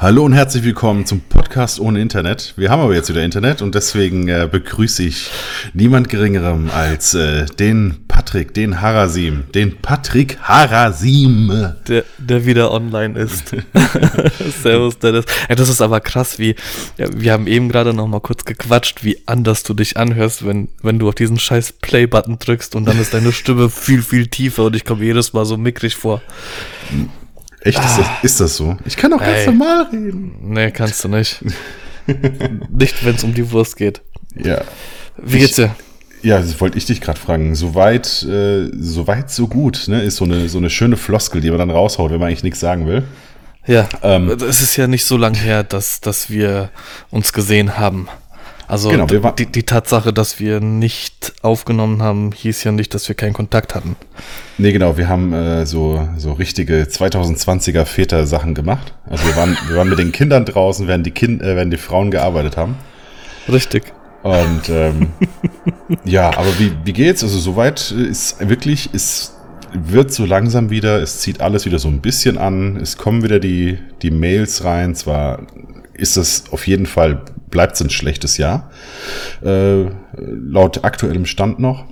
Hallo und herzlich willkommen zum Podcast ohne Internet. Wir haben aber jetzt wieder Internet und deswegen äh, begrüße ich niemand Geringerem als äh, den Patrick, den Harasim, den Patrick Harasim. Der, der wieder online ist. Servus, Dennis. Ja, das ist aber krass, wie, ja, wir haben eben gerade noch mal kurz gequatscht, wie anders du dich anhörst, wenn, wenn du auf diesen scheiß Play-Button drückst und dann ist deine Stimme viel, viel tiefer und ich komme jedes Mal so mickrig vor. Echt? Ist, das, ist das so? Ich kann auch ganz normal reden. Nee, kannst du nicht. nicht, wenn es um die Wurst geht. Ja. Wie geht's dir? Ja, das wollte ich dich gerade fragen. Soweit, äh, soweit so gut, ne? Ist so eine, so eine schöne Floskel, die man dann raushaut, wenn man eigentlich nichts sagen will. Ja, Ähm. es ist ja nicht so lang her, dass, dass wir uns gesehen haben. Also Genau, die, die Tatsache, dass wir nicht aufgenommen haben, hieß ja nicht, dass wir keinen Kontakt hatten. Nee, genau, wir haben äh, so, so richtige 2020er Väter-Sachen gemacht. Also wir waren, wir waren mit den Kindern draußen, während die, kind, äh, während die Frauen gearbeitet haben. Richtig. Und ähm, ja, aber wie, wie geht's? Also soweit ist wirklich, es wird so langsam wieder, es zieht alles wieder so ein bisschen an, es kommen wieder die, die Mails rein, zwar ist es auf jeden Fall, bleibt es ein schlechtes Jahr, äh, laut aktuellem Stand noch,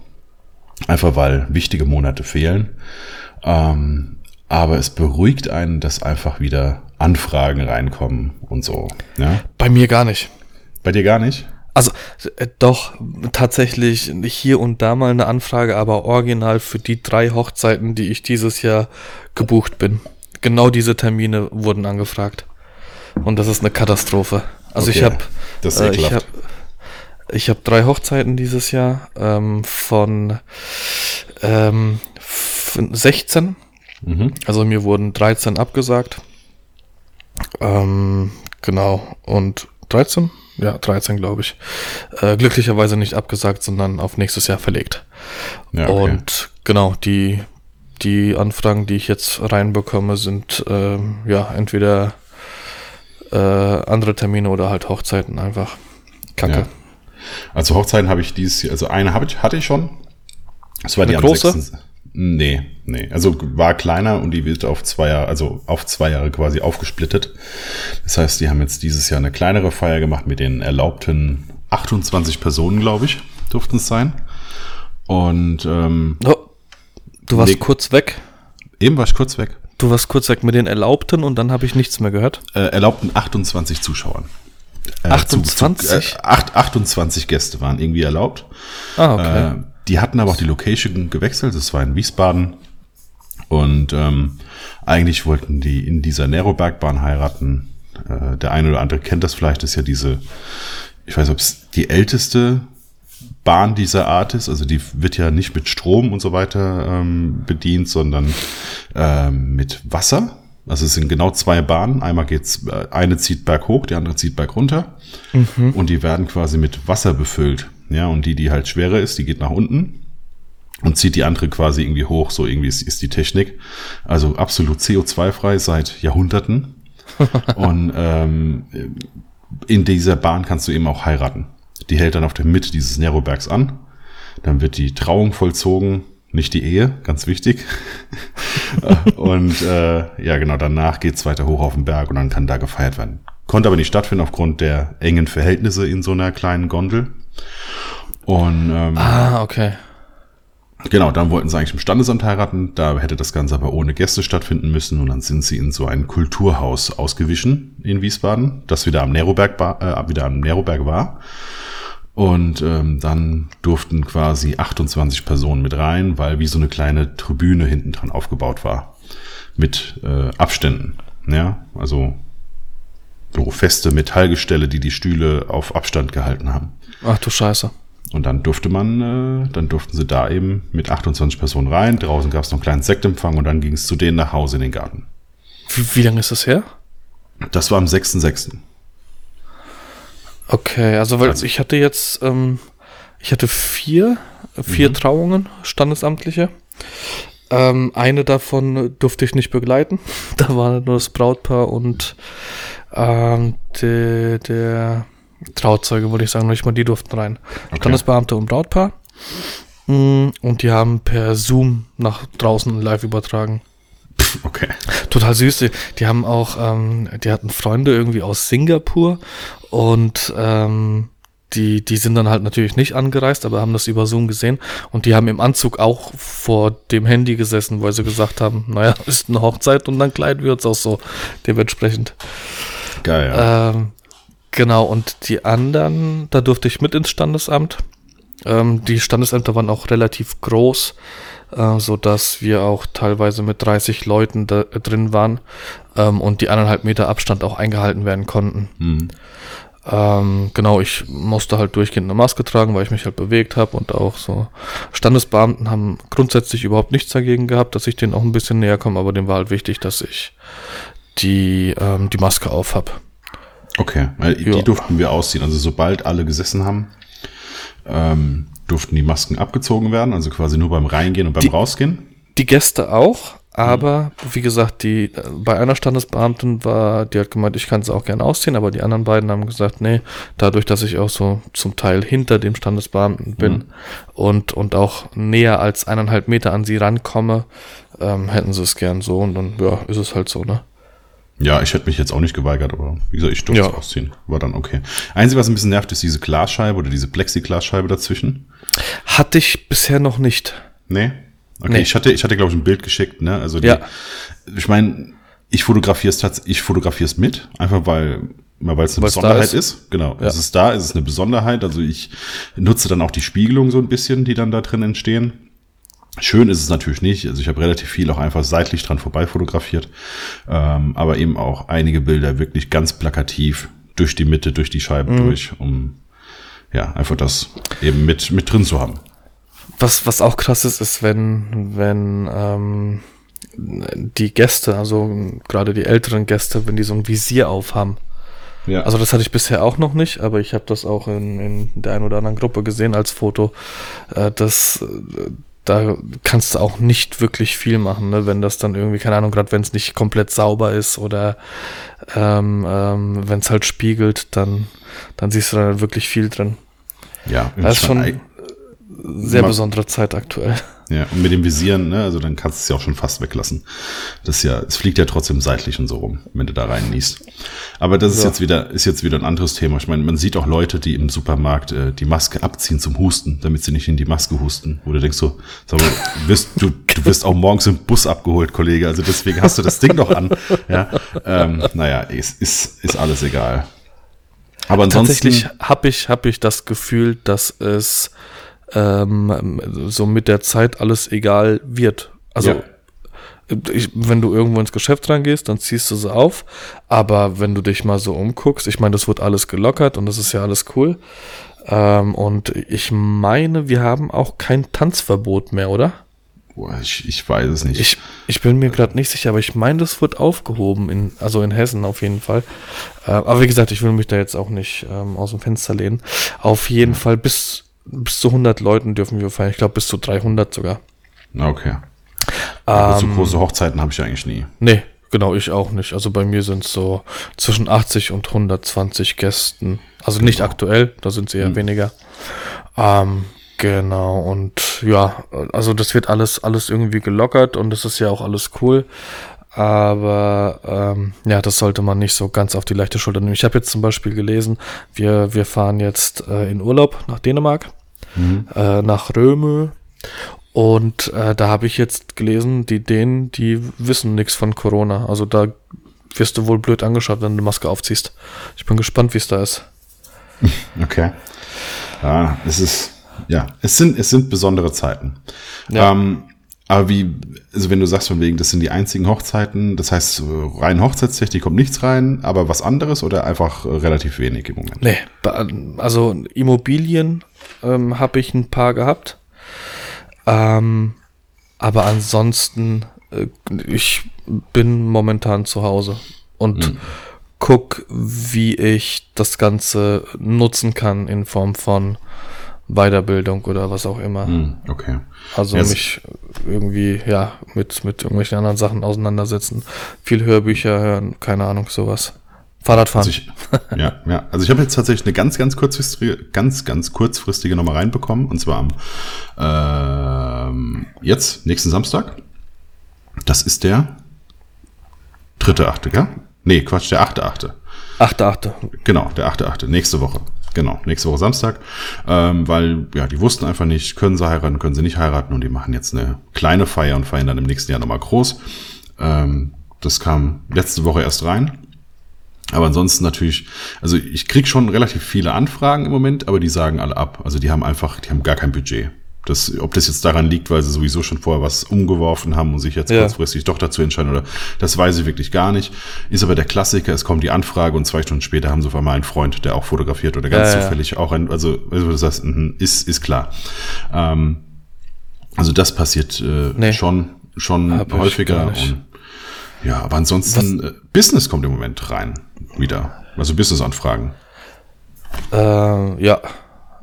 einfach weil wichtige Monate fehlen. Ähm, aber es beruhigt einen, dass einfach wieder Anfragen reinkommen und so. Ja? Bei mir gar nicht. Bei dir gar nicht? Also äh, doch tatsächlich hier und da mal eine Anfrage, aber original für die drei Hochzeiten, die ich dieses Jahr gebucht bin. Genau diese Termine wurden angefragt. Und das ist eine Katastrophe. Also ich Okay, habe das ist äh, ich habe ich habe drei Hochzeiten dieses Jahr ähm, von ähm, f- 16 Mhm. Also mir wurden 13 abgesagt. Ähm, genau. Und 13? Ja, 13 glaube ich. Äh, glücklicherweise nicht abgesagt, sondern auf nächstes Jahr verlegt. Ja, okay. Und genau, die, die Anfragen, die ich jetzt reinbekomme, sind ähm, ja entweder äh, andere Termine oder halt Hochzeiten einfach. Kacke. Ja. Also Hochzeiten habe ich dieses Jahr, also eine habe ich, hatte ich schon. Das war Eine die am große? 6. Nee, nee. Also war kleiner und die wird auf zwei Jahre, also auf zwei Jahre quasi aufgesplittet. Das heißt, die haben jetzt dieses Jahr eine kleinere Feier gemacht mit den erlaubten 28 Personen, glaube ich, durften es sein. Und ähm, Oh, du warst Nee. kurz weg. eben war ich kurz weg. Du warst kurz weg mit den Erlaubten und dann habe ich nichts mehr gehört. Äh, erlaubten 28 Zuschauern. Äh, 28? Zu, äh, acht, 28 Gäste waren irgendwie erlaubt. Ah, okay. Äh, die hatten aber auch die Location gewechselt. Das war in Wiesbaden. Und ähm, eigentlich wollten die in dieser Nerobergbahn heiraten. Äh, der eine oder andere kennt das vielleicht. Das ist ja diese, ich weiß, ob es die älteste Bahn dieser Art ist. Also die wird ja nicht mit Strom und so weiter ähm, bedient, sondern ähm, mit Wasser. Also es sind genau zwei Bahnen. Einmal geht's, äh, eine zieht berghoch, die andere zieht bergunter. Und die werden quasi mit Wasser befüllt. Ja, und die, die halt schwerer ist, die geht nach unten und zieht die andere quasi irgendwie hoch. So irgendwie ist, ist die Technik. Also absolut CO2-frei seit Jahrhunderten. und ähm, in dieser Bahn kannst du eben auch heiraten. Die hält dann auf der Mitte dieses Nerobergs an. Dann wird die Trauung vollzogen, nicht die Ehe, ganz wichtig. und äh, ja, genau, danach geht's weiter hoch auf den Berg und dann kann da gefeiert werden. Konnte aber nicht stattfinden aufgrund der engen Verhältnisse in so einer kleinen Gondel. Und ähm, ah, okay. Genau, dann wollten sie eigentlich im Standesamt heiraten. Da hätte das Ganze aber ohne Gäste stattfinden müssen. Und dann sind sie in so ein Kulturhaus ausgewichen in Wiesbaden, das wieder am Neroberg, äh, wieder am Neroberg war. Und ähm, dann durften quasi 28 Personen mit rein, weil wie so eine kleine Tribüne hinten dran aufgebaut war. Mit äh, Abständen. Ja, also so feste Metallgestelle, die die Stühle auf Abstand gehalten haben. Ach du Scheiße. Und dann durfte man, äh, dann durften sie da eben mit 28 Personen rein. Draußen gab es noch einen kleinen Sektempfang und dann ging es zu denen nach Hause in den Garten. Wie, wie lange ist das her? Das war am 6.6. Okay, also weil ich hatte jetzt, ähm, ich hatte vier, vier Trauungen, standesamtliche. Ähm, eine davon durfte ich nicht begleiten. Da war nur das Brautpaar und ähm, der, der Trauzeuge, wollte ich sagen, nicht mal die durften rein. Standesbeamte und Brautpaar. Mm, Und die haben per Zoom nach draußen live übertragen. Okay. Total süß. Die, die haben auch, ähm, die hatten Freunde irgendwie aus Singapur und ähm, die, die sind dann halt natürlich nicht angereist, aber haben das über Zoom gesehen und die haben im Anzug auch vor dem Handy gesessen, weil sie gesagt haben, naja, ist eine Hochzeit und dann kleiden wir uns auch so dementsprechend. Geil, ja. Ähm, genau, und die anderen, da durfte ich mit ins Standesamt. Ähm, die Standesämter waren auch relativ groß, äh, so dass wir auch teilweise mit 30 Leuten da, drin waren ähm, und die eineinhalb Meter Abstand auch eingehalten werden konnten. Hm. Ähm, genau, ich musste halt durchgehend eine Maske tragen, weil ich mich halt bewegt habe und auch so. Standesbeamten haben grundsätzlich überhaupt nichts dagegen gehabt, dass ich denen auch ein bisschen näher komme, aber dem war halt wichtig, dass ich die, ähm, die Maske auf hab. Okay, weil die Ja. durften wir ausziehen. Also sobald alle gesessen haben, ähm, durften die Masken abgezogen werden, also quasi nur beim Reingehen und beim Die- Rausgehen. Die Gäste auch, aber wie gesagt, die äh, bei einer Standesbeamtin war, die hat gemeint, ich kann sie auch gerne ausziehen, aber die anderen beiden haben gesagt, nee, dadurch, dass ich auch so zum Teil hinter dem Standesbeamten bin und, und auch näher als eineinhalb Meter an sie rankomme, ähm, hätten sie es gern so und dann, ja, ist es halt so, ne? Ja, ich hätte mich jetzt auch nicht geweigert, aber wie gesagt, ich durfte Ja. es ausziehen. War dann okay. Einzige, was ein bisschen nervt, ist diese Glasscheibe oder diese Plexiglasscheibe dazwischen. Hatte ich bisher noch nicht. Nee? Okay, Nee. ich hatte, ich hatte, glaube ich, ein Bild geschickt, ne? Also die, Ja. ich meine, ich fotografiere es tatsächlich, ich fotografiere es mit, einfach weil, weil es eine Weil's Besonderheit ist. ist. Genau. Ja. Es ist da, es ist eine Besonderheit. Also ich nutze dann auch die Spiegelung so ein bisschen, die dann da drin entstehen. Schön ist es natürlich nicht. Also ich habe relativ viel auch einfach seitlich dran vorbei fotografiert. Ähm, aber eben auch einige Bilder wirklich ganz plakativ durch die Mitte, durch die Scheiben Mhm. durch, um ja, einfach das eben mit, mit drin zu haben. Was, was auch krass ist, ist, wenn, wenn ähm, die Gäste, also gerade die älteren Gäste, wenn die so ein Visier aufhaben. Ja. Also das hatte ich bisher auch noch nicht, aber ich habe das auch in, in der einen oder anderen Gruppe gesehen als Foto. Äh, das, äh, da kannst du auch nicht wirklich viel machen, ne? wenn das dann irgendwie, keine Ahnung, gerade wenn es nicht komplett sauber ist oder ähm, ähm, wenn es halt spiegelt, dann, dann siehst du da wirklich viel drin. ja, Das ist schon eig- sehr besondere Zeit aktuell. Ja, und mit dem Visieren, ne, also dann kannst du es ja auch schon fast weglassen. Das ist ja, es fliegt ja trotzdem seitlich und so rum, wenn du da rein niest. Aber das ist Ja. jetzt wieder, ist jetzt wieder ein anderes Thema. Ich meine, man sieht auch Leute, die im Supermarkt äh, die Maske abziehen zum Husten, damit sie nicht in die Maske husten. Wo du denkst so, sag mal, du wirst, du, du wirst auch morgens im Bus abgeholt, Kollege. Also deswegen hast du das Ding doch an. Ja, ähm, naja, ist, ist, ist alles egal. Aber ansonsten. Tatsächlich habe ich, hab ich das Gefühl, dass es ähm, so mit der Zeit alles egal wird. Also Ja. ich, wenn du irgendwo ins Geschäft reingehst, dann ziehst du sie auf. Aber wenn du dich mal so umguckst, ich meine, das wird alles gelockert und das ist ja alles cool. Ähm, und ich meine, wir haben auch kein Tanzverbot mehr, oder? Boah, ich, ich weiß es nicht. Ich, ich bin mir gerade nicht sicher, aber ich meine, das wird aufgehoben, in, also in Hessen auf jeden Fall. Äh, aber wie gesagt, ich will mich da jetzt auch nicht ähm, aus dem Fenster lehnen. Auf jeden Fall bis, bis zu 100 Leuten dürfen wir feiern. Ich glaube, bis zu 300 sogar. Okay. Aber so Ähm, große Hochzeiten habe ich eigentlich nie. nee, genau, ich auch nicht. Also bei mir sind es so zwischen 80 und 120 Gästen. Also nicht aktuell, da sind sie eher weniger. Ähm, genau, und ja, also das wird alles, alles irgendwie gelockert und das ist ja auch alles cool. Aber ähm, ja, das sollte man nicht so ganz auf die leichte Schulter nehmen. Ich habe jetzt zum Beispiel gelesen, wir, wir fahren jetzt äh, in Urlaub nach Dänemark, äh, nach Röme. Und äh, da habe ich jetzt gelesen, die Dänen, die wissen nichts von Corona. Also da wirst du wohl blöd angeschaut, wenn du eine Maske aufziehst. Ich bin gespannt, wie es da ist. Okay. Ja, es ist, ja, es sind, es sind besondere Zeiten. Ja. Ähm, aber wie, also wenn du sagst von wegen, das sind die einzigen Hochzeiten, das heißt, äh, rein hochzeitstechnisch kommt nichts rein, aber was anderes oder einfach äh, relativ wenig im Moment? Nee, also Immobilien ähm, habe ich ein paar gehabt. Ähm, aber ansonsten, äh, ich bin momentan zu Hause und guck, wie ich das Ganze nutzen kann in Form von Weiterbildung oder was auch immer. Hm, okay. Also es- mich irgendwie, ja, mit, mit irgendwelchen anderen Sachen auseinandersetzen. Viel Hörbücher hören, keine Ahnung, sowas. Fahrradfahren. Also ich, ja, ja. Also ich habe jetzt tatsächlich eine ganz, ganz kurzfristige, ganz, ganz kurzfristige Nummer reinbekommen. Und zwar am ähm, jetzt, nächsten Samstag. Das ist der dritte, achte, gell? Nee, Quatsch, der achte, achte. Achte, achte. Genau, der achte, achte. Nächste Woche. Genau, nächste Woche Samstag. Ähm, weil, ja, die wussten einfach nicht, können sie heiraten, können sie nicht heiraten und die machen jetzt eine kleine Feier und feiern dann im nächsten Jahr nochmal groß. Ähm, das kam letzte Woche erst rein. Aber ansonsten natürlich, also ich krieg schon relativ viele Anfragen im Moment, aber die sagen alle ab. Also die haben einfach, die haben gar kein Budget. Das, ob das jetzt daran liegt, weil sie sowieso schon vorher was umgeworfen haben und sich jetzt Ja. kurzfristig doch dazu entscheiden oder das weiß ich wirklich gar nicht. Ist aber der Klassiker, es kommt die Anfrage und zwei Stunden später haben sie auf einmal einen Freund, der auch fotografiert oder ganz Ja, ja. zufällig auch ein, also, also sagst, mhm, ist, ist klar. Ähm, also das passiert äh, Nee. schon, schon häufiger und ja, aber ansonsten, äh, Business kommt im Moment rein wieder. Also Business-Anfragen. Äh, ja.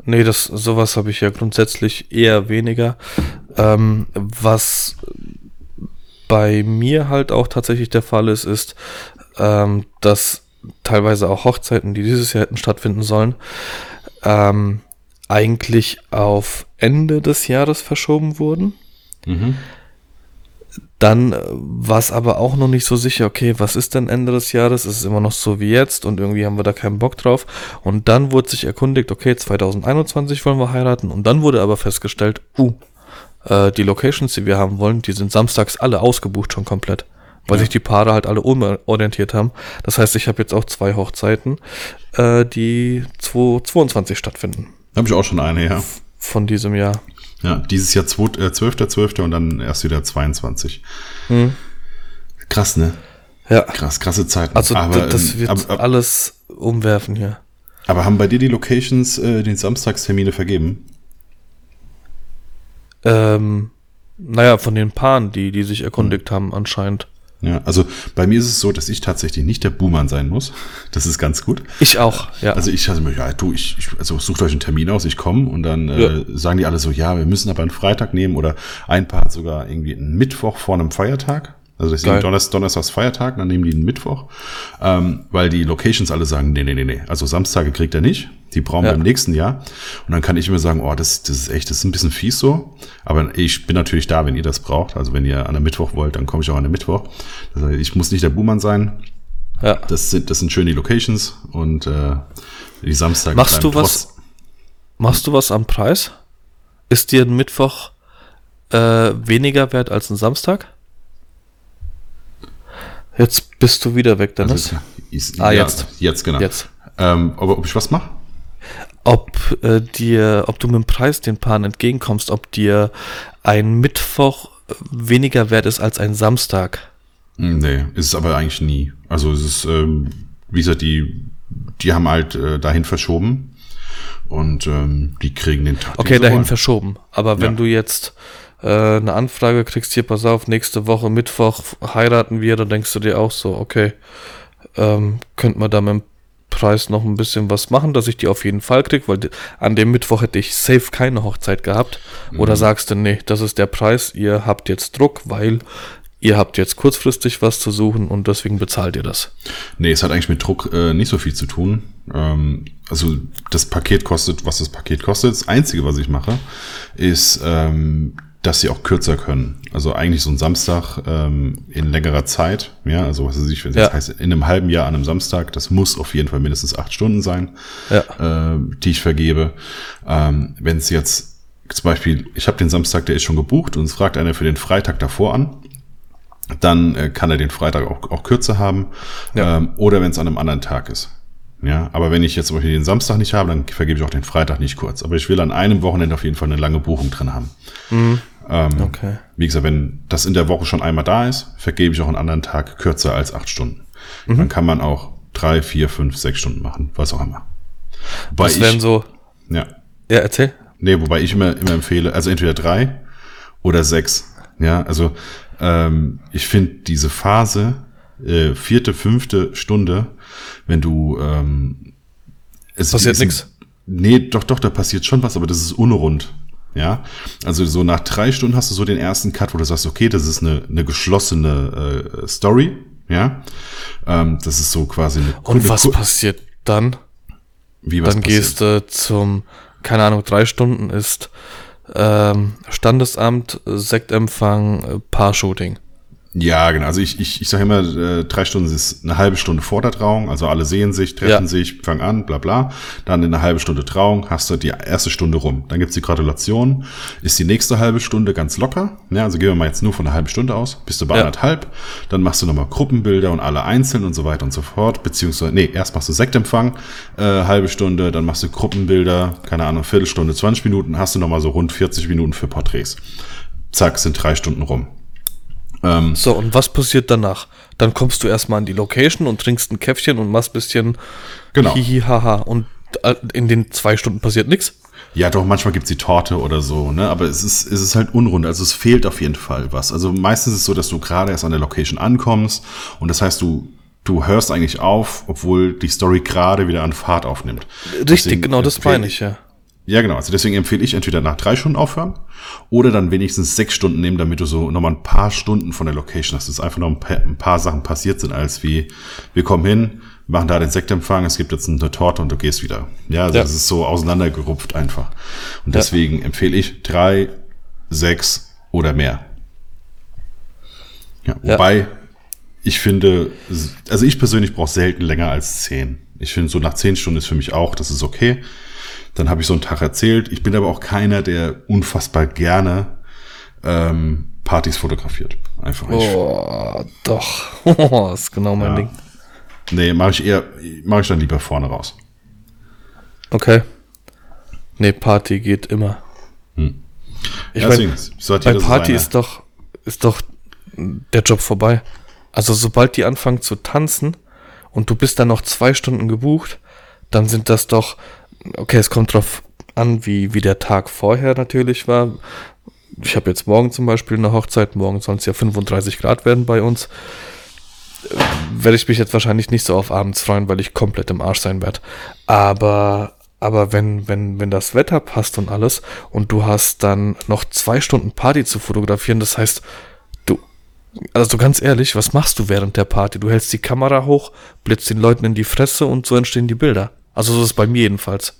Nee, das, sowas habe ich ja grundsätzlich eher weniger. Ähm, was bei mir halt auch tatsächlich der Fall ist, ist, ähm, dass teilweise auch Hochzeiten, die dieses Jahr hätten stattfinden sollen, ähm, eigentlich auf Ende des Jahres verschoben wurden. Dann äh, war es aber auch noch nicht so sicher, okay, was ist denn Ende des Jahres? Ist es immer noch so wie jetzt und irgendwie haben wir da keinen Bock drauf. Und dann wurde sich erkundigt, okay, 2021 wollen wir heiraten. Und dann wurde aber festgestellt, uh, äh, die Locations, die wir haben wollen, die sind samstags alle ausgebucht schon komplett. Weil sich die Paare halt alle umorientiert haben. Das heißt, ich habe jetzt auch zwei Hochzeiten, äh, die 2022 stattfinden. Habe ich auch schon eine, ja. Von diesem Jahr. Ja, dieses Jahr 12. Äh, 12. und dann erst wieder 22. Hm. Krass, ne? Ja. Krass, krasse Zeiten. Also aber, das ähm, wird aber, aber, alles umwerfen hier. aber haben bei dir die Locations äh, den Samstagstermine vergeben? Ähm, naja, von den Paaren, die, die sich erkundigt haben, anscheinend. Ja, also bei mir ist es so, dass ich tatsächlich nicht der Buhmann sein muss. Das ist ganz gut. Ich auch, ja. Also ich also mir, ja, du, ich, ich also sucht euch einen Termin aus, ich komme und dann äh, Ja. sagen die alle so, ja, wir müssen aber einen Freitag nehmen oder ein Paar hat sogar irgendwie einen Mittwoch vor einem Feiertag. Also ist Donnerstag, Donnerstags Feiertag, dann nehmen die einen Mittwoch, ähm, weil die Locations alle sagen, nee, nee, nee, nee, also Samstage kriegt er nicht, die brauchen Ja. wir im nächsten Jahr. Und dann kann ich immer sagen, oh, das, das ist echt, das ist ein bisschen fies so, aber ich bin natürlich da, wenn ihr das braucht. Also wenn ihr an einem Mittwoch wollt, dann komme ich auch an einem Mittwoch. Das heißt, ich muss nicht der Buhmann sein, ja. das sind, das sind schön die Locations und äh, die Samstage. Machst du was? Machst du was am Preis? Ist dir ein Mittwoch äh, weniger wert als ein Samstag? Jetzt bist du wieder weg, Dennis. Also, ist, Ah, jetzt. Jetzt, genau. Jetzt. Ähm, aber ob ich was mache? Ob äh, dir, ob du mit dem Preis den Paaren entgegenkommst, ob dir ein Mittwoch weniger wert ist als ein Samstag. Nee, ist es aber eigentlich nie. Also es ist, ähm, wie gesagt, die, die haben halt äh, dahin verschoben und ähm, die kriegen den Tag. Okay, dahin wollen. verschoben. Aber wenn Ja. du jetzt äh, eine Anfrage kriegst, hier, pass auf, nächste Woche Mittwoch heiraten wir, dann denkst du dir auch so, okay, ähm, könnte man da mit dem Preis noch ein bisschen was machen, dass ich die auf jeden Fall krieg, weil an dem Mittwoch hätte ich safe keine Hochzeit gehabt. Mhm. Oder sagst du, nee, das ist der Preis, ihr habt jetzt Druck, weil ihr habt jetzt kurzfristig was zu suchen und deswegen bezahlt ihr das. Nee, es hat eigentlich mit Druck äh, nicht so viel zu tun. Ähm, also das Paket kostet, was das Paket kostet. Das Einzige, was ich mache, ist, ähm, dass sie auch kürzer können. Also eigentlich so ein Samstag ähm, in längerer Zeit. Ja, also was weiß ich, wenn es Ja. jetzt heißt, in einem halben Jahr an einem Samstag, das muss auf jeden Fall mindestens acht Stunden sein, Ja. äh, die ich vergebe. Ähm, wenn es jetzt zum Beispiel, ich habe den Samstag, der ist schon gebucht und es fragt einer für den Freitag davor an, dann äh, kann er den Freitag auch, auch kürzer haben. Ja. Ähm, oder wenn es an einem anderen Tag ist. Ja, aber wenn ich jetzt zum Beispiel den Samstag nicht habe, dann vergebe ich auch den Freitag nicht kurz. Aber ich will an einem Wochenende auf jeden Fall eine lange Buchung drin haben. Ähm, Okay. Wie gesagt, wenn das in der Woche schon einmal da ist, vergebe ich auch einen anderen Tag kürzer als acht Stunden. Dann kann man auch drei, vier, fünf, sechs Stunden machen, was auch immer. Wobei Das wären so, ja, ja, erzähl. Nee, wobei ich immer, immer empfehle, also entweder drei oder sechs. Ja, also ähm, ich finde diese Phase, äh, vierte, fünfte Stunde, wenn du ähm, es Passiert nix. Nee, doch, doch, da passiert schon was, aber das ist unrund. Ja, also so nach drei Stunden hast du so den ersten Cut, wo du sagst, okay, das ist eine, eine geschlossene äh, Story. Ja, ähm, das ist so quasi eine Und eine was passiert dann? wie was Dann passiert? gehst du zum, keine Ahnung, drei Stunden ist ähm, Standesamt, Sektempfang, äh, Paar-Shooting. Ja, genau. Also ich, ich, ich sage immer, äh, drei Stunden ist eine halbe Stunde vor der Trauung. Also alle sehen sich, treffen Ja. sich, fangen an, bla bla. Dann in einer halben Stunde Trauung hast du die erste Stunde rum. Dann gibt's die Gratulation. Ist die nächste halbe Stunde ganz locker. Ja, also gehen wir mal jetzt nur von einer halben Stunde aus. Bist du bei Ja. anderthalb. Dann machst du nochmal Gruppenbilder und alle einzeln und so weiter und so fort. Beziehungsweise, nee, erst machst du Sektempfang, äh, halbe Stunde. Dann machst du Gruppenbilder, keine Ahnung, Viertelstunde, 20 Minuten. Hast du nochmal so rund 40 Minuten für Porträts. Zack, sind drei Stunden rum. Ähm, So, und was passiert danach? Dann kommst du erstmal an die Location und trinkst ein Käffchen und machst bisschen Genau. hihi haha und äh, in den zwei Stunden passiert nichts. Ja, doch, manchmal gibt's die Torte oder so, ne? Aber es ist, es ist halt unrund. Also es fehlt auf jeden Fall was. Also meistens ist es so, dass du gerade erst an der Location ankommst und das heißt, du, du hörst eigentlich auf, obwohl die Story gerade wieder an Fahrt aufnimmt. Richtig, Deswegen genau, das empfehle meine ich ja. Ja, genau. Also deswegen empfehle ich entweder nach drei Stunden aufhören oder dann wenigstens sechs Stunden nehmen, damit du so nochmal ein paar Stunden von der Location hast, dass einfach noch ein paar, ein paar Sachen passiert sind, als wie, wir kommen hin, machen da den Sektempfang, es gibt jetzt eine Torte und du gehst wieder. Ja, also Ja. das ist so auseinandergerupft einfach. Und Ja. deswegen empfehle ich drei, sechs oder mehr. Ja, Ja. wobei ich finde, also ich persönlich brauche selten länger als zehn. Ich finde, so nach zehn Stunden ist für mich auch, das ist okay. Dann habe ich so einen Tag erzählt. Ich bin aber auch keiner, der unfassbar gerne ähm, Partys fotografiert. Einfach. Ich, Oh, doch. Oh, das ist genau mein Ja. Ding. nee, mache ich eher, mache ich dann lieber vorne raus. Okay. Nee, Party geht immer. Hm. Ich deswegen, hat bei Party ist doch, ist doch der Job vorbei. Also sobald die anfangen zu tanzen und du bist dann noch zwei Stunden gebucht, dann sind das doch, okay, es kommt drauf an, wie, wie der Tag vorher natürlich war. Ich habe jetzt morgen zum Beispiel eine Hochzeit, morgen soll es ja 35 Grad werden bei uns. Werde ich mich jetzt wahrscheinlich nicht so auf abends freuen, weil ich komplett im Arsch sein werde. Aber, aber wenn, wenn, wenn das Wetter passt und alles und du hast dann noch zwei Stunden Party zu fotografieren, das heißt, du, also ganz ehrlich, was machst du während der Party? Du hältst die Kamera hoch, blitzt den Leuten in die Fresse und so entstehen die Bilder. Also so ist es bei mir jedenfalls.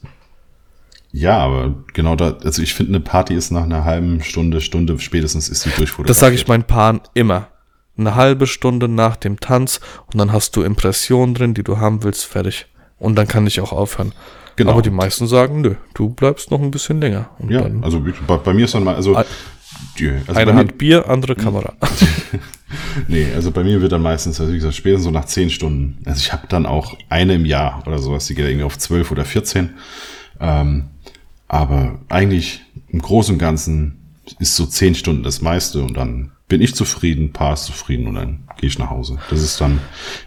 Ja, aber genau da, also ich finde, eine Party ist nach einer halben Stunde, Stunde spätestens ist sie durchfotografiert. Das sage ich meinen Paaren immer. Eine halbe Stunde nach dem Tanz und dann hast du Impressionen drin, die du haben willst, fertig. Und dann kann ich auch aufhören. Genau. Aber die meisten sagen, nö, du bleibst noch ein bisschen länger. Und Ja, also bei, bei mir ist dann mal, also, Die, also eine bei mir, Hand Bier, andere Kamera. Nee, also bei mir wird dann meistens, also wie gesagt, spätestens so nach zehn Stunden. Also ich habe dann auch eine im Jahr oder sowas, die geht irgendwie auf zwölf oder 14. Ähm, aber eigentlich im Großen und Ganzen ist so zehn Stunden das meiste und dann bin ich zufrieden, Paar ist zufrieden und dann gehe ich nach Hause. Das ist dann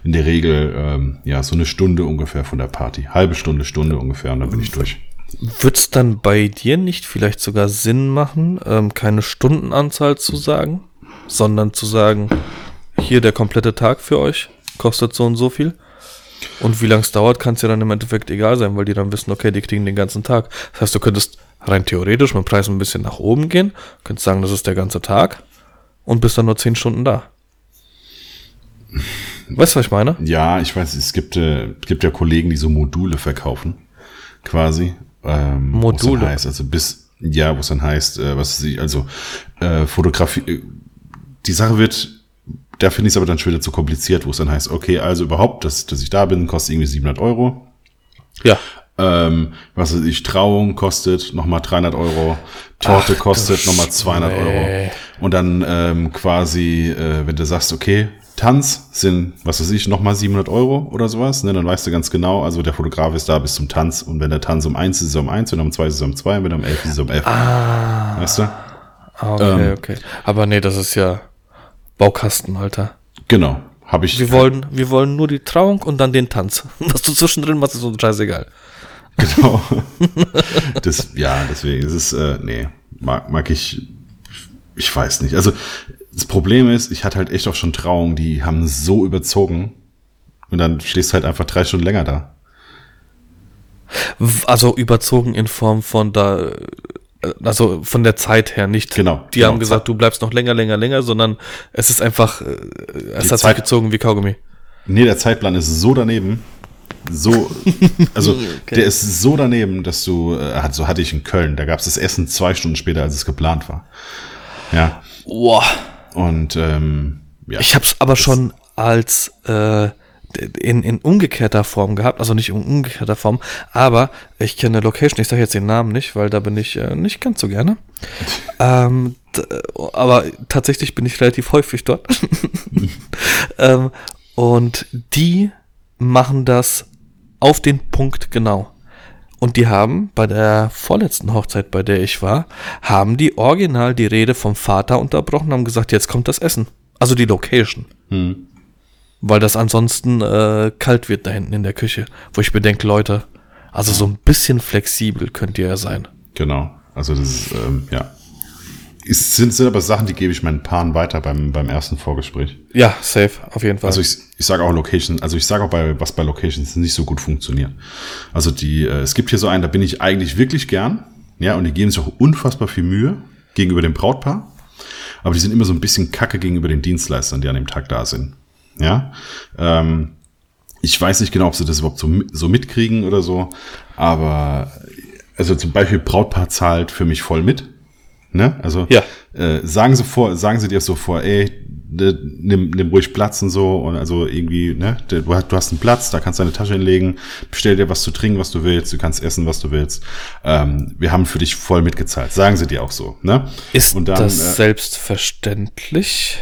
in der Regel ähm, ja so eine Stunde ungefähr von der Party. Halbe Stunde, Stunde ungefähr und dann bin ich durch. Wird es dann bei dir nicht vielleicht sogar Sinn machen, ähm, keine Stundenanzahl zu sagen, sondern zu sagen, hier der komplette Tag für euch kostet so und so viel? Und wie lange es dauert, kann es ja dann im Endeffekt egal sein, weil die dann wissen, okay, die kriegen den ganzen Tag. Das heißt, du könntest rein theoretisch mit dem Preis ein bisschen nach oben gehen, könntest sagen, das ist der ganze Tag und bist dann nur 10 Stunden da. Weißt du, was ich meine? Ja, ich weiß, es gibt, äh, gibt ja Kollegen, die so Module verkaufen, quasi. Ähm, Module? Dann heißt, also bis, ja, wo es dann heißt, äh, was sie, also äh, Fotografie, äh, die Sache wird, da finde ich es aber dann schon wieder zu kompliziert, wo es dann heißt, okay, also überhaupt, dass, dass ich da bin, kostet irgendwie 700 Euro. Ja. Ähm, was weiß ich, Trauung kostet nochmal 300 Euro, Torte Ach, kostet nochmal 200 Scheiße. Euro. Und dann ähm, quasi, äh, wenn du sagst, okay, Tanz sind, was weiß ich, nochmal 700 Euro oder sowas, ne, dann weißt du ganz genau, also der Fotograf ist da bis zum Tanz und wenn der Tanz um eins ist, ist er um eins, wenn er um zwei ist, ist er um zwei, und wenn er um elf ist, ist er um elf. Ah, Weißt du? ah, okay, Ähm. okay. Aber nee, das ist ja Baukasten, Alter. Genau. Habe ich. Wir wollen, wir wollen nur die Trauung und dann den Tanz. Was du zwischendrin machst, ist uns scheißegal. Genau. das, ja, deswegen, es ist, äh, nee, mag, mag ich, ich weiß nicht. Also, das Problem ist, ich hatte halt echt auch schon Trauungen, die haben so überzogen und dann stehst du halt einfach drei Stunden länger da. Also überzogen in Form von da, äh, also von der Zeit her nicht. Genau, Die genau. haben gesagt, du bleibst noch länger, länger, länger, sondern es ist einfach, äh, es Die hat sich Zeit- gezogen wie Kaugummi. Nee, der Zeitplan ist so daneben. So, also der ist so daneben, dass du, äh, hat, so hatte ich in Köln, da gab es das Essen zwei Stunden später, als es geplant war. Ja. Boah. Und ähm, ja. Ich habe es aber schon als äh, in, in umgekehrter Form gehabt, also nicht in umgekehrter Form, aber ich kenne Location, ich sage jetzt den Namen nicht, weil da bin ich äh, nicht ganz so gerne. ähm, d- aber tatsächlich bin ich relativ häufig dort. ähm, und die machen das auf den Punkt genau. Und die haben bei der vorletzten Hochzeit, bei der ich war, haben die original die Rede vom Vater unterbrochen, haben gesagt, jetzt kommt das Essen. Also die Location. Hm. Weil das ansonsten äh, kalt wird da hinten in der Küche. Wo ich bedenke, Leute, also so ein bisschen flexibel könnt ihr ja sein. Genau. Also das ist, ähm, ja. Es sind, sind aber Sachen, die gebe ich meinen Paaren weiter beim, beim ersten Vorgespräch. Ja, safe, auf jeden Fall. Also ich, ich sage auch Location, also ich sage auch bei, was bei Locations nicht so gut funktioniert. Also die, äh, es gibt hier so einen, da bin ich eigentlich wirklich gern, ja, und die geben sich auch unfassbar viel Mühe gegenüber dem Brautpaar, aber die sind immer so ein bisschen kacke gegenüber den Dienstleistern, die an dem Tag da sind. Ja, ähm, ich weiß nicht genau, ob sie das überhaupt so, so mitkriegen oder so, aber also zum Beispiel Brautpaar zahlt für mich voll mit. Ne? Also Ja. äh, sagen sie vor, sagen sie dir so vor, ey, ne, nimm, nimm ruhig Platz und so und also irgendwie, ne, du, hast- du hast einen Platz, da kannst du deine Tasche hinlegen, bestell dir was zu trinken, was du willst, du kannst essen, was du willst. Ähm, wir haben für dich voll mitgezahlt, sagen sie dir auch so, ne? ist und dann, das äh, selbstverständlich?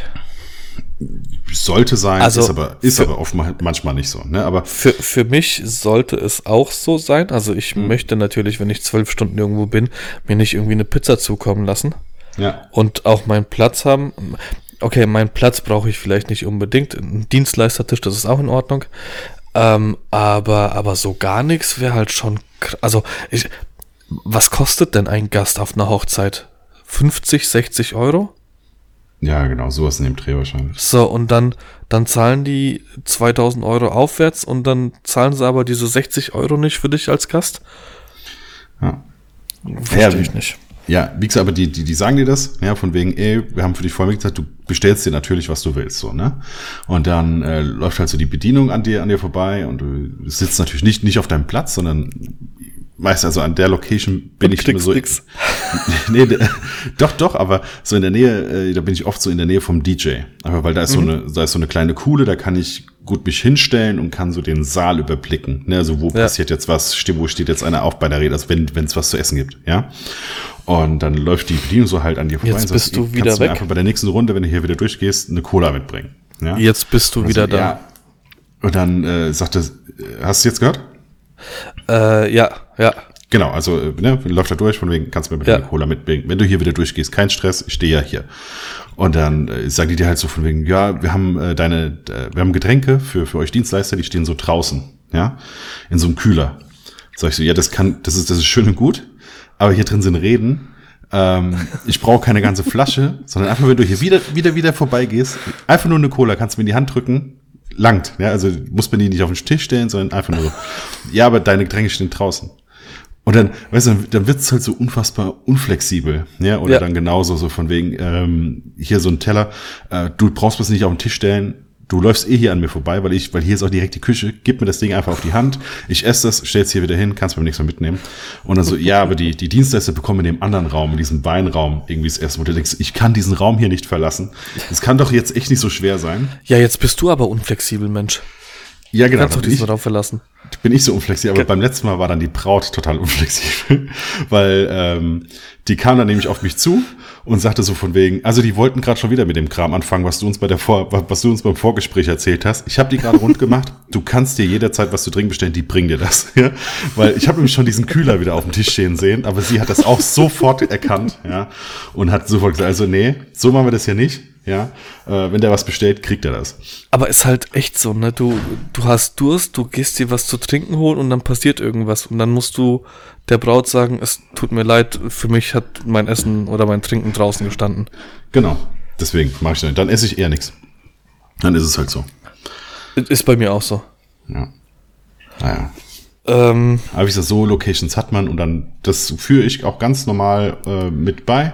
Sollte sein, Also, ist aber ist für- aber oft mal- manchmal nicht so, ne? Aber Für, für mich sollte es auch so sein. Also ich möchte natürlich, wenn ich zwölf Stunden irgendwo bin, mir nicht irgendwie eine Pizza zukommen lassen. ja, und auch meinen Platz haben. Okay, meinen Platz brauche ich vielleicht nicht unbedingt. Ein Dienstleistertisch, das ist auch in Ordnung. Ähm, aber, aber so gar nichts wäre halt schon. Also, ich, was kostet denn ein Gast auf einer Hochzeit? 50, 60 Euro? Ja, genau, sowas in dem Dreh wahrscheinlich. So, und dann, dann zahlen die 2000 Euro aufwärts und dann zahlen sie aber diese 60 Euro nicht für dich als Gast? Ja. Verstehe Ja, ich nicht. Ja, wie gesagt, aber die, die, die sagen dir das, ja, von wegen, ey, wir haben für dich voll mitgezahlt, du bestellst dir natürlich, was du willst, so, ne? Und dann äh, läuft halt so die Bedienung an dir, an dir vorbei und du sitzt natürlich nicht, nicht auf deinem Platz, sondern meist also an der Location bin Und ich immer kriegst so. nix. nee, doch, doch, aber so in der Nähe, äh, da bin ich oft so in der Nähe vom DJ. Aber weil da ist so Mhm. eine, da ist so eine kleine Kuhle, da kann ich gut mich hinstellen und kann so den Saal überblicken. Ne, also wo Ja. passiert jetzt was, wo steht jetzt einer auf bei der Rede, also wenn es was zu essen gibt, ja. Und dann läuft die Bedienung so halt an dir vorbei. Jetzt und bist sagt, du kannst wieder mir weg. einfach bei der nächsten Runde, wenn du hier wieder durchgehst, eine Cola mitbringen. Ja? Jetzt bist du Also, wieder da. Ja. Und dann äh, sagt er, äh, hast du jetzt gehört? Äh, ja, ja. Genau, also äh, ne, läuft da durch, von wegen, kannst du mir bitte Ja. eine Cola mitbringen. Wenn du hier wieder durchgehst, kein Stress, ich stehe ja hier. Und dann äh, sagen die dir halt so von wegen, ja, wir haben äh, deine, äh, wir haben Getränke für, für euch Dienstleister, die stehen so draußen, ja, in so einem Kühler. Sag ich so, ja, das kann, das ist, das ist schön und gut, aber hier drin sind Reden. Ähm, ich brauche keine ganze Flasche, sondern einfach, wenn du hier wieder, wieder, wieder vorbeigehst, einfach nur eine Cola, kannst du mir in die Hand drücken, langt. Ja, also muss man die nicht auf den Tisch stellen, sondern einfach nur so. Ja, aber deine Getränke stehen draußen. Und dann, weißt du, dann wird's halt so unfassbar unflexibel. Ja, oder Ja. dann genauso so von wegen, ähm, hier so ein Teller, äh, du brauchst was nicht auf den Tisch stellen, du läufst eh hier an mir vorbei, weil ich, weil hier ist auch direkt die Küche, gib mir das Ding einfach auf die Hand, ich esse das, stell's hier wieder hin, kannst mir nichts mehr mitnehmen. Und dann so, ja, aber die, die Dienstleister bekommen in dem anderen Raum, in diesem Weinraum, irgendwie das erste Mal, du denkst, ich kann diesen Raum hier nicht verlassen. Das kann doch jetzt echt nicht so schwer sein. Ja, jetzt bist du aber unflexibel, Mensch. Ja, genau. Kannst doch diesen Raum verlassen. Bin ich so unflexibel, aber beim letzten Mal war dann die Braut total unflexibel, weil ähm, die kam dann nämlich auf mich zu und sagte so von wegen, also die wollten gerade schon wieder mit dem Kram anfangen, was du uns bei der Vor was du uns beim Vorgespräch erzählt hast. Ich habe die gerade rund gemacht. Du kannst dir jederzeit was zu trinken bestellen, die bringen dir das, ja? weil ich habe nämlich schon diesen Kühler wieder auf dem Tisch stehen sehen, aber sie hat das auch sofort erkannt, ja, und hat sofort gesagt, also nee, so machen wir das ja nicht. Ja, äh, wenn der was bestellt, kriegt er das. Aber ist halt echt so, ne? Du, du hast Durst, du gehst dir was zu trinken holen und dann passiert irgendwas. Und dann musst du der Braut sagen, es tut mir leid, für mich hat mein Essen oder mein Trinken draußen gestanden. Genau. Deswegen mache ich dann. Dann esse ich eher nichts. Dann ist es halt so. Ist bei mir auch so. Ja. Naja. Ähm, Aber wie gesagt, so Locations hat man und dann, das führe ich auch ganz normal äh, mit bei.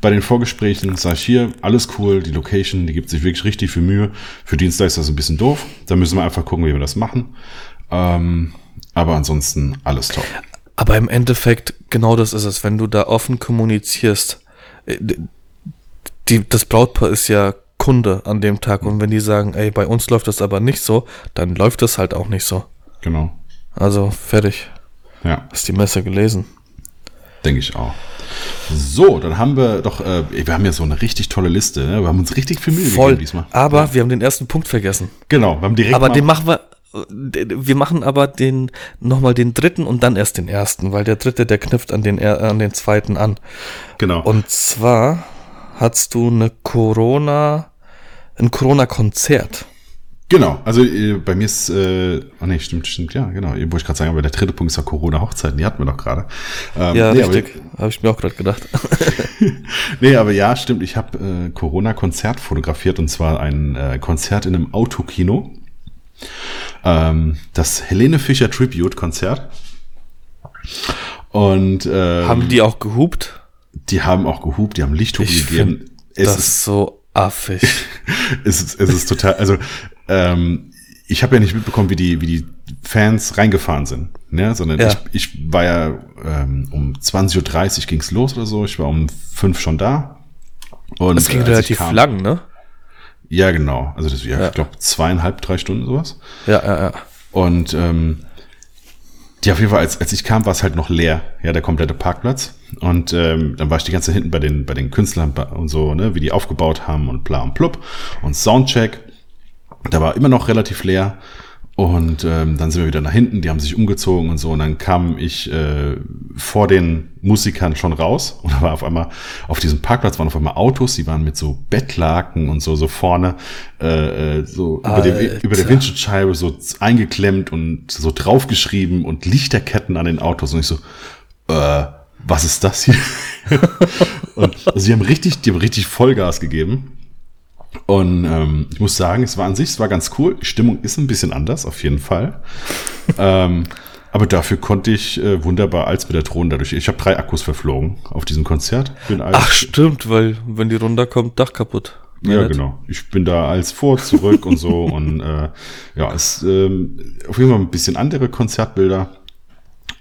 Bei den Vorgesprächen sage ich hier, alles cool, die Location, die gibt sich wirklich richtig viel Mühe. Für Dienstleister ist das ein bisschen doof. Da müssen wir einfach gucken, wie wir das machen. Ähm, aber ansonsten alles top. aber im Endeffekt, genau das ist es, wenn du da offen kommunizierst. äh, Die, das Brautpaar ist ja Kunde an dem Tag. Und wenn die sagen, ey, bei uns läuft das aber nicht so, dann läuft das halt auch nicht so. Genau. Also fertig. Ja, Hast die Messe gelesen? Denke ich auch. So, dann haben wir doch, äh, wir haben ja so eine richtig tolle Liste. Ne? Wir haben uns richtig viel Mühe Voll. gegeben diesmal. Aber wir haben den ersten Punkt vergessen. Genau, wir haben direkt Aber den machen wir. Wir machen aber den nochmal den dritten und dann erst den ersten, weil der dritte, der knüpft an den, an den zweiten an. genau. Und zwar hast du eine Corona, ein Corona-Konzert. Genau, also äh, bei mir ist, äh, oh nee, stimmt, stimmt, ja, genau. Wollte ich gerade sagen, aber der dritte Punkt ist ja Corona-Hochzeiten, die hatten wir doch gerade. Ähm, Ja, nee, richtig. Habe ich mir auch gerade gedacht. Nee, aber ja, stimmt, ich habe äh, Corona-Konzert fotografiert und zwar ein äh, Konzert in einem Autokino. Ähm, das Helene Fischer Tribute-Konzert. Und ähm, Haben die auch gehupt? die haben auch gehupt, die haben Lichthupe Ich gegeben. Es das ist so affig. es ist, es ist total, also ähm, ich habe ja nicht mitbekommen, wie die, wie die Fans reingefahren sind, ne? sondern Ja. ich, ich war ja ähm, um 20.30 Uhr ging's los oder so, ich war um fünf schon da. Und Es ging relativ kam- lang, ne? Ja, genau. Also das, ja, Ja. ich glaube zweieinhalb, drei Stunden sowas. Ja, ja, ja. Und ähm, die auf jeden Fall, als, als ich kam, war es halt noch leer, ja, der komplette Parkplatz. Und ähm, dann war ich die ganze Zeit hinten bei den, bei den Künstlern und so, ne, wie die aufgebaut haben und bla und plupp und Soundcheck. Da war immer noch relativ leer. Und ähm, dann sind wir wieder nach hinten, die haben sich umgezogen und so. Und dann kam ich äh, vor den Musikern schon raus. Und da war auf einmal, auf diesem Parkplatz waren auf einmal Autos, die waren mit so Bettlaken und so, so vorne, äh, äh, so über, dem, über der Windschutzscheibe so eingeklemmt und so draufgeschrieben und Lichterketten an den Autos. Und ich so, äh, was ist das hier? und also die haben richtig, die haben richtig Vollgas gegeben. Und ähm, ich muss sagen, es war an sich, es war ganz cool. Die Stimmung ist ein bisschen anders, auf jeden Fall. ähm, aber dafür konnte ich äh, wunderbar als mit der Drohne dadurch. Ich habe drei Akkus verflogen auf diesem Konzert. Ach, stimmt, weil wenn die runterkommt, Dach kaputt. ja, Nicht? genau. Ich bin da als vor, zurück und so. Und äh, ja, es ähm, auf jeden Fall ein bisschen andere Konzertbilder.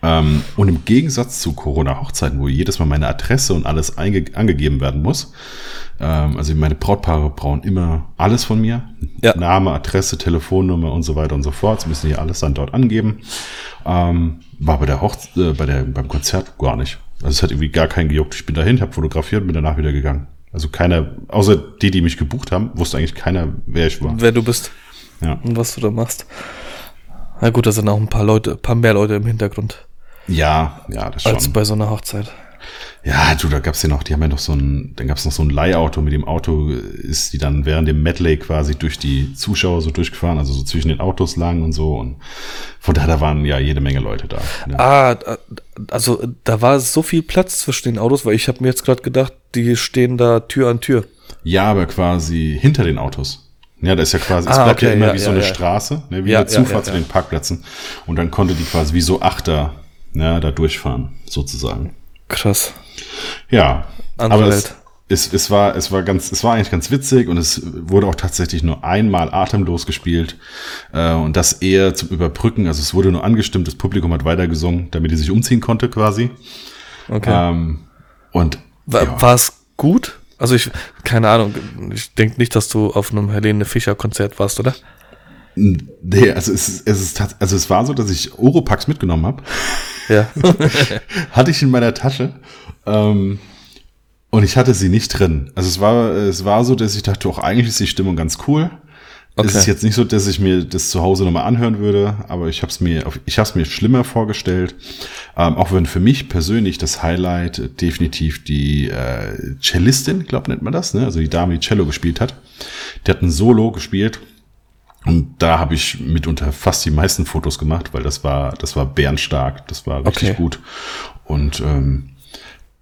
Ähm, und im Gegensatz zu Corona-Hochzeiten, wo jedes Mal meine Adresse und alles angegeben werden muss, ähm, also meine Brautpaare brauchen immer alles von mir. Ja. Name, Adresse, Telefonnummer und so weiter und so fort. Sie müssen hier alles dann dort angeben. Ähm, war bei der Hochz äh, bei der, beim Konzert gar nicht. Also es hat irgendwie gar keinen gejuckt. Ich bin dahin, habe fotografiert und bin danach wieder gegangen. Also keiner, außer die, die mich gebucht haben, wusste eigentlich keiner, wer ich war. Wer du bist Ja, und was du da machst. Na gut, da sind auch ein paar Leute, ein paar mehr Leute im Hintergrund ja, ja das als schon. bei so einer Hochzeit. Ja, du, da gab's ja noch, die haben ja noch so ein, dann gab's noch so ein Leihauto, mit dem Auto ist die dann während dem Medley quasi durch die Zuschauer so durchgefahren, also so zwischen den Autos lang und so und von daher, da waren ja jede Menge Leute da. Ne? Ah, also da war so viel Platz zwischen den Autos, weil ich habe mir jetzt gerade gedacht, die stehen da Tür an Tür. Ja, aber quasi hinter den Autos. Ja, da ist ja quasi, es Ah, bleibt ja okay, immer ja, wie so ja, eine ja. Straße, ne, wie Ja, eine ja, Zufahrt ja, zu ja. den Parkplätzen. Und dann konnte die quasi wie so Achter, ja, da durchfahren, sozusagen. Krass. Ja, Andere aber Welt. es, es, es war, es war ganz, es war eigentlich ganz witzig und es wurde auch tatsächlich nur einmal atemlos gespielt äh, und das eher zum Überbrücken. Also es wurde nur angestimmt, das Publikum hat weitergesungen, damit die sich umziehen konnte quasi. Okay. Ähm, und War, ja. war es gut? Also ich, keine Ahnung, ich denke nicht, dass du auf einem Helene Fischer Konzert warst, oder? Nee, also es, ist- es ist also es war so, dass ich Oropax mitgenommen habe. Ja. hatte ich in meiner Tasche. Ähm, und ich hatte sie nicht drin. Also es war, es war so, dass ich dachte, auch eigentlich ist die Stimmung ganz cool. Es Okay. ist jetzt nicht so, dass ich mir das zu Hause nochmal anhören würde, aber ich habe es mir, ich habe es mir schlimmer vorgestellt. Ähm, auch wenn für mich persönlich das Highlight definitiv die äh, Cellistin, glaube nennt man das, ne? Also die Dame, die Cello gespielt hat. Die hat ein Solo gespielt und da habe ich mitunter fast die meisten Fotos gemacht, weil das war, das war bärenstark, das war richtig Okay. gut. Und ähm,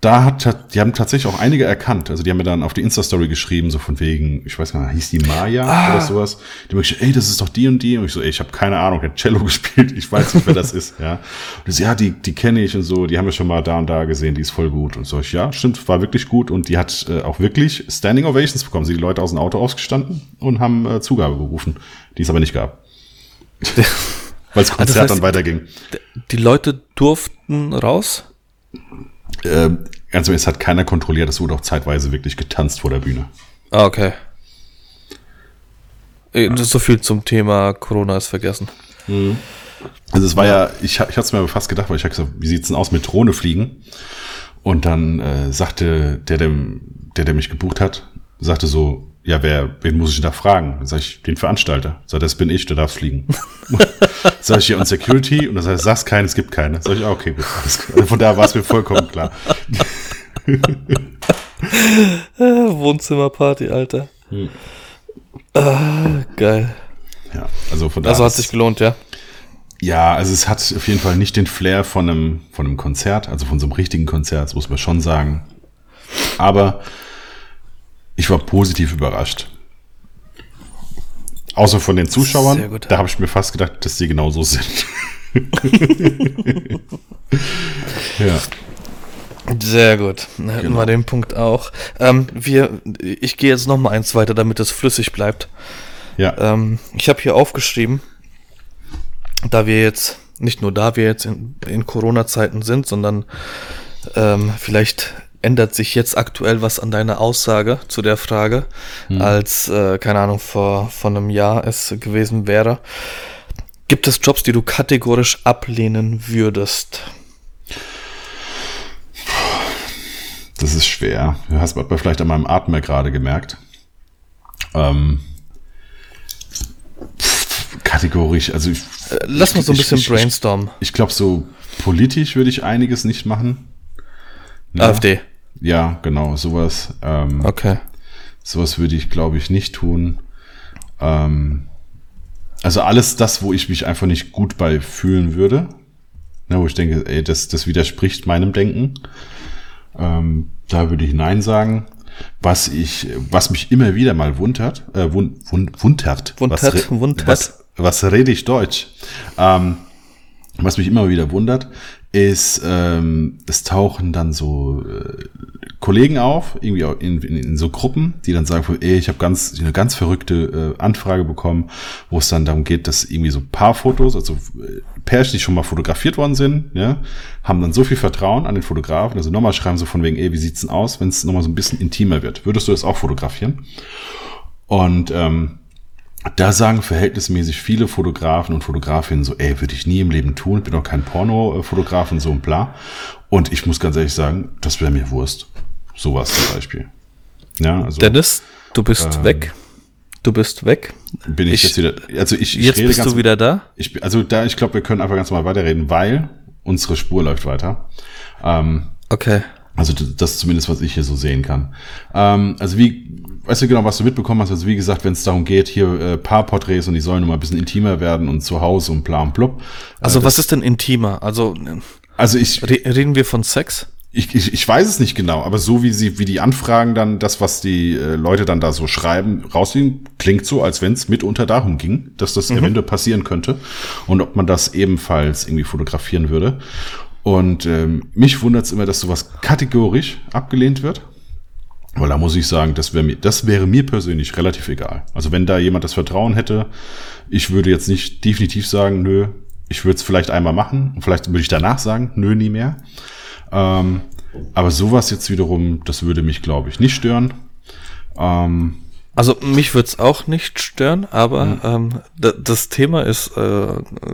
da hat, die haben tatsächlich auch einige erkannt. Also die haben mir dann auf die Insta-Story geschrieben, so von wegen, ich weiß gar nicht, hieß die Maya Ah. oder sowas. Die haben gesagt, ey, das ist doch die und die. Und ich so, ey, ich habe keine Ahnung, der hat Cello gespielt, ich weiß nicht, wer das ist. Ja. Und die so, ja, die, die kenne ich und so, die haben wir schon mal da und da gesehen, die ist voll gut. Und so, ich, ja, stimmt, war wirklich gut. Und die hat äh, auch wirklich Standing Ovations bekommen. Sie die Leute aus dem Auto ausgestanden und haben äh, Zugabe gerufen, die es aber nicht gab. Weil das Konzert heißt, dann weiterging. Die Leute durften raus? Ähm, ganz ehrlich, es hat keiner kontrolliert, es wurde auch zeitweise wirklich getanzt vor der Bühne. Ah, okay. Äh, So viel zum Thema Corona ist vergessen. Also es war ja, ich, ich hatte es mir fast gedacht, weil ich habe gesagt, wie sieht's denn aus mit Drohne fliegen? Und dann äh, sagte der, der, der, der mich gebucht hat, sagte so, ja, wer, wen muss ich denn da fragen? Dann sag ich, den Veranstalter. Sag, das bin ich, du darfst fliegen. sag ich, ja, und Security? Und dann sag ich, sag's keinen, es gibt keine. Sag ich, ah, okay, gut, alles klar. Also Von da war es mir vollkommen klar. Wohnzimmerparty, Alter. Ah, geil. Ja, also von da Also hat sich gelohnt, ja. Ja, also es hat auf jeden Fall nicht den Flair von einem, von einem Konzert, also von so einem richtigen Konzert, das muss man schon sagen. Aber ich war positiv überrascht. Außer von den Zuschauern, da habe ich mir fast gedacht, dass die genauso sind. ja. Sehr gut. Dann hätten Genau. wir den Punkt auch. Ähm, wir, ich gehe jetzt noch mal eins weiter, damit es flüssig bleibt. Ja. Ähm, ich habe hier aufgeschrieben, da wir jetzt, nicht nur da wir jetzt in, in Corona-Zeiten sind, sondern ähm, vielleicht ändert sich jetzt aktuell was an deiner Aussage zu der Frage, als, äh, keine Ahnung, vor, vor einem Jahr es gewesen wäre. Gibt es Jobs, die du kategorisch ablehnen würdest? Das ist schwer. Du hast aber vielleicht an meinem Atmen gerade gemerkt. Ähm, kategorisch, also ich, Äh, Lass mal so ein bisschen ich- ich- brainstormen. ich glaube, so politisch würde ich einiges nicht machen. Ja. AfD. Ja, genau, sowas. Ähm, Okay. Sowas würde ich, glaube ich, nicht tun. Ähm, also alles das, wo ich mich einfach nicht gut bei fühlen würde. Ne, wo ich denke, ey, das, das widerspricht meinem Denken. Ähm, da würde ich Nein sagen. Was ich, was mich immer wieder mal wundert, äh, wund, wund, wundert, Wundert, was, wundert. was, was rede ich Deutsch? Ähm, was mich immer wieder wundert, ist, ähm, es tauchen dann so äh, Kollegen auf, irgendwie auch in, in, in so Gruppen, die dann sagen, ey, ich habe ganz eine ganz verrückte äh, Anfrage bekommen, wo es dann darum geht, dass irgendwie so Paarfotos, also äh, Pärchen, die schon mal fotografiert worden sind, ja, haben dann so viel Vertrauen an den Fotografen, also nochmal schreiben so von wegen, ey, wie sieht's denn aus, wenn es nochmal so ein bisschen intimer wird? Würdest du das auch fotografieren? Und ähm, da sagen verhältnismäßig viele Fotografen und Fotografinnen so, ey, würde ich nie im Leben tun, bin doch kein Pornofotograf und so und bla. Und ich muss ganz ehrlich sagen, das wäre mir Wurst. Sowas zum Beispiel. Ja, also Dennis, du bist Ähm, weg. Du bist weg. bin ich, ich- jetzt wieder, also ich, ich Jetzt rede bist ganz, du wieder da. ich, also da, ich glaube, wir können einfach ganz normal weiterreden, weil unsere Spur läuft weiter. Ähm, Okay. Also das ist zumindest, was ich hier so sehen kann. Ähm, also wie, weißt du genau, was du mitbekommen hast? Also wie gesagt, wenn es darum geht, hier äh, Paarporträts und die sollen noch mal ein bisschen intimer werden und zu Hause und bla und blub. Also äh, was ist denn intimer? Also Also ich, re reden wir von Sex? ich, ich, ich weiß es nicht genau, aber so wie sie, wie die Anfragen dann, das, was die äh, Leute dann da so schreiben, rausziehen, klingt so, als wenn es mitunter darum ging, dass das eventuell passieren könnte und ob man das ebenfalls irgendwie fotografieren würde. Und ähm, mich wundert es immer, dass sowas kategorisch abgelehnt wird. Weil da muss ich sagen, das wäre mir, das wäre mir persönlich relativ egal. Also wenn da jemand das Vertrauen hätte, ich würde jetzt nicht definitiv sagen, nö, ich würde es vielleicht einmal machen und vielleicht würde ich danach sagen, nö, nie mehr. Ähm, aber sowas jetzt wiederum, das würde mich, glaube ich, nicht stören. Ähm, Also mich würde es auch nicht stören, aber ähm, da, das Thema ist, äh,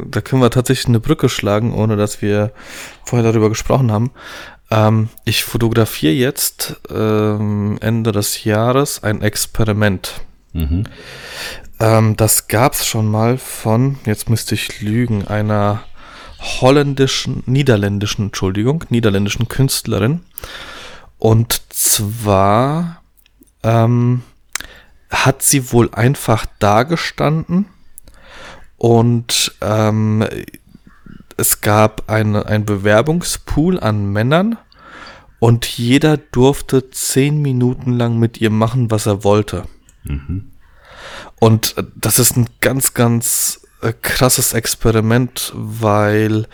da können wir tatsächlich eine Brücke schlagen, ohne dass wir vorher darüber gesprochen haben. Ähm, ich fotografiere jetzt ähm, Ende des Jahres ein Experiment. mhm. Ähm, das gab's schon mal von, jetzt müsste ich lügen, einer holländischen, niederländischen, Entschuldigung, niederländischen Künstlerin. Und zwar ähm, hat sie wohl einfach dagestanden und ähm, es gab eine, ein Bewerbungspool an Männern und jeder durfte zehn Minuten lang mit ihr machen, was er wollte. Und äh, das ist ein ganz, ganz äh, krasses Experiment, weil,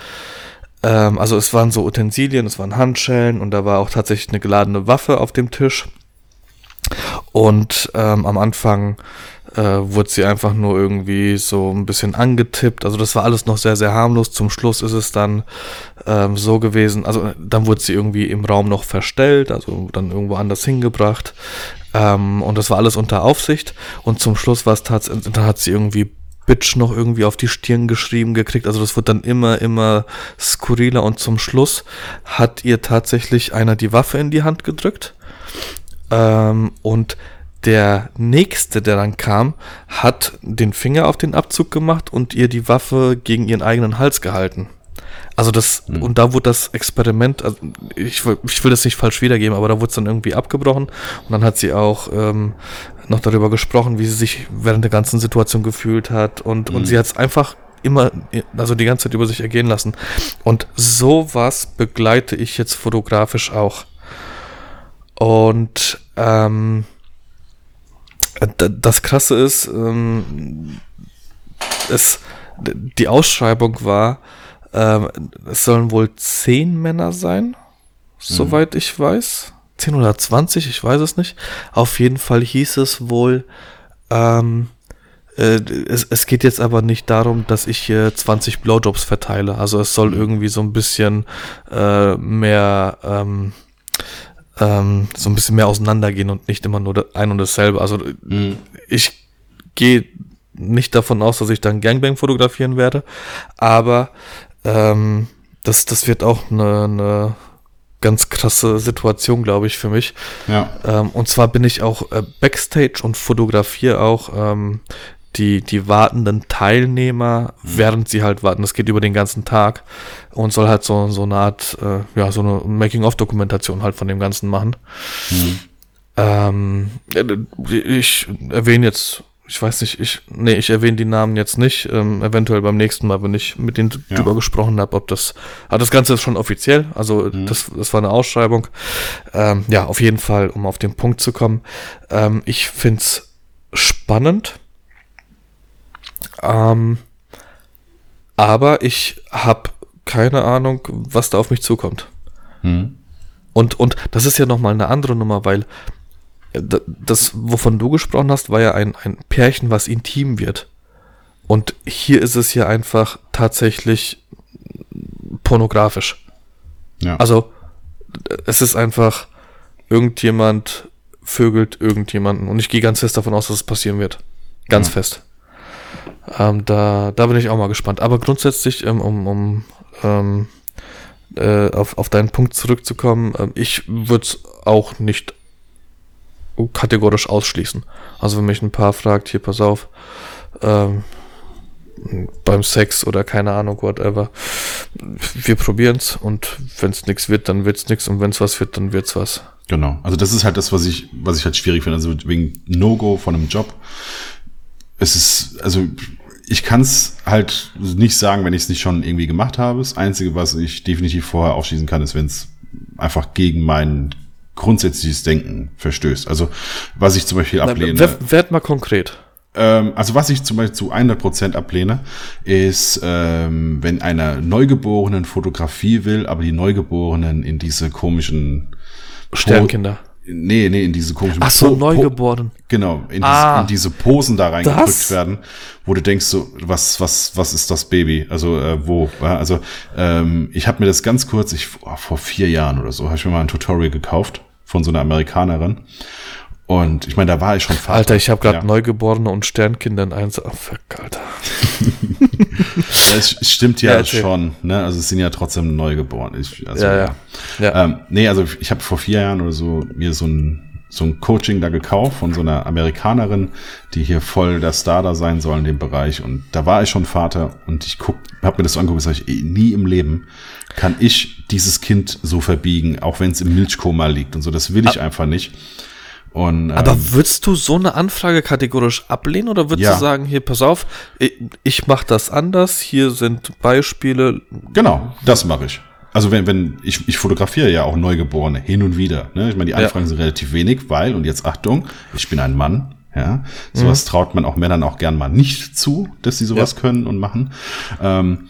ähm, also es waren so Utensilien, es waren Handschellen und da war auch tatsächlich eine geladene Waffe auf dem Tisch. Und ähm, am Anfang äh, wurde sie einfach nur irgendwie so ein bisschen angetippt. Also das war alles noch sehr, sehr harmlos. Zum Schluss ist es dann ähm, so gewesen, also dann wurde sie irgendwie im Raum noch verstellt, also dann irgendwo anders hingebracht. Ähm, und das war alles unter Aufsicht. Und zum Schluss war es tatsächlich, dann hat sie irgendwie Bitch noch irgendwie auf die Stirn geschrieben gekriegt. Also das wird dann immer, immer skurriler und zum Schluss hat ihr tatsächlich einer die Waffe in die Hand gedrückt. Ähm, und der nächste, der dann kam, hat den Finger auf den Abzug gemacht und ihr die Waffe gegen ihren eigenen Hals gehalten. Also das, mhm. und da wurde das Experiment, also ich, ich will das nicht falsch wiedergeben, aber da wurde es dann irgendwie abgebrochen und dann hat sie auch ähm, noch darüber gesprochen, wie sie sich während der ganzen Situation gefühlt hat und, mhm. und sie hat es einfach immer, also die ganze Zeit über sich ergehen lassen. Und sowas begleite ich jetzt fotografisch auch. Und ähm, das Krasse ist, ähm, es, die Ausschreibung war, ähm, es sollen wohl zehn Männer sein, mhm. soweit ich weiß. 10 oder 20, ich weiß es nicht. Auf jeden Fall hieß es wohl, ähm, äh, es, es geht jetzt aber nicht darum, dass ich hier 20 Blowjobs verteile. Also es soll mhm. irgendwie so ein bisschen äh, mehr, ähm, ähm, so ein bisschen mehr auseinandergehen und nicht immer nur ein und dasselbe. Also mhm. ich gehe nicht davon aus, dass ich dann Gangbang fotografieren werde, aber ähm, das, das wird auch eine, eine ganz krasse Situation, glaube ich, für mich. Ja. Ähm, und zwar bin ich auch äh, Backstage und fotografiere auch ähm, die, die wartenden Teilnehmer, mhm. während sie halt warten. Das geht über den ganzen Tag und soll halt so, so eine Art, äh, ja, so eine Making-of-Dokumentation halt von dem Ganzen machen. Mhm. Ähm, äh, ich erwähne jetzt ich weiß nicht, ich, nee, ich erwähne die Namen jetzt nicht. Ähm, eventuell beim nächsten Mal, wenn ich mit denen ja. drüber gesprochen habe, ob das, ah, das Ganze ist schon offiziell, also mhm. das, das war eine Ausschreibung. Ähm, ja, auf jeden Fall, um auf den Punkt zu kommen. Ähm, ich find's spannend. Ähm, aber ich habe keine Ahnung, was da auf mich zukommt. Mhm. Und, und das ist ja nochmal eine andere Nummer, weil das, wovon du gesprochen hast, war ja ein, ein Pärchen, was intim wird. Und hier ist es ja einfach tatsächlich pornografisch. Ja. Also, es ist einfach, irgendjemand vögelt irgendjemanden. Und ich gehe ganz fest davon aus, dass es passieren wird. Ganz ja. fest. Ähm, da, da bin ich auch mal gespannt. Aber grundsätzlich, ähm, um, um ähm, äh, auf, auf deinen Punkt zurückzukommen, äh, ich würde es auch nicht kategorisch ausschließen. Also wenn mich ein Paar fragt, hier pass auf, ähm, beim Sex oder keine Ahnung, whatever, wir probieren's und wenn es nichts wird, dann wird's nichts und wenn es was wird, dann wird's was. Genau. Also das ist halt das, was ich, was ich halt schwierig finde. Also wegen No-Go von einem Job. Es ist, also ich kann es halt nicht sagen, wenn ich es nicht schon irgendwie gemacht habe. Das Einzige, was ich definitiv vorher ausschließen kann, ist, wenn es einfach gegen meinen grundsätzliches Denken verstößt. Also was ich zum Beispiel ablehne. Werd, werd mal konkret. Ähm, also was ich zum Beispiel zu 100 Prozent ablehne, ist, ähm, wenn einer Neugeborenen Fotografie will, aber die Neugeborenen in diese komischen Sternkinder. Nee, nee, in diese komischen Ach so, po Neugeboren. Genau, in, ah, diese, in, diese, Posen da reingedrückt das? werden, wo du denkst so, was, was, was ist das Baby? Also äh, wo? Also ähm, ich habe mir das ganz kurz, ich oh, vor vier Jahren oder so, habe ich mir mal ein Tutorial gekauft von so einer Amerikanerin. Und ich meine, da war ich schon Vater. Alter, ich habe gerade ja. Neugeborene und Sternkinder in eins. Oh, fuck, Alter. ja, es stimmt ja, ja schon. Ne? Also es sind ja trotzdem Neugeboren. Ich, also, ja, ja. ja. Ähm, nee, also ich habe vor vier Jahren oder so mir so ein so ein Coaching da gekauft von so einer Amerikanerin, die hier voll der Star da sein soll in dem Bereich. Und da war ich schon Vater und ich guck, hab mir das so angeguckt und sag ich, nie im Leben kann ich dieses Kind so verbiegen, auch wenn es im Milchkoma liegt und so. Das will ich einfach nicht. Und, ähm, Aber würdest du so eine Anfrage kategorisch ablehnen oder würdest ja. du sagen, hier, pass auf, ich, ich mache das anders, hier sind Beispiele? Genau, das mache ich. Also wenn, wenn, ich, ich fotografiere ja auch Neugeborene hin und wieder. Ne? Ich meine, die Anfragen ja. sind relativ wenig, weil, und jetzt Achtung, ich bin ein Mann, ja. Sowas mhm. traut man auch Männern auch gern mal nicht zu, dass sie sowas ja. können und machen. Ähm,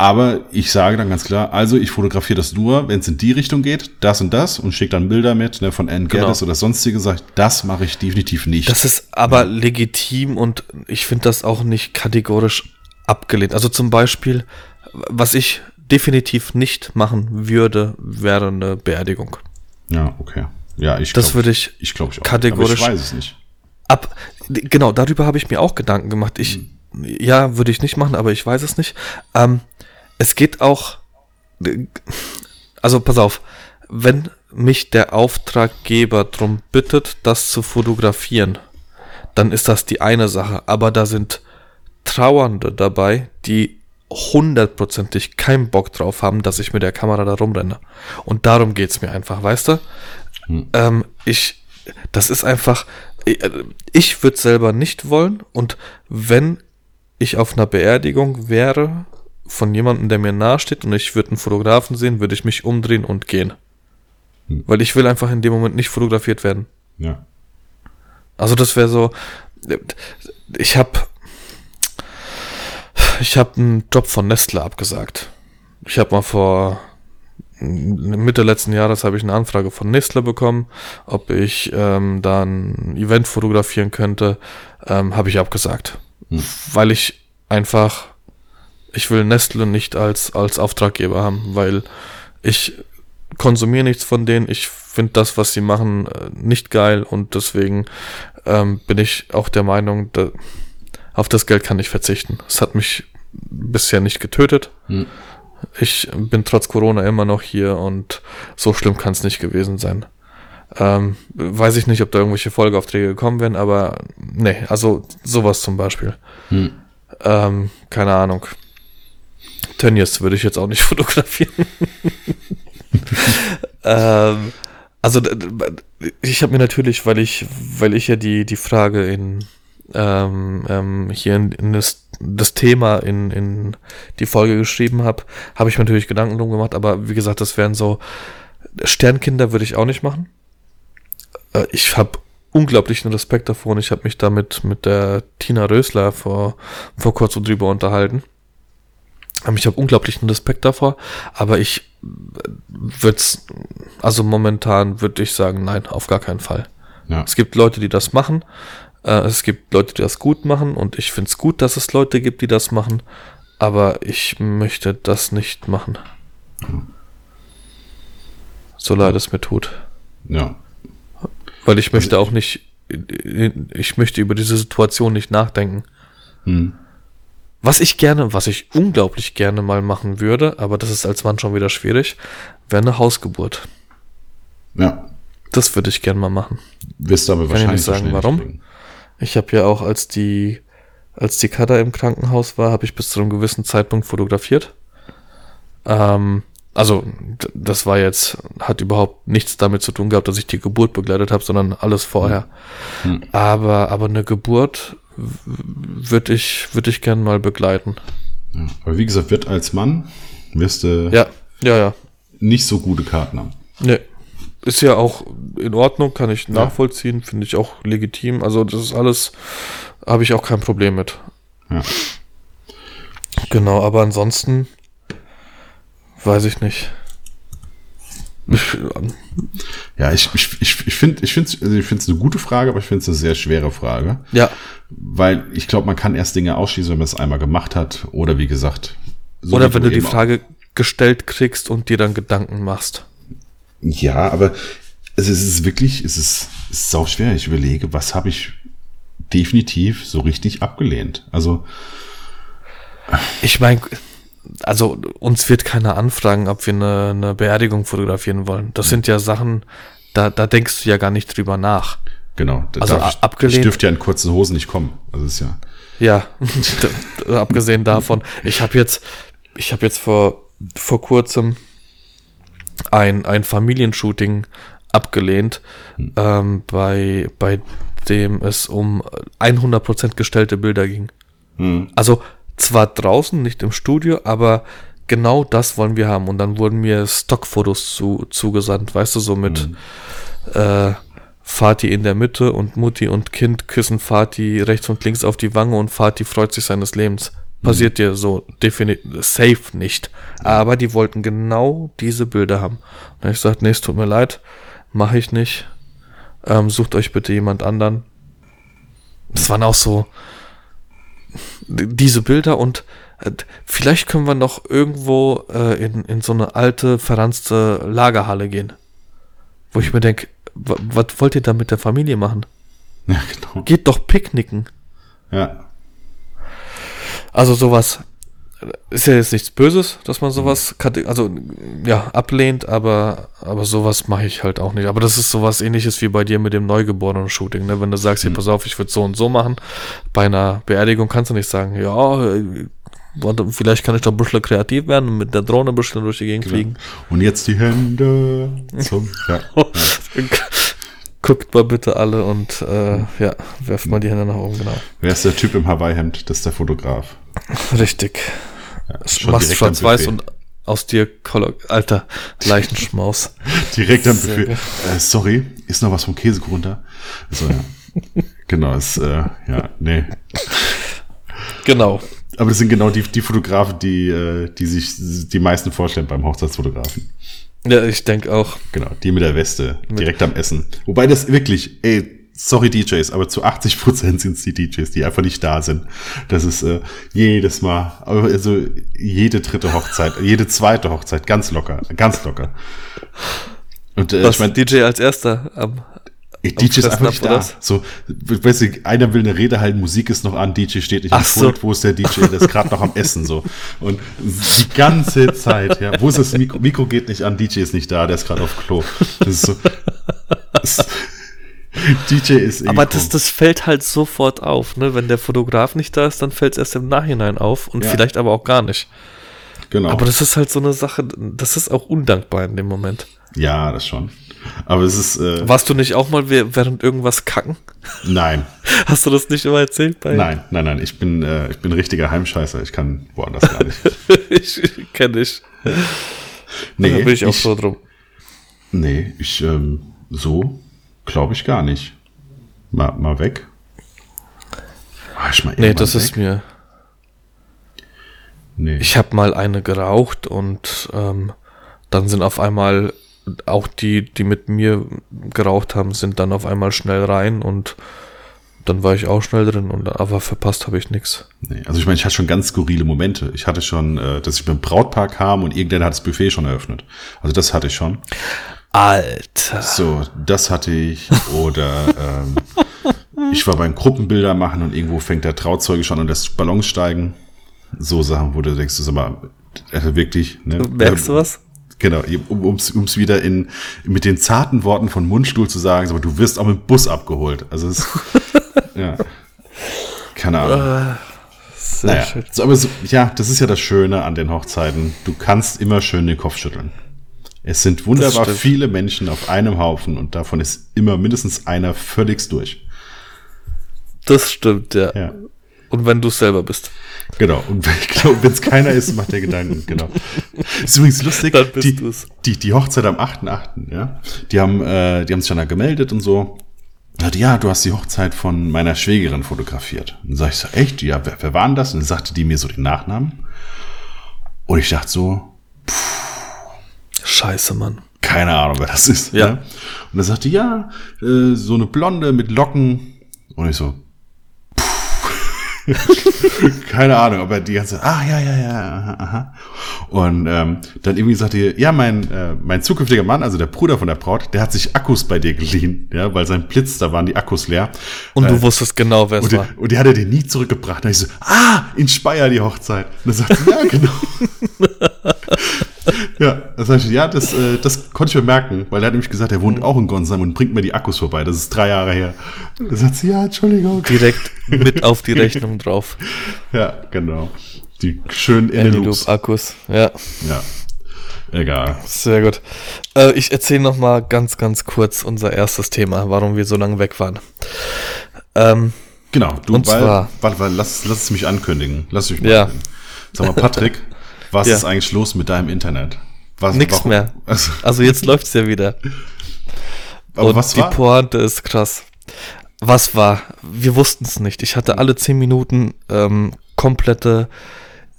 Aber ich sage dann ganz klar, also ich fotografiere das nur, wenn es in die Richtung geht, das und das und schicke dann Bilder mit ne, von Ann Genau. Geddes oder sonstige. Ich, das mache ich definitiv nicht. Das ist aber legitim und ich finde das auch nicht kategorisch abgelehnt. Also zum Beispiel, was ich definitiv nicht machen würde, wäre eine Beerdigung. ja, okay. Ja, ich Das glaub- würde ich ich glaube ich auch. kategorisch- Aber ich weiß es nicht. ab. Genau, darüber habe ich mir auch Gedanken gemacht. Ich, ja, würde ich nicht machen, aber ich weiß es nicht. Ähm, es geht auch, also pass auf, wenn mich der Auftraggeber drum bittet, das zu fotografieren, dann ist das die eine Sache. Aber da sind Trauernde dabei, die hundertprozentig keinen Bock drauf haben, dass ich mit der Kamera da rumrenne. Und darum geht's mir einfach, weißt du? Ähm, ich, das ist einfach, ich, äh, ich würde selber nicht wollen und wenn ich auf einer Beerdigung wäre von jemandem, der mir nahesteht und ich würde einen Fotografen sehen, würde ich mich umdrehen und gehen. Hm. Weil ich will einfach in dem Moment nicht fotografiert werden. Ja. Also das wäre so, ich habe ich habe einen Job von Nestle abgesagt. Ich habe mal vor Mitte letzten Jahres habe ich eine Anfrage von Nestle bekommen, ob ich ähm, da ein Event fotografieren könnte, ähm, habe ich abgesagt, Hm. weil ich einfach ich will Nestle nicht als als Auftraggeber haben, weil ich konsumiere nichts von denen. Ich finde das, was sie machen, äh, nicht geil und deswegen ähm, bin ich auch der Meinung, da, auf das Geld kann ich verzichten. Es hat mich bisher nicht getötet. Hm. Ich bin trotz Corona immer noch hier und so schlimm kann es nicht gewesen sein. Ähm, weiß ich nicht, ob da irgendwelche Folgeaufträge gekommen wären, aber nee, also sowas zum Beispiel. Hm. Ähm, keine Ahnung. Tönnies würde ich jetzt auch nicht fotografieren. ähm, also ich habe mir natürlich, weil ich, weil ich ja die die Frage in ähm, ähm, hier in, in das, das Thema in, in die Folge geschrieben habe, habe ich mir natürlich Gedanken drum gemacht, aber wie gesagt, das wären so Sternkinder würde ich auch nicht machen. Äh, ich habe unglaublichen Respekt davor und ich habe mich damit mit der Tina Rösler vor, vor kurzem drüber unterhalten. Ich habe unglaublichen Respekt davor, aber ich würde also momentan würde ich sagen, nein, auf gar keinen Fall. Ja. Es gibt Leute, die das machen. Äh, es gibt Leute, die das gut machen. Und ich finde es gut, dass es Leute gibt, die das machen. Aber ich möchte das nicht machen. So leid es mir tut. Ja. Weil ich möchte auch nicht, ich möchte über diese Situation nicht nachdenken. Hm. Was ich gerne, was ich unglaublich gerne mal machen würde, aber das ist als Mann schon wieder schwierig, wäre eine Hausgeburt. Ja. Das würde ich gerne mal machen. Wirst du aber ich wahrscheinlich nicht sagen, warum. Nicht. Ich habe ja auch, als die, als die Kada im Krankenhaus war, habe ich bis zu einem gewissen Zeitpunkt fotografiert. Ähm, also, das war jetzt, hat überhaupt nichts damit zu tun gehabt, dass ich die Geburt begleitet habe, sondern alles vorher. Hm. Aber, aber eine Geburt würde ich, würde ich gern mal begleiten. Ja. Aber wie gesagt, wird als Mann wirst du Ja, ja, ja. nicht so gute Karten haben. Ne. Ist ja auch in Ordnung, kann ich nachvollziehen, finde ich auch legitim. Also, das ist alles, habe ich auch kein Problem mit. Ja. Genau, aber ansonsten weiß ich nicht. Ja, ich, ich, ich, ich finde ich finde also ich finde es eine gute Frage, aber ich finde es eine sehr schwere Frage. ja, Weil ich glaube, man kann erst Dinge ausschließen, wenn man es einmal gemacht hat. Oder wie gesagt. so oder wie wenn du die auch- Frage gestellt kriegst und dir dann Gedanken machst. Ja, aber es ist, wirklich, es ist, es ist sau schwer. Ich überlege, was habe ich definitiv so richtig abgelehnt. Also, Ich meine, also uns wird keiner anfragen, ob wir eine, eine Beerdigung fotografieren wollen. Das sind ja Sachen, da, da denkst du ja gar nicht drüber nach. genau. Also, darf ich, abgelehnt- Ich dürfte ja in kurzen Hosen nicht kommen. Also, ist ja. Ja, abgesehen davon, ich habe jetzt, ich habe jetzt vor, vor kurzem ein, ein Familienshooting abgelehnt, ähm, bei, bei dem es um 100% gestellte Bilder ging. Hm. Also zwar draußen, nicht im Studio, aber genau das wollen wir haben. Und dann wurden mir Stockfotos zu, zugesandt, weißt du, so mit äh, Vati in der Mitte und Mutti und Kind küssen Vati rechts und links auf die Wange und Vati freut sich seines Lebens. Passiert dir so definitiv safe nicht. Aber die wollten genau diese Bilder haben. Und ich gesagt, nee, es tut mir leid, mache ich nicht. Ähm, sucht euch bitte jemand anderen. Das waren auch so diese Bilder und äh, vielleicht können wir noch irgendwo äh, in, in so eine alte, verranzte Lagerhalle gehen. Wo ich mir denke, was wollt ihr da mit der Familie machen? Ja, genau. Geht doch picknicken. Ja. Also sowas ist ja jetzt nichts Böses, dass man sowas also ja ablehnt, aber aber sowas mache ich halt auch nicht. Aber das ist sowas Ähnliches wie bei dir mit dem neugeborenen Shooting, ne? Wenn du sagst, hier, pass auf, ich würde so und so machen. Bei einer Beerdigung kannst du nicht sagen, ja, äh, vielleicht kann ich doch ein bisschen kreativ werden und mit der Drohne ein bisschen durch die Gegend Genau. fliegen. Und jetzt die Hände zum. Ja. Guckt mal bitte alle und äh, ja, werft mal die Hände nach oben, genau. Wer ist der Typ im Hawaii-Hemd? Das ist der Fotograf. Richtig. Schon Machst direkt schwarz-weiß und aus dir Kolor alter Leichenschmaus. Direkt am Buffet. Äh, sorry, ist noch was vom Käsekuchen da? So, ja. genau, ist, äh, ja, nee. genau. Aber das sind genau die, die Fotografen, die, äh, die sich die meisten vorstellen beim Hochzeitsfotografen. Ja, ich denke auch. Genau, die mit der Weste, direkt am Essen. Wobei das wirklich, ey, sorry DJs, aber zu 80 Prozent sind es die DJs, die einfach nicht da sind. Das ist äh, jedes Mal, also jede dritte Hochzeit, jede zweite Hochzeit, ganz locker, ganz locker. Und äh, Was ich mein, DJ als erster am Ich, DJ ist einfach nicht da. So, weißt du, einer will eine Rede halten, Musik ist noch an, DJ steht nicht am Ach so. Pult, wo ist der DJ, der ist gerade noch am Essen, so. Und die ganze Zeit, ja, wo ist das Mikro? Mikro geht nicht an, DJ ist nicht da, der ist gerade auf Klo. Das ist so. Das, DJ ist Aber das, das fällt halt sofort auf, ne? Wenn der Fotograf nicht da ist, dann fällt es erst im Nachhinein auf und Ja. vielleicht aber auch gar nicht. genau. Aber das ist halt so eine Sache, das ist auch undankbar in dem Moment. ja, das schon. Aber es ist, äh, Warst du nicht auch mal wäh- während irgendwas kacken? nein, Hast du das nicht immer erzählt bei nein, nein, nein, ich bin, äh, ich bin richtiger Heimscheißer, ich kann woanders gar nicht. ich kenne ich. Nee, da bin ich auch ich, so drum. Nee, ich, ähm, so glaube ich gar nicht. Mal, mal weg. War ich mal Nee, das weg? ist mir. Nee. Ich habe mal eine geraucht und ähm, dann sind auf einmal auch die, die mit mir geraucht haben, sind dann auf einmal schnell rein und dann war ich auch schnell drin und aber verpasst habe ich nichts. nee. Also ich meine, ich hatte schon ganz skurrile Momente. Ich hatte schon, äh, dass ich beim Brautpaar kam und irgendeiner hat das Buffet schon eröffnet. Also das hatte ich schon. Alter. So, das hatte ich. Oder ähm, ich war beim Gruppenbilder machen und irgendwo fängt der Trauzeuge schon an das Ballons steigen. So Sachen, wo du denkst, du sag mal, also wirklich, ne? Merkst du was? Genau, um ums um's wieder in mit den zarten Worten von Mundstuhl zu sagen, aber du wirst auch mit dem Bus abgeholt. Also es ja. Keine Ahnung. Sehr naja, schön. so, aber so, ja, das ist ja das Schöne an den Hochzeiten. Du kannst immer schön den Kopf schütteln. Es sind wunderbar viele Menschen auf einem Haufen und davon ist immer mindestens einer völligst durch. Das stimmt, ja. Ja. Und wenn du es selber bist. Genau. Und wenn- ich glaube, wenn es keiner ist, macht der Gedanken. Genau. Ist übrigens lustig. Dann bist die, du's. die, die Hochzeit am 8.8., ja. Die haben, äh, die haben sich dann da gemeldet und so. Ja, du hast die Hochzeit von meiner Schwägerin fotografiert. Und dann sag ich so, echt? Ja, wer, wer war denn das? Und dann sagte die mir so den Nachnamen. Und ich dachte so, Scheiße, Mann. keine Ahnung, wer das ist. Ja. Ne? Und er sagte, ja, äh, so eine Blonde mit Locken. Und ich so, keine Ahnung, aber die ganze, ah, ja, ja, ja, aha, aha. Und ähm, dann irgendwie sagte er, ja, mein, äh, mein zukünftiger Mann, also der Bruder von der Braut, der hat sich Akkus bei dir geliehen, ja, weil sein Blitz, da waren die Akkus leer. Und Äh, du wusstest genau, wer es war. und die hat er dir nie zurückgebracht. Und ich so, ah, in Speyer die Hochzeit. Und dann sagt ja, genau. ja, das heißt, ja, das, äh, das konnte ich mir merken, weil er hat nämlich gesagt, er wohnt auch in Gonsheim und bringt mir die Akkus vorbei. Das ist drei Jahre her. Dann sagt sie, ja, Entschuldigung. Direkt mit auf die Rechnung drauf. Ja, genau. Die schön in den Loops. Anyloop-Akkus. Ja, Ja, egal. sehr gut. Äh, ich erzähle noch mal ganz, ganz kurz unser erstes Thema, warum wir so lange weg waren. Ähm, Genau, du, Und weil, zwar- warte, warte, lass, lass es mich ankündigen. Lass mich mal Ja. Sag mal, Patrick, was Ja. ist eigentlich los mit deinem Internet? Was, nix warum- mehr. Also, Also jetzt läuft's ja wieder. aber Und was die war? Pointe ist krass. Was war? Wir wussten es nicht. Ich hatte alle zehn Minuten ähm, komplette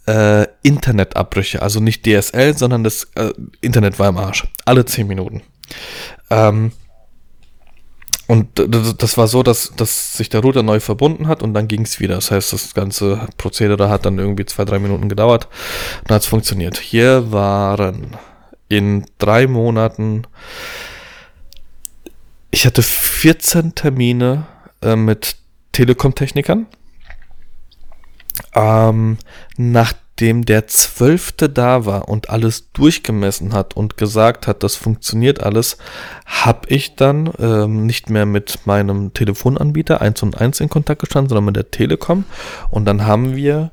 äh, Internetabbrüche. Also nicht DSL, sondern das äh, Internet war im Arsch. Alle 10 Minuten. Ähm, und das war so, dass, dass sich der Router neu verbunden hat und dann ging es wieder. Das heißt, das ganze Prozedere hat dann irgendwie zwei, drei Minuten gedauert und hat es funktioniert. Hier waren in drei Monaten, ich hatte 14 Termine äh, mit Telekom-Technikern. Ähm, nach nachdem der Zwölfte da war und alles durchgemessen hat und gesagt hat, das funktioniert alles, habe ich dann ähm, nicht mehr mit meinem Telefonanbieter 1 und 1 in Kontakt gestanden, sondern mit der Telekom. Und dann haben wir,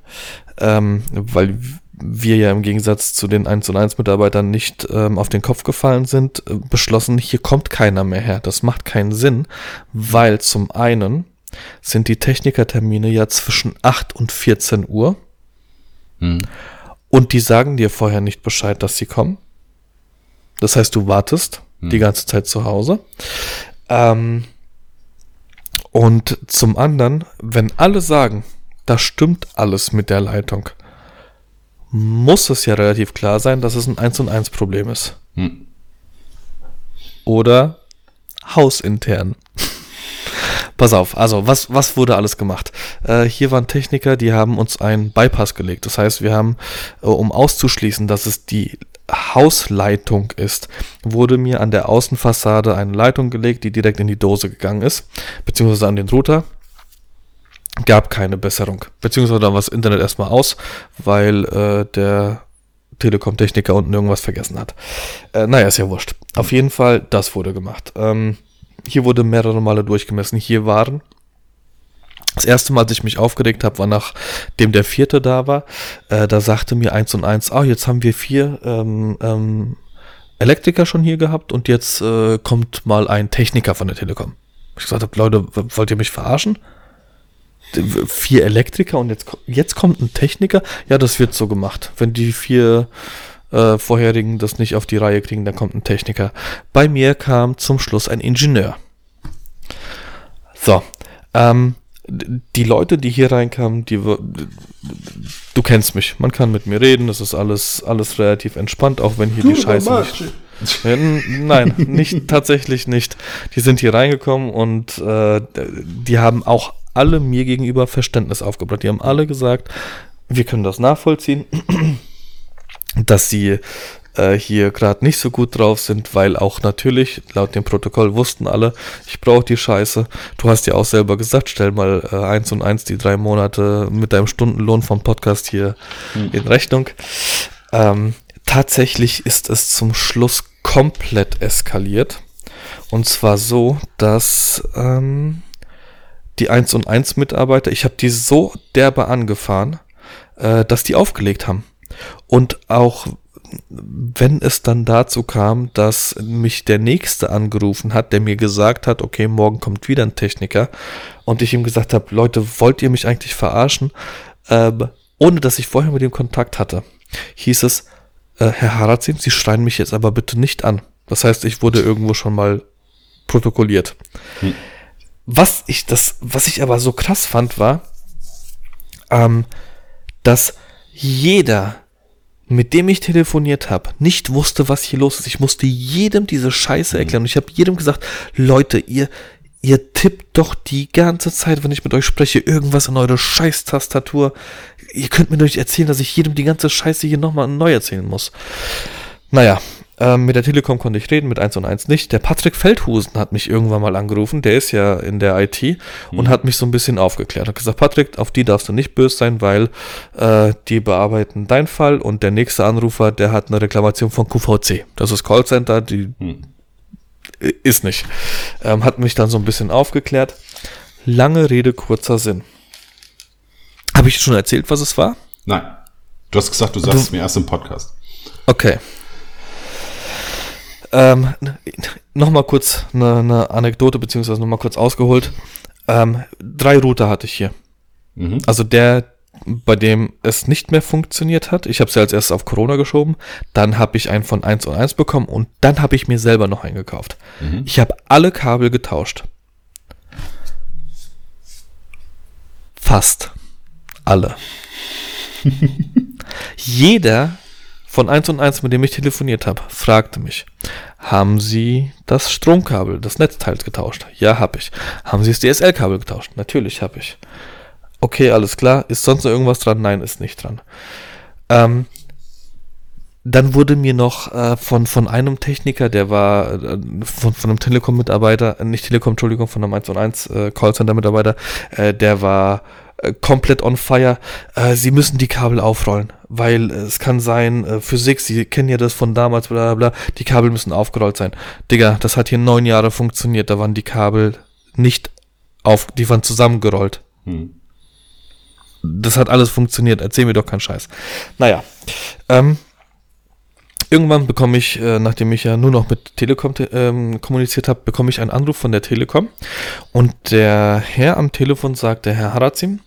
ähm, weil wir ja im Gegensatz zu den 1 und 1 Mitarbeitern nicht ähm, auf den Kopf gefallen sind, äh, beschlossen, hier kommt keiner mehr her. Das macht keinen Sinn, weil zum einen sind die Technikertermine ja zwischen 8 und 14 Uhr. Hm. Und die sagen dir vorher nicht Bescheid, dass sie kommen. Das heißt, du wartest hm. die ganze Zeit zu Hause. Ähm, und zum anderen, wenn alle sagen, da stimmt alles mit der Leitung, muss es ja relativ klar sein, dass es ein 1 und 1 Problem ist. Hm. Oder hausintern. Pass auf, also was, was wurde alles gemacht? Äh, hier waren Techniker, die haben uns einen Bypass gelegt. Das heißt, wir haben, äh, um auszuschließen, dass es die Hausleitung ist, wurde mir an der Außenfassade eine Leitung gelegt, die direkt in die Dose gegangen ist, beziehungsweise an den Router. Gab keine Besserung. Beziehungsweise dann war das Internet erstmal aus, weil äh, der Telekom-Techniker unten irgendwas vergessen hat. Äh, naja, ist ja wurscht. Auf jeden Fall, das wurde gemacht. Ähm, hier wurde mehrere Male durchgemessen. Hier waren das erste Mal, als ich mich aufgeregt habe, war nachdem der vierte da war. Äh, da sagte mir eins und eins, ah, jetzt haben wir vier ähm, ähm, Elektriker schon hier gehabt und jetzt äh, kommt mal ein Techniker von der Telekom. Ich gesagt habe, Leute, wollt ihr mich verarschen? Vier Elektriker und jetzt, jetzt kommt ein Techniker? Ja, das wird so gemacht. Wenn die vier äh, vorherigen das nicht auf die Reihe kriegen, dann kommt ein Techniker. Bei mir kam zum Schluss ein Ingenieur. So, ähm, die Leute, die hier reinkamen, die du kennst mich, man kann mit mir reden, das ist alles alles relativ entspannt, auch wenn hier du, die Scheiße nicht, nein, nicht tatsächlich nicht. Die sind hier reingekommen und äh, die haben auch alle mir gegenüber Verständnis aufgebracht. Die haben alle gesagt, wir können das nachvollziehen dass sie äh, hier gerade nicht so gut drauf sind, weil auch natürlich, laut dem Protokoll wussten alle, ich brauche die Scheiße. Du hast ja auch selber gesagt, stell mal äh, eins und eins die drei Monate mit deinem Stundenlohn vom Podcast hier mhm. in Rechnung. Ähm, tatsächlich ist es zum Schluss komplett eskaliert. Und zwar so, dass ähm, die 1 und 1 Mitarbeiter, ich habe die so derbe angefahren, äh, dass die aufgelegt haben. Und auch wenn es dann dazu kam, dass mich der Nächste angerufen hat, der mir gesagt hat, okay, morgen kommt wieder ein Techniker und ich ihm gesagt habe, Leute, wollt ihr mich eigentlich verarschen? Ähm, ohne dass ich vorher mit ihm Kontakt hatte, hieß es, äh, Herr Harazin, Sie schreien mich jetzt aber bitte nicht an. Das heißt, ich wurde irgendwo schon mal protokolliert. Hm. Was ich das, was ich aber so krass fand, war, ähm, dass jeder, mit dem ich telefoniert habe, nicht wusste, was hier los ist. Ich musste jedem diese Scheiße mhm. erklären. Und ich habe jedem gesagt, Leute, ihr, ihr tippt doch die ganze Zeit, wenn ich mit euch spreche, irgendwas in eure Scheißtastatur. Ihr könnt mir doch nicht erzählen, dass ich jedem die ganze Scheiße hier nochmal neu erzählen muss. Naja, ähm, mit der Telekom konnte ich reden, mit 1 und 1 nicht. Der Patrick Feldhusen hat mich irgendwann mal angerufen, der ist ja in der IT mhm. und hat mich so ein bisschen aufgeklärt. Hat gesagt, Patrick, auf die darfst du nicht böse sein, weil äh, die bearbeiten deinen Fall und der nächste Anrufer, der hat eine Reklamation von QVC. Das ist Callcenter, die mhm. ist nicht. Ähm, hat mich dann so ein bisschen aufgeklärt. Lange Rede, kurzer Sinn. Habe ich schon erzählt, was es war? Nein. Du hast gesagt, du sagst es mir erst im Podcast. Okay. Ähm, nochmal kurz eine, eine, Anekdote, beziehungsweise nochmal kurz ausgeholt. Ähm, drei Router hatte ich hier. Mhm. Also der, bei dem es nicht mehr funktioniert hat. Ich habe ja als erstes auf Corona geschoben. Dann habe ich einen von 1 und 1 bekommen und dann habe ich mir selber noch einen gekauft. Mhm. Ich habe alle Kabel getauscht. Fast alle. Jeder von 1 und 1, mit dem ich telefoniert habe, fragte mich, haben Sie das Stromkabel, das Netzteil getauscht? Ja, habe ich. Haben Sie das DSL-Kabel getauscht? Natürlich habe ich. Okay, alles klar. Ist sonst noch irgendwas dran? Nein, ist nicht dran. Ähm, dann wurde mir noch äh, von, von einem Techniker, der war äh, von, von einem Telekom-Mitarbeiter, äh, nicht Telekom, Entschuldigung, von einem 1 und 1 äh, Callcenter-Mitarbeiter, äh, der war äh, komplett on fire. Äh, sie müssen die Kabel aufrollen, weil es kann sein, äh, Physik, Sie kennen ja das von damals, bla bla bla, die Kabel müssen aufgerollt sein. Digga, das hat hier neun Jahre funktioniert, da waren die Kabel nicht auf, die waren zusammengerollt. Hm. Das hat alles funktioniert, erzähl mir doch keinen Scheiß. Naja, ähm, Irgendwann bekomme ich, äh, nachdem ich ja nur noch mit Telekom te ähm, kommuniziert habe, bekomme ich einen Anruf von der Telekom. Und der Herr am Telefon sagt, der Herr Harazim,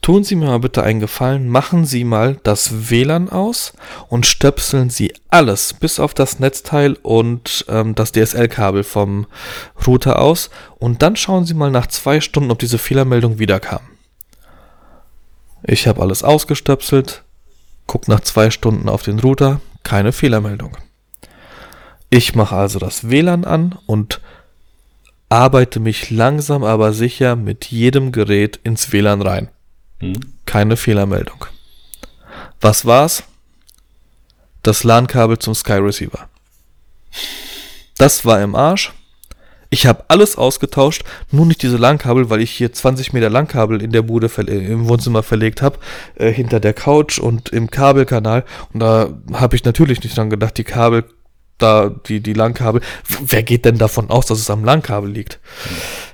tun Sie mir mal bitte einen Gefallen, machen Sie mal das WLAN aus und stöpseln Sie alles, bis auf das Netzteil und ähm, das DSL-Kabel vom Router aus. Und dann schauen Sie mal nach zwei Stunden, ob diese Fehlermeldung wiederkam. Ich habe alles ausgestöpselt, guck nach zwei Stunden auf den Router, keine Fehlermeldung. Ich mache also das WLAN an und arbeite mich langsam aber sicher mit jedem Gerät ins WLAN rein. Hm. Keine Fehlermeldung. Was war's? Das LAN-Kabel zum Sky Receiver. Das war im Arsch. Ich habe alles ausgetauscht, nur nicht diese LAN-Kabel, weil ich hier 20 Meter LAN-Kabel in der Bude im Wohnzimmer verlegt habe, äh, hinter der Couch und im Kabelkanal. Und da habe ich natürlich nicht dran gedacht, die Kabel, da, die, die LAN-Kabel, wer geht denn davon aus, dass es am LAN-Kabel liegt?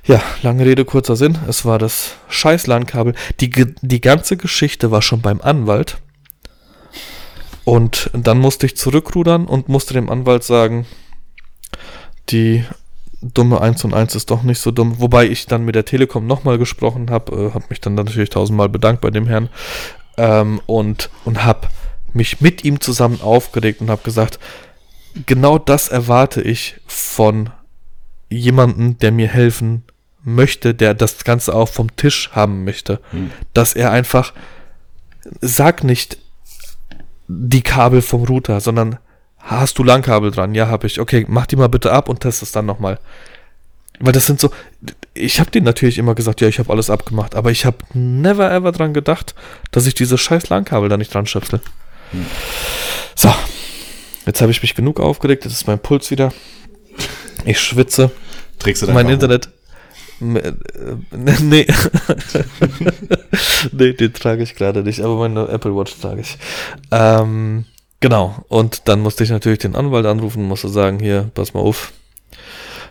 Ja, lange Rede, kurzer Sinn. Es war das scheiß LAN-Kabel. Die, die ganze Geschichte war schon beim Anwalt. Und dann musste ich zurückrudern und musste dem Anwalt sagen, die dumme 1 und 1 ist doch nicht so dumm. Wobei ich dann mit der Telekom nochmal gesprochen habe, äh, habe mich dann natürlich tausendmal bedankt bei dem Herrn ähm, und, und habe mich mit ihm zusammen aufgeregt und habe gesagt, genau das erwarte ich von jemandem, der mir helfen möchte, der das Ganze auch vom Tisch haben möchte. Hm. Dass er einfach, sag nicht die Kabel vom Router, sondern Hast du Langkabel dran? Ja, habe ich. Okay, mach die mal bitte ab und test es dann nochmal. Weil das sind so, ich habe denen natürlich immer gesagt, ja, ich habe alles abgemacht, aber ich habe never ever dran gedacht, dass ich diese scheiß Langkabel da nicht dran stöpsel. Hm. So, jetzt habe ich mich genug aufgeregt, jetzt ist mein Puls wieder. Ich schwitze. Trägst du dein Mein Internet. Äh, nee. nee, den trage ich gerade nicht, aber meine Apple Watch trage ich. Ähm, Genau. Und dann musste ich natürlich den Anwalt anrufen, musste sagen, hier, pass mal auf,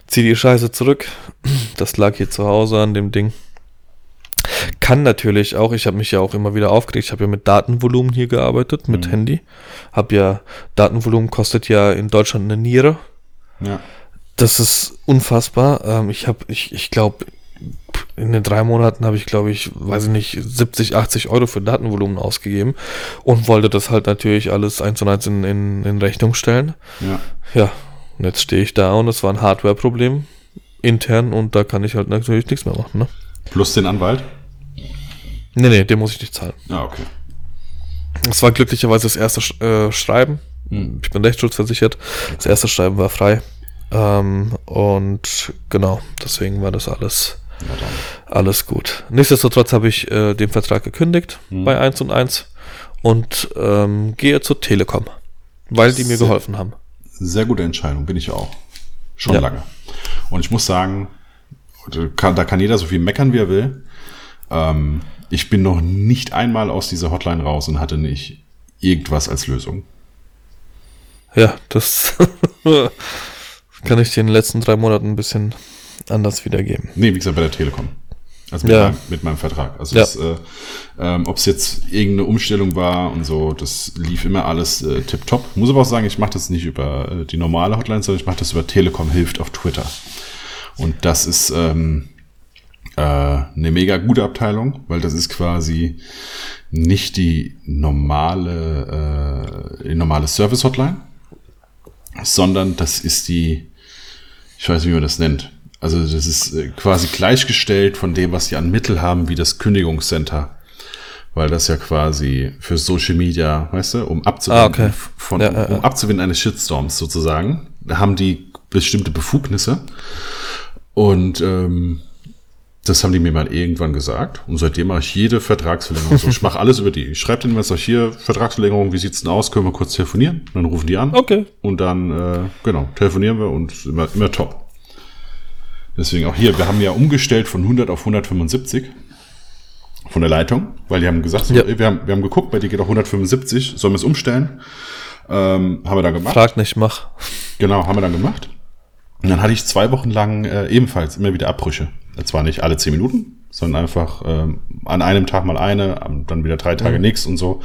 zieh die Scheiße zurück. Das lag hier zu Hause an dem Ding. Kann natürlich auch, ich habe mich ja auch immer wieder aufgeregt, ich habe ja mit Datenvolumen hier gearbeitet, mit mhm. Handy. Hab ja, Datenvolumen kostet ja in Deutschland eine Niere. Ja. Das ist unfassbar. Ähm, ich habe, ich, ich glaube, in den drei Monaten habe ich, glaube ich, weiß ich nicht, 70, 80 Euro für Datenvolumen ausgegeben und wollte das halt natürlich alles eins und eins in, in, in Rechnung stellen. Ja. Ja, und jetzt stehe ich da und es war ein Hardware-Problem intern und da kann ich halt natürlich nichts mehr machen. Ne? Plus den Anwalt? Nee, nee, den muss ich nicht zahlen. Ah, okay. Das war glücklicherweise das erste äh, Schreiben. Hm. Ich bin rechtsschutzversichert. Das erste Schreiben war frei. Ähm, und genau, deswegen war das alles alles gut. Nichtsdestotrotz habe ich äh, den Vertrag gekündigt mhm. bei 1 und 1 und ähm, gehe zur Telekom, weil die mir sehr, geholfen haben. Sehr gute Entscheidung, bin ich auch. Schon ja. lange. Und ich muss sagen, da kann jeder so viel meckern, wie er will. Ähm, ich bin noch nicht einmal aus dieser Hotline raus und hatte nicht irgendwas als Lösung. Ja, das kann ich dir in den letzten drei Monaten ein bisschen anders wiedergeben. Nee, wie gesagt, bei der Telekom. Also mit, ja. meinem, mit meinem Vertrag. Also ja. äh, ähm, ob es jetzt irgendeine Umstellung war und so, das lief immer alles äh, tipptopp. Muss aber auch sagen, ich mache das nicht über äh, die normale Hotline, sondern ich mache das über Telekom hilft auf Twitter. Und das ist ähm, äh, eine mega gute Abteilung, weil das ist quasi nicht die normale, äh, die normale Service-Hotline, sondern das ist die, ich weiß nicht, wie man das nennt also das ist äh, quasi gleichgestellt von dem, was sie an Mittel haben, wie das Kündigungscenter. weil das ja quasi für Social Media, weißt du, um abzuwinden, Ah, okay. von, Ja, um ja. abzuwinden eines Shitstorms sozusagen, haben die bestimmte Befugnisse und ähm, das haben die mir mal irgendwann gesagt. Und seitdem mache ich jede Vertragsverlängerung so. Ich mache alles über die. Ich schreibe denen was, sag ich hier, Vertragsverlängerung, wie sieht's denn aus? Können wir kurz telefonieren? Dann rufen die an. Okay. Und dann, äh, genau, telefonieren wir und immer, immer top. Deswegen auch hier, wir haben ja umgestellt von 100 auf 175 von der Leitung, weil die haben gesagt, so, Ja. ey, wir, haben, wir haben geguckt, bei dir geht auch 175, sollen wir es umstellen? Ähm, haben wir dann gemacht. Frag nicht, mach. Genau, haben wir dann gemacht. Und dann hatte ich zwei Wochen lang äh, ebenfalls immer wieder Abbrüche. Zwar nicht alle zehn Minuten, sondern einfach ähm, an einem Tag mal eine, dann wieder drei Tage nix und so.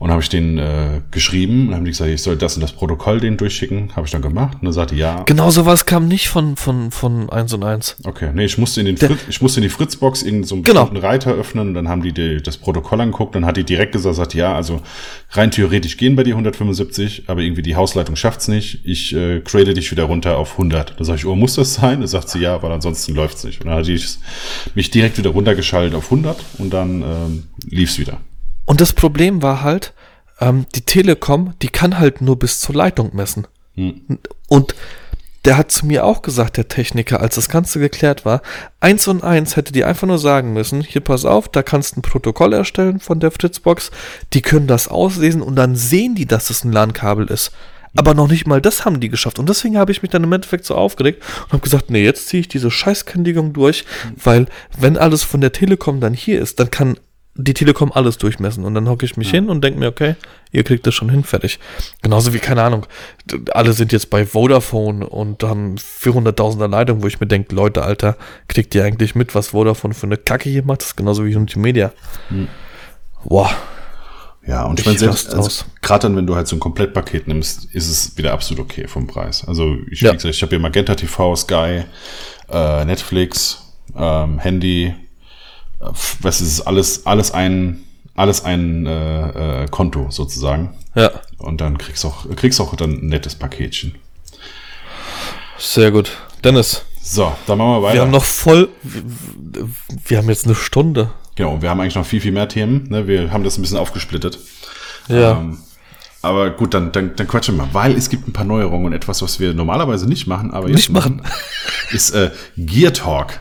Und habe ich den äh, geschrieben und haben die gesagt, ich soll das und das Protokoll denen durchschicken. Habe ich dann gemacht. Und er sagte, ja, Genau sowas kam nicht von, von, von 1 und 1. Okay, nee, ich musste in den Fritz, ich musste in die Fritzbox irgendeinen so einen Genau. bestimmten Reiter öffnen und dann haben die, die das Protokoll angeguckt, dann hat die direkt gesagt, sagt, ja, also rein theoretisch gehen bei dir 175, aber irgendwie die Hausleitung schafft's nicht. Ich äh, grade dich wieder runter auf 100. Da sag ich, oh, muss das sein? Da sagt sie, ja, weil ansonsten läuft's nicht. Und dann hat die mich direkt wieder runtergeschaltet auf 100 und dann ähm, lief's wieder. Und das Problem war halt, ähm, die Telekom, die kann halt nur bis zur Leitung messen. Und der hat zu mir auch gesagt, der Techniker, als das Ganze geklärt war, eins und eins hätte die einfach nur sagen müssen, hier pass auf, da kannst du ein Protokoll erstellen von der Fritzbox, die können das auslesen und dann sehen die, dass es ein LAN-Kabel ist. Aber noch nicht mal das haben die geschafft. Und deswegen habe ich mich dann im Endeffekt so aufgeregt und habe gesagt, nee, jetzt ziehe ich diese Scheißkündigung durch, weil wenn alles von der Telekom dann hier ist, dann kann die Telekom alles durchmessen. Und dann hocke ich mich hin und denke mir, okay, ihr kriegt das schon hin, fertig. Genauso wie, keine Ahnung, alle sind jetzt bei Vodafone und haben 400.000er Leitung, wo ich mir denke, Leute, Alter, kriegt ihr eigentlich mit, was Vodafone für eine Kacke hier macht? Das ist genauso wie Multimedia. Boah. Ja, und ich Ich meine, selbst, also, aus. gerade dann, wenn du halt so ein Komplettpaket nimmst, ist es wieder absolut okay vom Preis. Also ich, Ja. ich habe hier Magenta TV, Sky, äh, Netflix, ähm, Handy, was ist es, alles, alles ein, alles ein äh, äh, Konto sozusagen. Ja, Und dann kriegst auch, kriegst auch dann ein nettes Paketchen. sehr gut. Dennis, So, dann machen wir weiter. wir haben noch voll, wir haben jetzt eine Stunde. genau, wir haben eigentlich noch viel, viel mehr Themen. Ne? Wir haben das ein bisschen aufgesplittet. Ja. Ähm, aber gut, dann, dann, dann quatschen wir mal, weil es gibt ein paar Neuerungen und etwas, was wir normalerweise nicht machen, aber jetzt Nicht machen. ist äh, Gear Talk.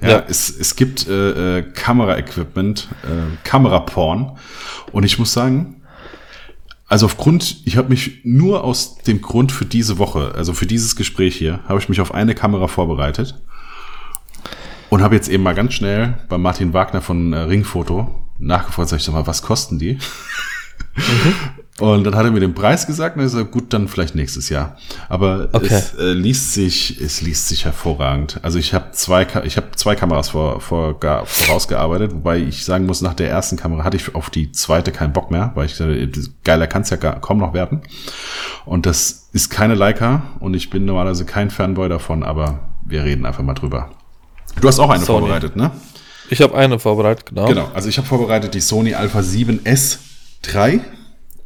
Ja, Ja. Es, es gibt äh, äh, Kamera-Equipment, äh, Kameraporn. Und ich muss sagen, also aufgrund, ich habe mich nur aus dem Grund für diese Woche, also für dieses Gespräch hier, habe ich mich auf eine Kamera vorbereitet und habe jetzt eben mal ganz schnell bei Martin Wagner von äh, Ringfoto nachgefragt, sag ich sag mal, was kosten die? Und dann hat er mir den Preis gesagt und er sagt, gut, dann vielleicht nächstes Jahr. Aber Okay. es äh, liest sich, es liest sich hervorragend. Also ich habe zwei, ich habe zwei Kameras vor, vor, ga- vorausgearbeitet, wobei ich sagen muss, nach der ersten Kamera hatte ich auf die zweite keinen Bock mehr, weil ich dachte, geiler kann es ja gar, kaum noch werden. Und das ist keine Leica und ich bin normalerweise kein Fanboy davon, aber wir reden einfach mal drüber. Du hast auch eine Sony. vorbereitet, ne? Ich habe eine vorbereitet, genau. Genau, also ich habe vorbereitet die Sony Alpha 7S III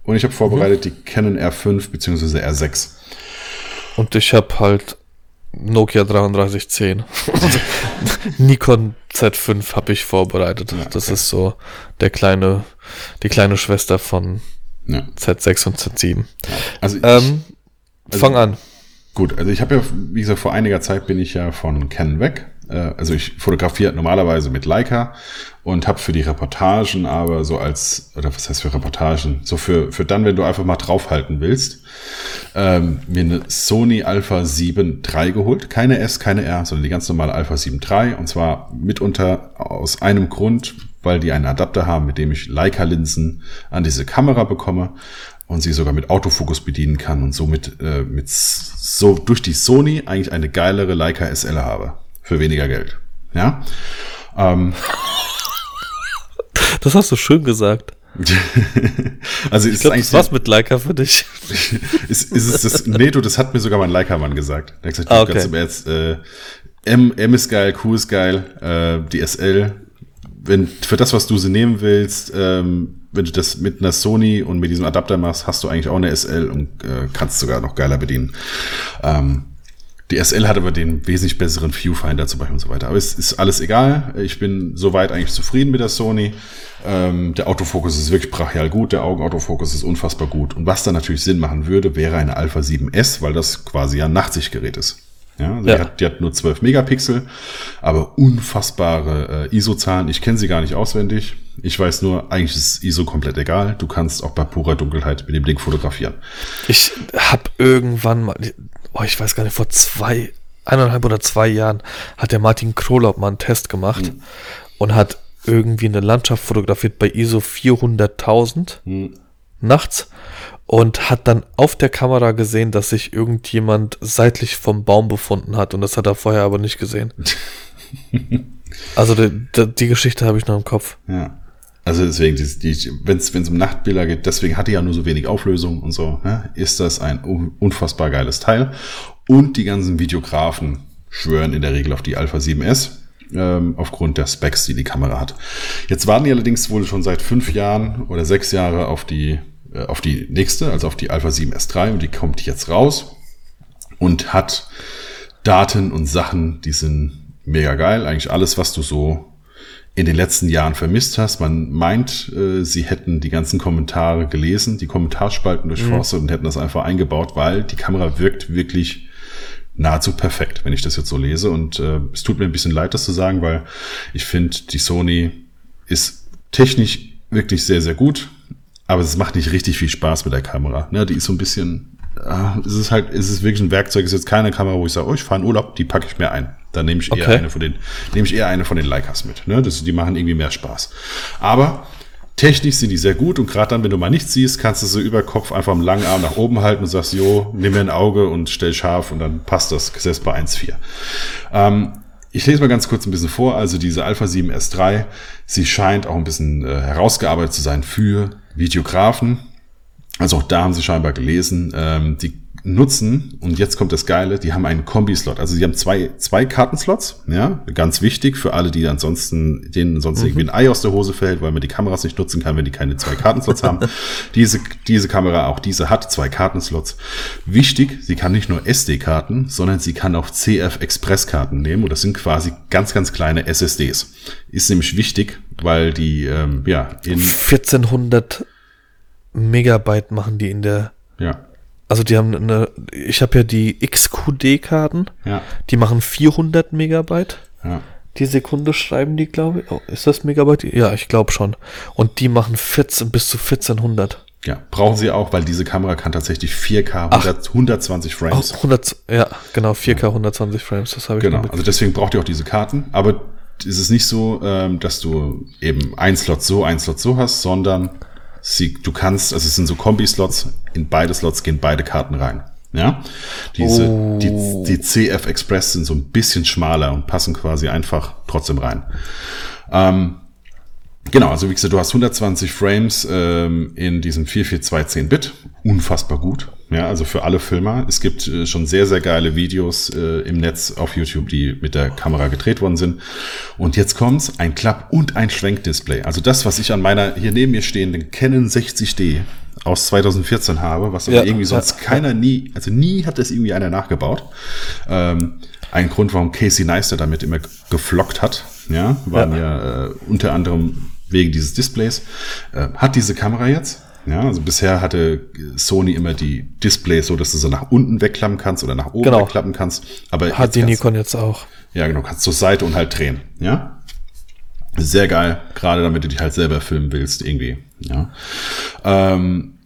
und ich habe vorbereitet die Canon R5 bzw. R6. Und ich habe halt Nokia 3310. Nikon Z5 habe ich vorbereitet. Das ist so der kleine, die kleine Schwester von Ja. Z6 und Z7. Also ich, Ähm, fang an. gut, also ich habe ja, wie gesagt, vor einiger Zeit bin ich ja von Canon weg. Äh, Also ich fotografiere normalerweise mit Leica und habe für die Reportagen aber so als, oder was heißt für Reportagen, so für, für dann, wenn du einfach mal draufhalten willst, ähm, mir eine Sony Alpha 7 III geholt. Keine S, keine R, sondern die ganz normale Alpha 7 III. Und zwar mitunter aus einem Grund, weil die einen Adapter haben, mit dem ich Leica-Linsen an diese Kamera bekomme und sie sogar mit Autofokus bedienen kann und somit äh, mit so durch die Sony eigentlich eine geilere Leica SL habe. Für weniger Geld. Ja. Ähm, Das hast du schön gesagt. also ist Ich glaube, eigentlich das war's mit Leica für dich. ist, ist es das, nee, du, das hat mir sogar mein Leica-Mann gesagt. Der hat gesagt, Ah, okay. ganz im Ernst, äh, M, M ist geil, Q ist geil, äh, die SL, wenn, für das, was du sie nehmen willst, ähm, wenn du das mit einer Sony und mit diesem Adapter machst, hast du eigentlich auch eine SL und äh, kannst sogar noch geiler bedienen. Ähm, Die SL hat aber den wesentlich besseren Viewfinder zum Beispiel und so weiter. Aber es ist alles egal. Ich bin soweit eigentlich zufrieden mit der Sony. Ähm, der Autofokus ist wirklich brachial gut. Der Augenautofokus ist unfassbar gut. Und was da natürlich Sinn machen würde, wäre eine Alpha 7S, weil das quasi ein Nachtsichtgerät ist. Ja, also Ja. Die, hat, die hat nur 12 Megapixel, aber unfassbare äh, ISO-Zahlen. Ich kenne sie gar nicht auswendig. Ich weiß nur, eigentlich ist ISO komplett egal. Du kannst auch bei purer Dunkelheit mit dem Ding fotografieren. Ich habe irgendwann mal, oh, ich weiß gar nicht, vor zwei, eineinhalb oder zwei Jahren hat der Martin Krolop mal einen Test gemacht Hm. und hat irgendwie eine Landschaft fotografiert bei ISO 400.000 Hm. nachts und hat dann auf der Kamera gesehen, dass sich irgendjemand seitlich vom Baum befunden hat und das hat er vorher aber nicht gesehen. also die, die, die Geschichte habe ich noch im Kopf. Ja. Also deswegen, wenn es um Nachtbilder geht, deswegen hat die ja nur so wenig Auflösung und so, ne, ist das ein un- unfassbar geiles Teil. Und die ganzen Videografen schwören in der Regel auf die Alpha 7S, ähm, aufgrund der Specs, die die Kamera hat. Jetzt warten die allerdings wohl schon seit fünf Jahren oder sechs Jahre auf die, äh, auf die nächste, also auf die Alpha 7S3 und die kommt jetzt raus und hat Daten und Sachen, die sind mega geil. Eigentlich alles, was du so in den letzten Jahren vermisst hast. Man meint, äh, sie hätten die ganzen Kommentare gelesen, die Kommentarspalten durchforstet und hätten das einfach eingebaut, weil die Kamera wirkt wirklich nahezu perfekt, wenn ich das jetzt so lese. Und äh, es tut mir ein bisschen leid, das zu sagen, weil ich finde, die Sony ist technisch wirklich sehr, sehr gut, aber es macht nicht richtig viel Spaß mit der Kamera. Ne, die ist so ein bisschen, ah, es ist halt, es ist wirklich ein Werkzeug, es ist jetzt keine Kamera, wo ich sage, oh, ich fahre in Urlaub, die packe ich mir ein. Dann nehme ich eher Okay. eine von den, nehme ich eher eine von den Leicas mit. Ne? Das, die machen irgendwie mehr Spaß. Aber technisch sind die sehr gut und gerade dann, wenn du mal nichts siehst, kannst du so über Kopf einfach am langen Arm nach oben halten und sagst, jo, nimm mir ein Auge und stell scharf und dann passt das selbst bei 1,4. Ähm, ich lese mal ganz kurz ein bisschen vor. Also diese Alpha 7S3, sie scheint auch ein bisschen äh, herausgearbeitet zu sein für Videografen. Also auch da haben sie scheinbar gelesen, ähm, die nutzen, und jetzt kommt das Geile, die haben einen Kombi-Slot. Also sie haben zwei, zwei Kartenslots, ja, ganz wichtig für alle, die ansonsten, denen sonst irgendwie ein Ei aus der Hose fällt, weil man die Kameras nicht nutzen kann, wenn die keine zwei Kartenslots haben. Diese, diese Kamera, auch diese hat zwei Kartenslots. Wichtig, sie kann nicht nur SD-Karten, sondern sie kann auch CF-Express-Karten nehmen, und das sind quasi ganz, ganz kleine SSDs. Ist nämlich wichtig, weil die, ähm, ja, in, 1400 Megabyte machen die in der, ja, also die haben eine, ich habe ja die XQD-Karten, ja, die machen 400 Megabyte. ja. Die Sekunde schreiben die, glaube ich. Oh, ist das Megabyte? Ja, ich glaube schon. Und die machen 14 bis zu 1400. Ja, brauchen sie auch, weil diese Kamera kann tatsächlich 4K 100, 120 Oh, Frames. 100, ja, genau, 4K 120 Frames, das habe ich Genau, also deswegen braucht ihr auch diese Karten. Aber es ist nicht so, ähm, dass du eben ein Slot so, ein Slot so hast, sondern sie, du kannst, also es sind so Kombi-Slots, in beide Slots gehen beide Karten rein. Ja, diese, Oh. die, die CF Express sind so ein bisschen schmaler und passen quasi einfach trotzdem rein. Ähm, Genau, also wie gesagt, du hast 120 Frames ähm, in diesem 442 10-Bit. Unfassbar gut. Ja, also für alle Filmer. Es gibt äh, schon sehr, sehr geile Videos äh, im Netz auf YouTube, die mit der Kamera gedreht worden sind. Und jetzt kommt's, ein Klapp- und ein Schwenkdisplay. Also das, was ich an meiner hier neben mir stehenden Canon 60D aus 2014 habe, was aber Ja, irgendwie sonst ja. keiner nie, also nie hat das irgendwie einer nachgebaut. Ähm, ein Grund, warum Casey Neistat damit immer geflockt hat, ja, waren ja, äh, unter anderem wegen dieses Displays. Äh, hat diese Kamera jetzt, ja, also bisher hatte Sony immer die Displays so, dass du sie nach unten wegklappen kannst oder nach oben Genau. wegklappen kannst. Aber Hat die Nikon jetzt auch. ja, genau, kannst zur Seite und halt drehen, ja. Sehr geil, gerade damit du dich halt selber filmen willst, irgendwie, ja. Ähm,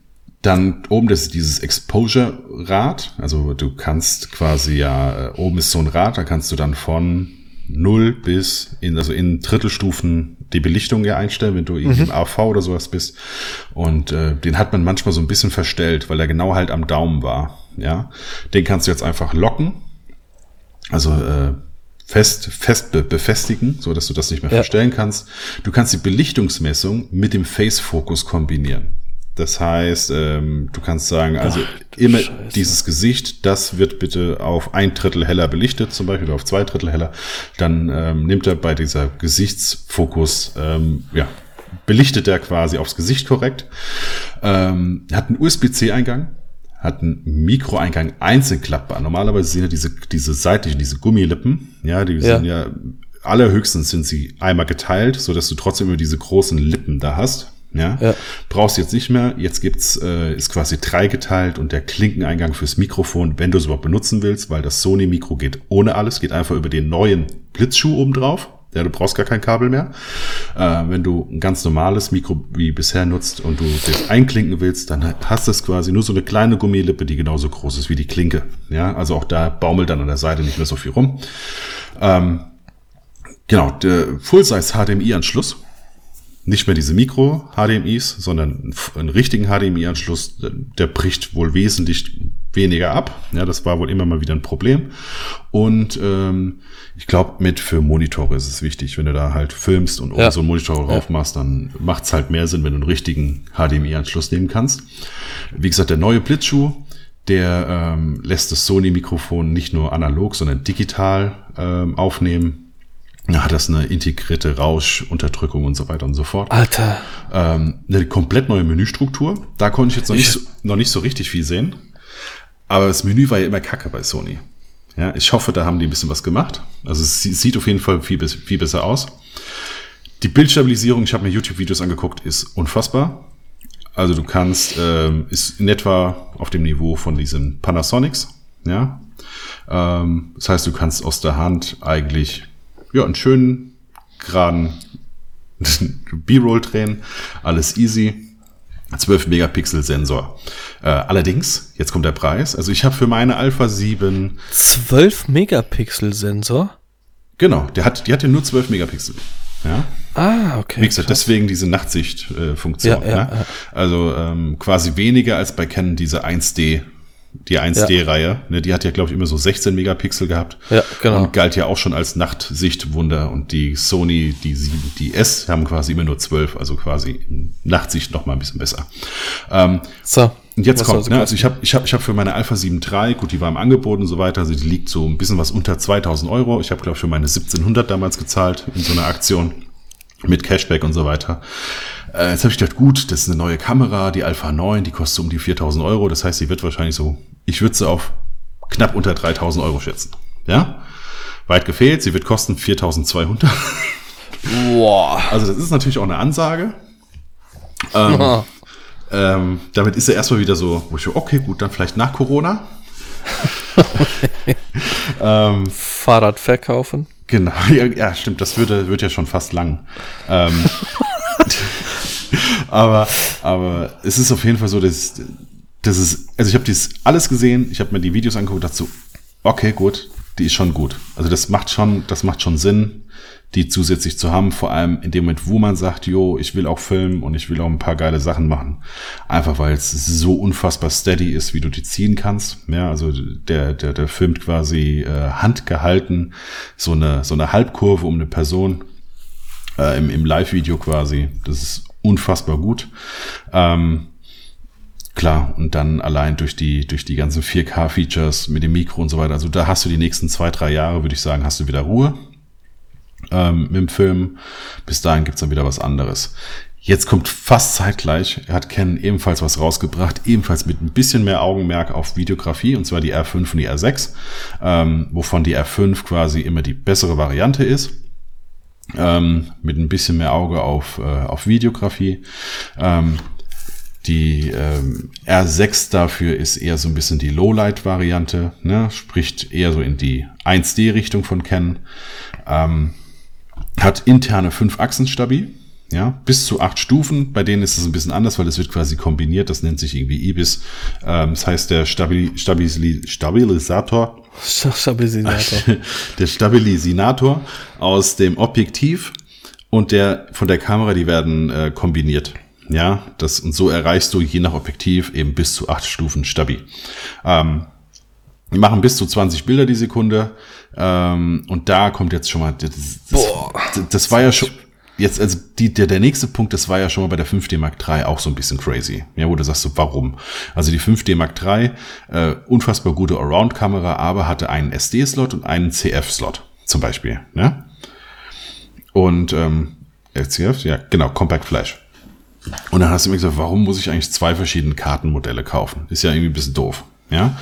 dann oben das ist dieses Exposure-Rad, also du kannst quasi ja, äh, oben ist so ein Rad, da kannst du dann von 0 bis in, also in Drittelstufen die Belichtung ja einstellen, wenn du irgendwie im AV oder sowas bist. Und äh, den hat man manchmal so ein bisschen verstellt, weil er genau halt am Daumen war. Ja, den kannst du jetzt einfach locken also äh, fest, fest be befestigen, so dass du das nicht mehr Ja. verstellen kannst. Du kannst die Belichtungsmessung mit dem Face-Fokus kombinieren. Das heißt, ähm, du kannst sagen, also du immer Scheiße. dieses Gesicht, das wird bitte auf ein Drittel heller belichtet, zum Beispiel oder auf zwei Drittel heller. Dann ähm, nimmt er bei dieser Gesichtsfokus, ähm, ja, belichtet er quasi aufs Gesicht korrekt. Ähm, hat einen USB-C-Eingang, hat einen Mikroeingang einzeln klappbar. Normalerweise sind ja diese, diese seitlichen, diese Gummilippen, ja, die Ja. sind ja, allerhöchstens sind sie einmal geteilt, so dass du trotzdem immer diese großen Lippen da hast. Ja, Ja. brauchst jetzt nicht mehr. Jetzt gibt's äh, ist quasi dreigeteilt und der Klinkeneingang fürs Mikrofon, wenn du es überhaupt benutzen willst, weil das Sony Mikro geht ohne alles, geht einfach über den neuen Blitzschuh oben drauf. Ja, du brauchst gar kein Kabel mehr. Äh, wenn du ein ganz normales Mikro wie bisher nutzt und du das einklinken willst, dann hast du es quasi nur so eine kleine Gummilippe, die genauso groß ist wie die Klinke. Ja, also auch da baumelt dann an der Seite nicht mehr so viel rum. Ähm, genau, der Full-Size HDMI-Anschluss. Nicht mehr diese Mikro-HDMIs, sondern einen richtigen HDMI-Anschluss, der bricht wohl wesentlich weniger ab. Ja, das war wohl immer mal wieder ein Problem. Und ähm, ich glaube, mit für Monitore ist es wichtig, wenn du da halt filmst und Ja. so einen Monitor drauf machst, dann macht's halt mehr Sinn, wenn du einen richtigen HDMI-Anschluss nehmen kannst. Wie gesagt, der neue Blitzschuh, der ähm, lässt das Sony-Mikrofon nicht nur analog, sondern digital ähm, aufnehmen. Da hat das eine integrierte Rauschunterdrückung und so weiter und so fort. Alter. Ähm, eine komplett neue Menüstruktur. Da konnte ich jetzt noch nicht, so, noch nicht so richtig viel sehen. Aber das Menü war ja immer kacke bei Sony. Ja, ich hoffe, da haben die ein bisschen was gemacht. Also es sie- sieht auf jeden Fall viel, viel besser aus. Die Bildstabilisierung, ich habe mir YouTube-Videos angeguckt, ist unfassbar. Also du kannst, ähm, ist in etwa auf dem Niveau von diesen Panasonics. Ja, ähm, das heißt, du kannst aus der Hand eigentlich ja einen schönen geraden B-Roll drehen, alles easy. 12 Megapixel Sensor. Äh, allerdings, jetzt kommt der Preis. Also ich habe für meine Alpha 7, 12 Megapixel Sensor? genau, der hat, die hat ja nur 12 Megapixel. Ja. Ah, okay. Wie gesagt, deswegen diese Nachtsicht-Funktion. Ja, ja, ne? ja. Also ähm, quasi weniger als bei Canon diese 1D, die 1D-Reihe. Ne, die hat ja, glaube ich, immer so 16 Megapixel gehabt. Ja, genau. Und galt ja auch schon als Nachtsichtwunder. Und die Sony, die, 7, die S, haben quasi immer nur 12, also quasi Nachtsicht noch mal ein bisschen besser. Ähm, So. und jetzt Was kommt, soll's ne, also ich habe ich hab, ich hab für meine Alpha 7 III, gut, die war im Angebot und so weiter, also die liegt so ein bisschen was unter 2000 Euro. Ich habe, glaube ich, für meine 1700 damals gezahlt in so einer Aktion mit Cashback und so weiter. Äh, jetzt habe ich gedacht, gut, das ist eine neue Kamera, die Alpha 9, die kostet um die 4000 Euro. Das heißt, die wird wahrscheinlich so, ich würde sie auf knapp unter 3000 Euro schätzen. Ja? Weit gefehlt, sie wird kosten 4200. Boah. Also das ist natürlich auch eine Ansage. Ähm, ähm, damit ist er erstmal wieder so, wo ich so, okay, gut, dann vielleicht nach Corona. ähm, Fahrrad verkaufen. genau, ja, ja, stimmt, das würde, wird ja schon fast lang. Ähm, aber, aber es ist auf jeden Fall so, dass, dass es, also ich habe dies alles gesehen, ich habe mir die Videos angeguckt dachte so, okay, gut, die ist schon gut. Also das macht schon, das macht schon Sinn, die zusätzlich zu haben, vor allem in dem Moment, wo man sagt, jo, ich will auch filmen und ich will auch ein paar geile Sachen machen. Einfach weil es so unfassbar steady ist, wie du die ziehen kannst. Ja, also der, der, der filmt quasi äh, handgehalten so eine, so eine Halbkurve um eine Person äh, im, im Live-Video quasi. Das ist unfassbar gut. Ähm, Klar, und dann allein durch die, durch die ganzen 4K-Features mit dem Mikro und so weiter. Also da hast du die nächsten zwei, drei Jahre, würde ich sagen, hast du wieder Ruhe ähm, mit dem Film. Bis dahin gibt's dann wieder was anderes. Jetzt kommt fast zeitgleich, hat Ken ebenfalls was rausgebracht, ebenfalls mit ein bisschen mehr Augenmerk auf Videografie, und zwar die R5 und die R6, ähm, wovon die R5 quasi immer die bessere Variante ist. Ähm, mit ein bisschen mehr Auge auf, äh, auf Videografie. Ähm, die ähm, R6 dafür ist eher so ein bisschen die Lowlight-Variante, ne? spricht eher so in die 1D-Richtung von Canon. Ähm, hat interne 5-Achsen-Stabi, ja, bis zu acht Stufen. Bei denen ist es ein bisschen anders, weil es wird quasi kombiniert. Das nennt sich irgendwie IBIS. Ähm, das heißt, der Stabi Stabili Stabilisator Stabilisator. der Stabilisator aus dem Objektiv und der von der Kamera, die werden äh, kombiniert. Ja, das und so erreichst du je nach Objektiv eben bis zu acht Stufen Stabi. Ähm, wir machen bis zu 20 Bilder die Sekunde ähm, und da kommt jetzt schon mal das, das, Boah. das, das war ja schon jetzt also die, der der nächste Punkt, das war ja schon mal bei der 5D Mark III auch so ein bisschen crazy. Ja, wo du sagst so, warum? Also die 5D Mark III äh, unfassbar gute Around-Kamera, aber hatte einen SD-Slot und einen CF-Slot zum Beispiel. Ne? Und ähm, CF, ja genau, Compact Flash. Und dann hast du mir gesagt, warum muss ich eigentlich zwei verschiedene Kartenmodelle kaufen? Ist ja irgendwie ein bisschen doof. Ja,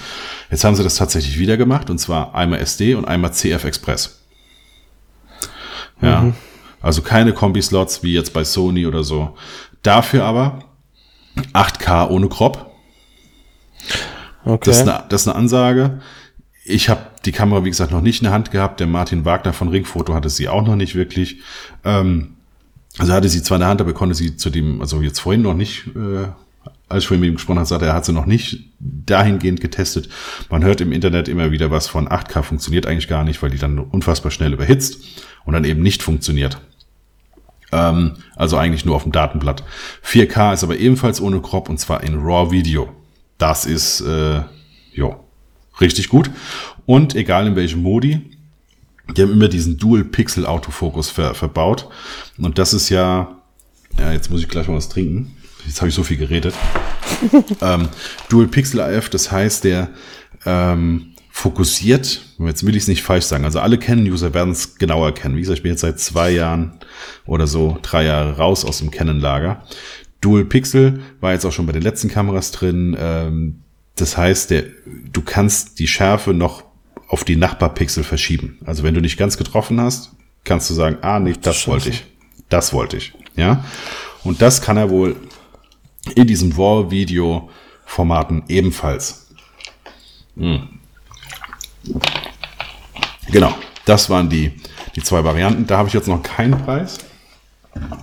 jetzt haben sie das tatsächlich wieder gemacht und zwar einmal SD und einmal CF Express. Ja, mhm. Also keine Kombi-Slots wie jetzt bei Sony oder so. Dafür aber 8K ohne Crop. Okay. Das ist eine, das ist eine Ansage. Ich habe die Kamera, wie gesagt, noch nicht in der Hand gehabt. Der Martin Wagner von Ringfoto hatte sie auch noch nicht wirklich. Ähm, also hatte sie zwar in der Hand, aber konnte sie zu dem, also jetzt vorhin noch nicht, äh, als ich vorhin mit ihm gesprochen habe, sagte er, hat sie noch nicht dahingehend getestet. Man hört im Internet immer wieder was von 8K funktioniert eigentlich gar nicht, weil die dann unfassbar schnell überhitzt und dann eben nicht funktioniert. Ähm, also eigentlich nur auf dem Datenblatt. 4K ist aber ebenfalls ohne Crop und zwar in RAW Video. Das ist, äh, jo, richtig gut. Und egal in welchem Modi, die haben immer diesen Dual-Pixel-Autofokus ver verbaut. Und das ist ja, ja, jetzt muss ich gleich mal was trinken. Jetzt habe ich so viel geredet. ähm, Dual-Pixel-AF, das heißt, der ähm, fokussiert, jetzt will ich es nicht falsch sagen, also alle Canon-User werden es genauer kennen. Wie gesagt, ich bin jetzt seit zwei Jahren oder so, drei Jahre raus aus dem Canon-Lager. Dual Pixel war jetzt auch schon bei den letzten Kameras drin. Ähm, das heißt, der, du kannst die Schärfe noch auf die Nachbarpixel verschieben. Also wenn du nicht ganz getroffen hast, kannst du sagen, ah, nee, das wollte ich. Das wollte ich. Ja. Und das kann er wohl in diesem RAW-Video-Formaten ebenfalls. Hm. Genau. Das waren die, die zwei Varianten. Da habe ich jetzt noch keinen Preis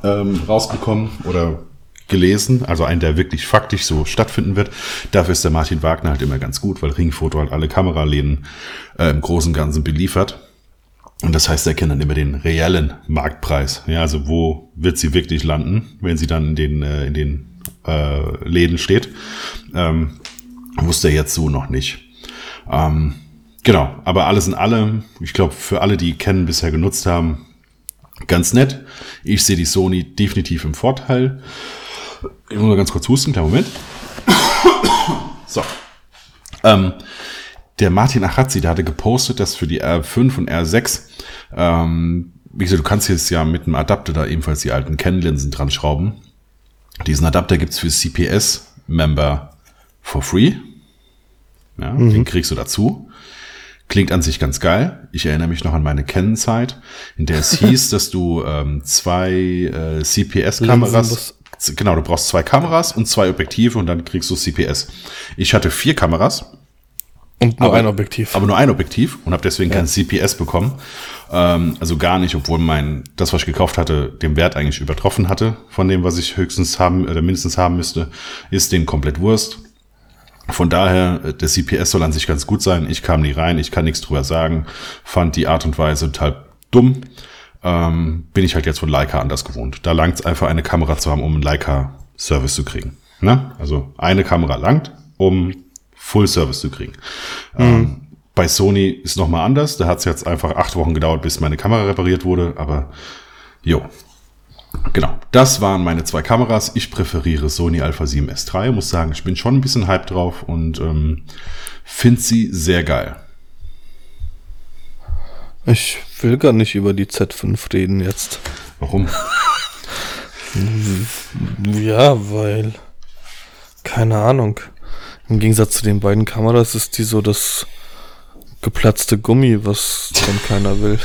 ähm, rausbekommen oder gelesen, also einen, der wirklich faktisch so stattfinden wird. Dafür ist der Martin Wagner halt immer ganz gut, weil Ringfoto halt alle Kameraläden äh, im Großen und Ganzen beliefert. Und das heißt, er kennt dann immer den reellen Marktpreis. Ja, also wo wird sie wirklich landen, wenn sie dann in den, äh, in den äh, Läden steht. Ähm, wusste er jetzt so noch nicht. Ähm, genau, aber alles in allem, ich glaube, für alle, die Canon bisher genutzt haben, ganz nett. Ich sehe die Sony definitiv im Vorteil. Ich muss mal ganz kurz husten, kleinen Moment. So. Ähm, der Martin Achazzi, der hatte gepostet, dass für die R5 und R6, ähm, wie gesagt, du kannst jetzt ja mit einem Adapter da ebenfalls die alten Kennlinsen dran schrauben. Diesen Adapter gibt's für CPS-Member for free. Ja, mhm. Den kriegst du dazu. Klingt an sich ganz geil. Ich erinnere mich noch an meine Canon-Zeit, in der es hieß, dass du ähm, zwei äh, CPS-Kameras genau, du brauchst zwei Kameras und zwei Objektive und dann kriegst du CPS. Ich hatte vier Kameras. Und nur aber, ein Objektiv. Aber nur ein Objektiv und habe deswegen ja. kein CPS bekommen. Ähm, also gar nicht, obwohl mein, das, was ich gekauft hatte, den Wert eigentlich übertroffen hatte von dem, was ich höchstens haben oder mindestens haben müsste, ist dem komplett Wurst. Von daher, äh, der CPS soll an sich ganz gut sein. Ich kam nie rein, ich kann nichts drüber sagen, fand die Art und Weise total dumm ähm, bin ich halt jetzt von Leica anders gewohnt. Da langt es einfach, eine Kamera zu haben, um einen Leica-Service zu kriegen. Ne? Also eine Kamera langt, um Full-Service zu kriegen. Mhm. Ähm, bei Sony ist noch mal anders. Da hat es jetzt einfach acht Wochen gedauert, bis meine Kamera repariert wurde. Aber jo, Genau, das waren meine zwei Kameras. Ich präferiere Sony Alpha 7 S3. Muss sagen, ich bin schon ein bisschen hype drauf und ähm, finde sie sehr geil. Ich will gar nicht über die Z5 reden jetzt. Warum? ja, weil. Keine Ahnung. Im Gegensatz zu den beiden Kameras ist die so das geplatzte Gummi, was dann keiner will.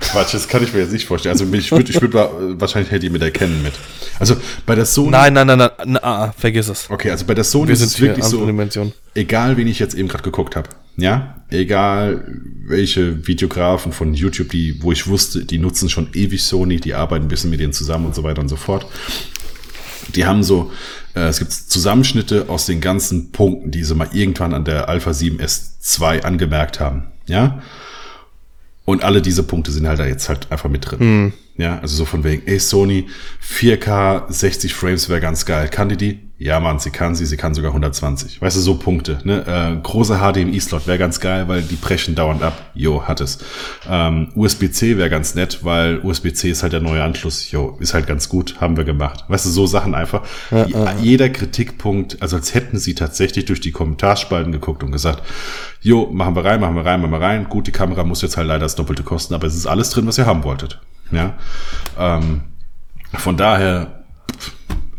Quatsch, das kann ich mir jetzt nicht vorstellen. Also ich würde ich würd, wahrscheinlich hätte ich mit erkennen mit. Also bei der Sony. Nein, nein, nein, nein, nein ah, vergiss es. Okay, also bei der Sony Wir ist es wirklich so. Dimension. Egal, wen ich jetzt eben gerade geguckt habe. Ja, egal welche Videografen von YouTube, die, wo ich wusste, die nutzen schon ewig Sony, die arbeiten ein bisschen mit denen zusammen und so weiter und so fort. Die haben so, äh, es gibt Zusammenschnitte aus den ganzen Punkten, die sie mal irgendwann an der Alpha 7 S2 angemerkt haben. Ja, und alle diese Punkte sind halt da jetzt halt einfach mit drin. Mhm. Ja, also so von wegen, ey Sony, 4K, 60 Frames wäre ganz geil. Kann die die? Ja, Mann, sie kann sie, sie kann sogar 120. Weißt du, so Punkte. Ne? Äh, großer HDMI-Slot wäre ganz geil, weil die brechen dauernd ab. Jo, hat es. Ähm, USB-C wäre ganz nett, weil USB-C ist halt der neue Anschluss. Jo, ist halt ganz gut, haben wir gemacht. Weißt du, so Sachen einfach. Ja, ja. Jeder Kritikpunkt, also als hätten sie tatsächlich durch die Kommentarspalten geguckt und gesagt, jo, machen wir rein, machen wir rein, machen wir rein. Gut, die Kamera muss jetzt halt leider das Doppelte kosten, aber es ist alles drin, was ihr haben wolltet. Ja. Ähm, von daher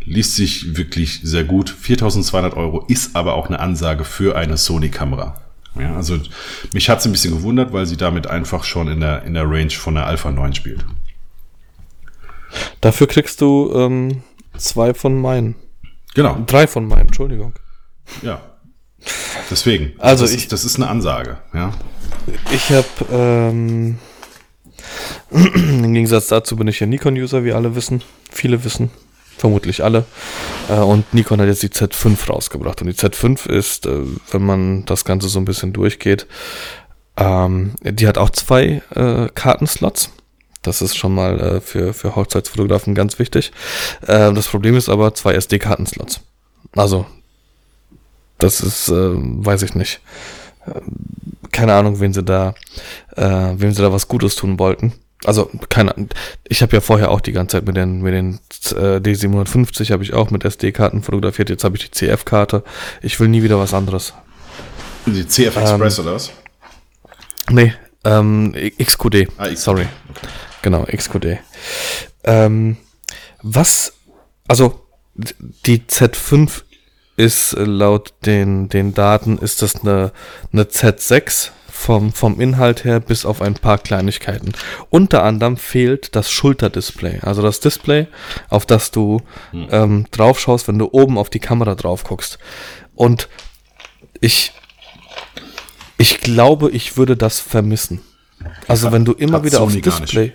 liest sich wirklich sehr gut. 4200 Euro ist aber auch eine Ansage für eine Sony-Kamera. Ja, also mich hat es ein bisschen gewundert, weil sie damit einfach schon in der, in der Range von der Alpha 9 spielt. Dafür kriegst du ähm, zwei von meinen. Genau. Drei von meinen, Entschuldigung. Ja. Deswegen. Also das, ich- ist, das ist eine Ansage. Ja. Ich habe, ähm, im Gegensatz dazu bin ich ja Nikon-User, wie alle wissen. Viele wissen, vermutlich alle. Äh, und Nikon hat jetzt die Z5 rausgebracht. Und die Z5 ist, äh, wenn man das Ganze so ein bisschen durchgeht, ähm, die hat auch zwei äh, Kartenslots. Das ist schon mal für, für Hochzeitsfotografen ganz wichtig. Äh, das Problem ist aber zwei SD-Kartenslots. Also, das ist, weiß ich nicht keine Ahnung, wen sie da, äh, wem sie da was Gutes tun wollten. Also keine, Ahnung. ich habe ja vorher auch die ganze Zeit mit den mit den äh, D750 habe ich auch mit SD-Karten fotografiert. Jetzt habe ich die CF-Karte. Ich will nie wieder was anderes. Die CF Express oder was? Nee, ähm, XQD. Ah, XQD. Sorry. Genau, XQD. Ähm, was, also die Z5 ist äh, laut den, den Daten, ist das eine, eine Z6 vom, vom Inhalt her bis auf ein paar Kleinigkeiten. Unter anderem fehlt das Schulterdisplay, also das Display, auf das du ähm, drauf schaust, wenn du oben auf die Kamera drauf guckst. Und ich, ich glaube, ich würde das vermissen. Also wenn du immer hat wieder aufs Sony nicht. Display.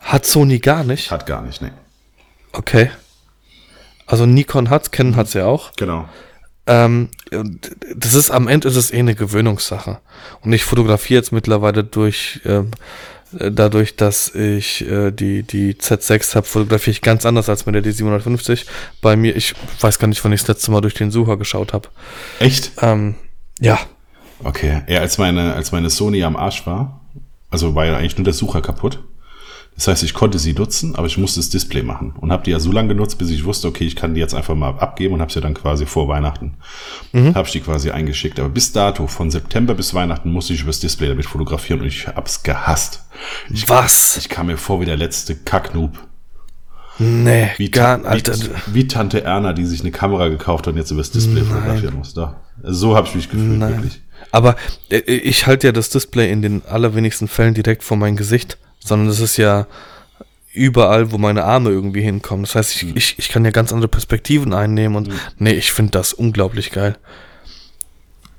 Hat Sony gar nicht? Hat gar nicht, ne. Okay. Also Nikon hat's, Canon hat's ja auch. Genau. Ähm, das ist am Ende ist es eh eine Gewöhnungssache. Und ich fotografiere jetzt mittlerweile durch ähm, äh, dadurch, dass ich äh, die die Z6 habe, fotografiere ich ganz anders als mit der D750. Bei mir, ich weiß gar nicht, wann ich das letzte Mal durch den Sucher geschaut habe. Echt? Ähm, ja, Okay. Ja, als meine, als meine Sony am Arsch war, also war ja eigentlich nur der Sucher kaputt. Das heißt, ich konnte sie nutzen, aber ich musste das Display machen und habe die ja so lange genutzt, bis ich wusste, okay, ich kann die jetzt einfach mal abgeben und habe sie dann quasi vor Weihnachten, habe ich die quasi eingeschickt. Aber bis dato, von September bis Weihnachten, musste ich übers Display damit fotografieren und ich hab's gehasst. Ich, was? ich kam mir vor wie der letzte Kacknoob. Nee, Wie, gar, wie, Alter. wie Tante Erna, die sich eine Kamera gekauft hat und jetzt übers Display fotografieren muss. Da. So habe ich mich gefühlt, Nein. wirklich. Aber äh, ich halte ja das Display in den allerwenigsten Fällen direkt vor mein Gesicht, sondern es ist ja überall, wo meine Arme irgendwie hinkommen. Das heißt, ich, ich, ich kann ja ganz andere Perspektiven einnehmen und nee, ich finde das unglaublich geil.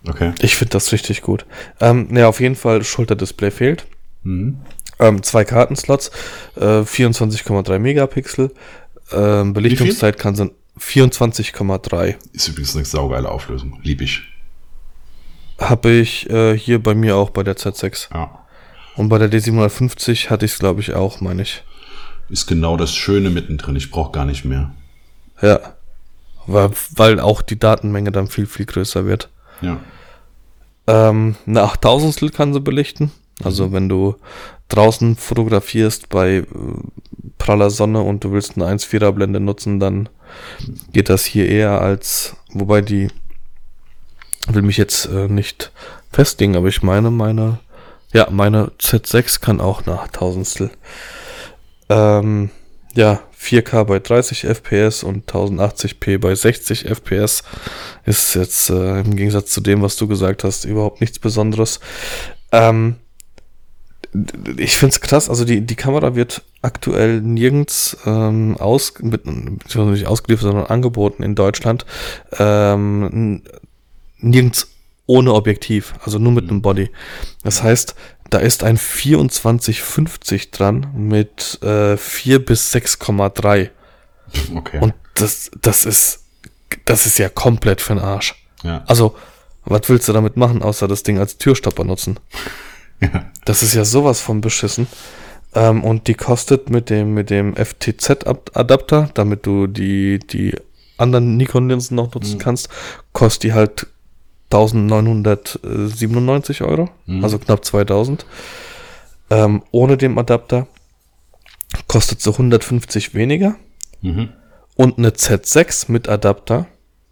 Okay. Ich finde das richtig gut. Ähm, ne, auf jeden Fall, Schulterdisplay fehlt. Mhm. Ähm, zwei Kartenslots, äh, 24,3 Megapixel. Ähm, Belichtungszeit kann sein 24,3. Ist übrigens eine saugeile Auflösung. Lieb ich. Habe ich äh, hier bei mir auch bei der Z6. Ja. Und bei der D750 hatte ich es, glaube ich, auch, meine ich. Ist genau das Schöne mittendrin. Ich brauche gar nicht mehr. Ja. Weil, weil auch die Datenmenge dann viel, viel größer wird. Ja. Ähm, eine 8000 kann sie belichten. Also wenn du draußen fotografierst bei äh, praller Sonne und du willst eine 1,4er Blende nutzen, dann geht das hier eher als, wobei die will mich jetzt äh, nicht festlegen, aber ich meine, meine, ja, meine Z6 kann auch eine 8000 ähm, ja, 4K bei 30 FPS und 1080p bei 60 FPS ist jetzt äh, im Gegensatz zu dem, was du gesagt hast, überhaupt nichts Besonderes. Ähm, ich finde es krass, also die, die Kamera wird aktuell nirgends ähm, aus, mit, nicht ausgeliefert, sondern angeboten in Deutschland. Ähm, nirgends ohne Objektiv, also nur mit einem Body. Das heißt, da ist ein 2450 dran mit äh, 4 bis 6,3. Okay. Und das, das ist, das ist ja komplett für den Arsch. ja. Also, was willst du damit machen, außer das Ding als Türstopper nutzen? ja. Das ist ja sowas von beschissen. Ähm, und die kostet mit dem, mit dem FTZ-Adapter, damit du die, die anderen Nikon-Linsen noch nutzen kannst, kostet die halt 1997 Euro, also knapp 2000. Ähm, ohne den Adapter kostet sie 150 weniger. Mhm. Und eine Z6 mit Adapter,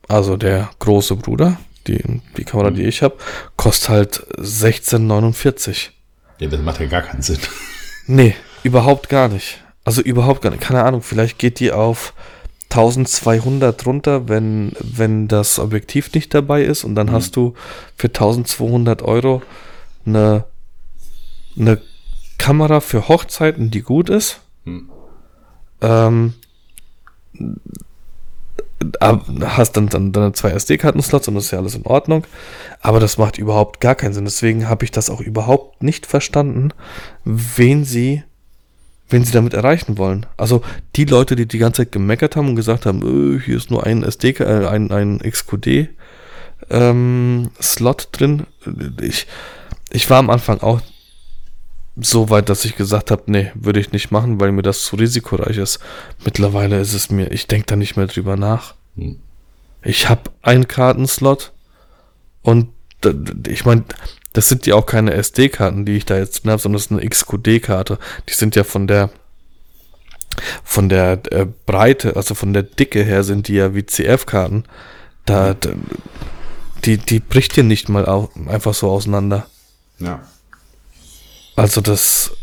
also der große Bruder, die, die Kamera, die ich habe, kostet halt 16,49. ja, das macht ja gar keinen Sinn. Nee, überhaupt gar nicht. Also überhaupt gar nicht. Keine Ahnung, vielleicht geht die auf 1200 drunter, wenn, wenn das Objektiv nicht dabei ist und dann mhm. hast du für 1200 Euro eine, eine Kamera für Hochzeiten, die gut ist. Mhm. Ähm, hast dann, dann, dann zwei SD-Karten-Slots und das ist ja alles in Ordnung. Aber das macht überhaupt gar keinen Sinn. Deswegen habe ich das auch überhaupt nicht verstanden, wen sie, wen sie damit erreichen wollen. Also die Leute, die die ganze Zeit gemeckert haben und gesagt haben, öh, hier ist nur ein SD, äh, ein, ein XQD ähm, Slot drin. Ich, ich war am Anfang auch so weit, dass ich gesagt habe, nee, würde ich nicht machen, weil mir das zu risikoreich ist. Mittlerweile ist es mir, ich denke da nicht mehr drüber nach. Hm. Ich habe einen Kartenslot und ich meine, das sind ja auch keine SD-Karten, die ich da jetzt habe, sondern das ist eine XQD-Karte. Die sind ja von der von der äh, Breite, also von der Dicke her sind die ja wie CF-Karten. Da, da, die, die bricht dir nicht mal au einfach so auseinander. Ja. Also das,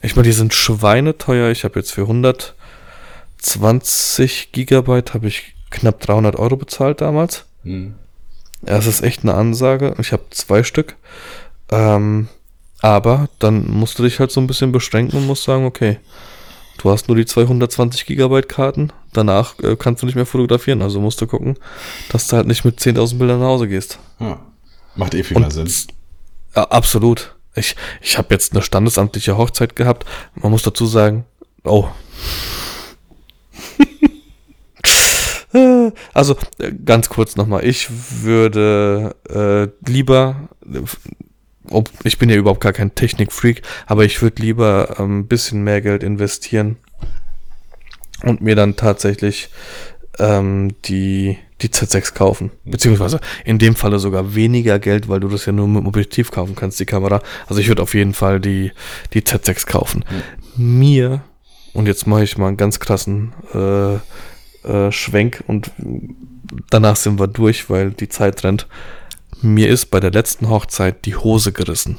ich meine, die sind schweineteuer. Ich habe jetzt für 120 Gigabyte habe ich knapp 300 Euro bezahlt damals. Hm. Es ist echt eine Ansage. Ich habe zwei Stück. Ähm, aber dann musst du dich halt so ein bisschen beschränken und musst sagen, okay, du hast nur die 220 Gigabyte Karten. Danach äh, kannst du nicht mehr fotografieren. Also musst du gucken, dass du halt nicht mit 10.000 Bildern nach Hause gehst. Ja. Macht eh viel mehr Sinn. Ja, absolut. Ich, ich habe jetzt eine standesamtliche Hochzeit gehabt. Man muss dazu sagen, oh. also ganz kurz nochmal. Ich würde äh, lieber, ob, ich bin ja überhaupt gar kein Technikfreak, aber ich würde lieber ein ähm, bisschen mehr Geld investieren und mir dann tatsächlich ähm, die die Z6 kaufen. Beziehungsweise in dem Falle sogar weniger Geld, weil du das ja nur mit dem Objektiv kaufen kannst, die Kamera. Also ich würde auf jeden Fall die, die Z6 kaufen. Mhm. Mir, und jetzt mache ich mal einen ganz krassen äh, äh, Schwenk und danach sind wir durch, weil die Zeit rennt. Mir ist bei der letzten Hochzeit die Hose gerissen.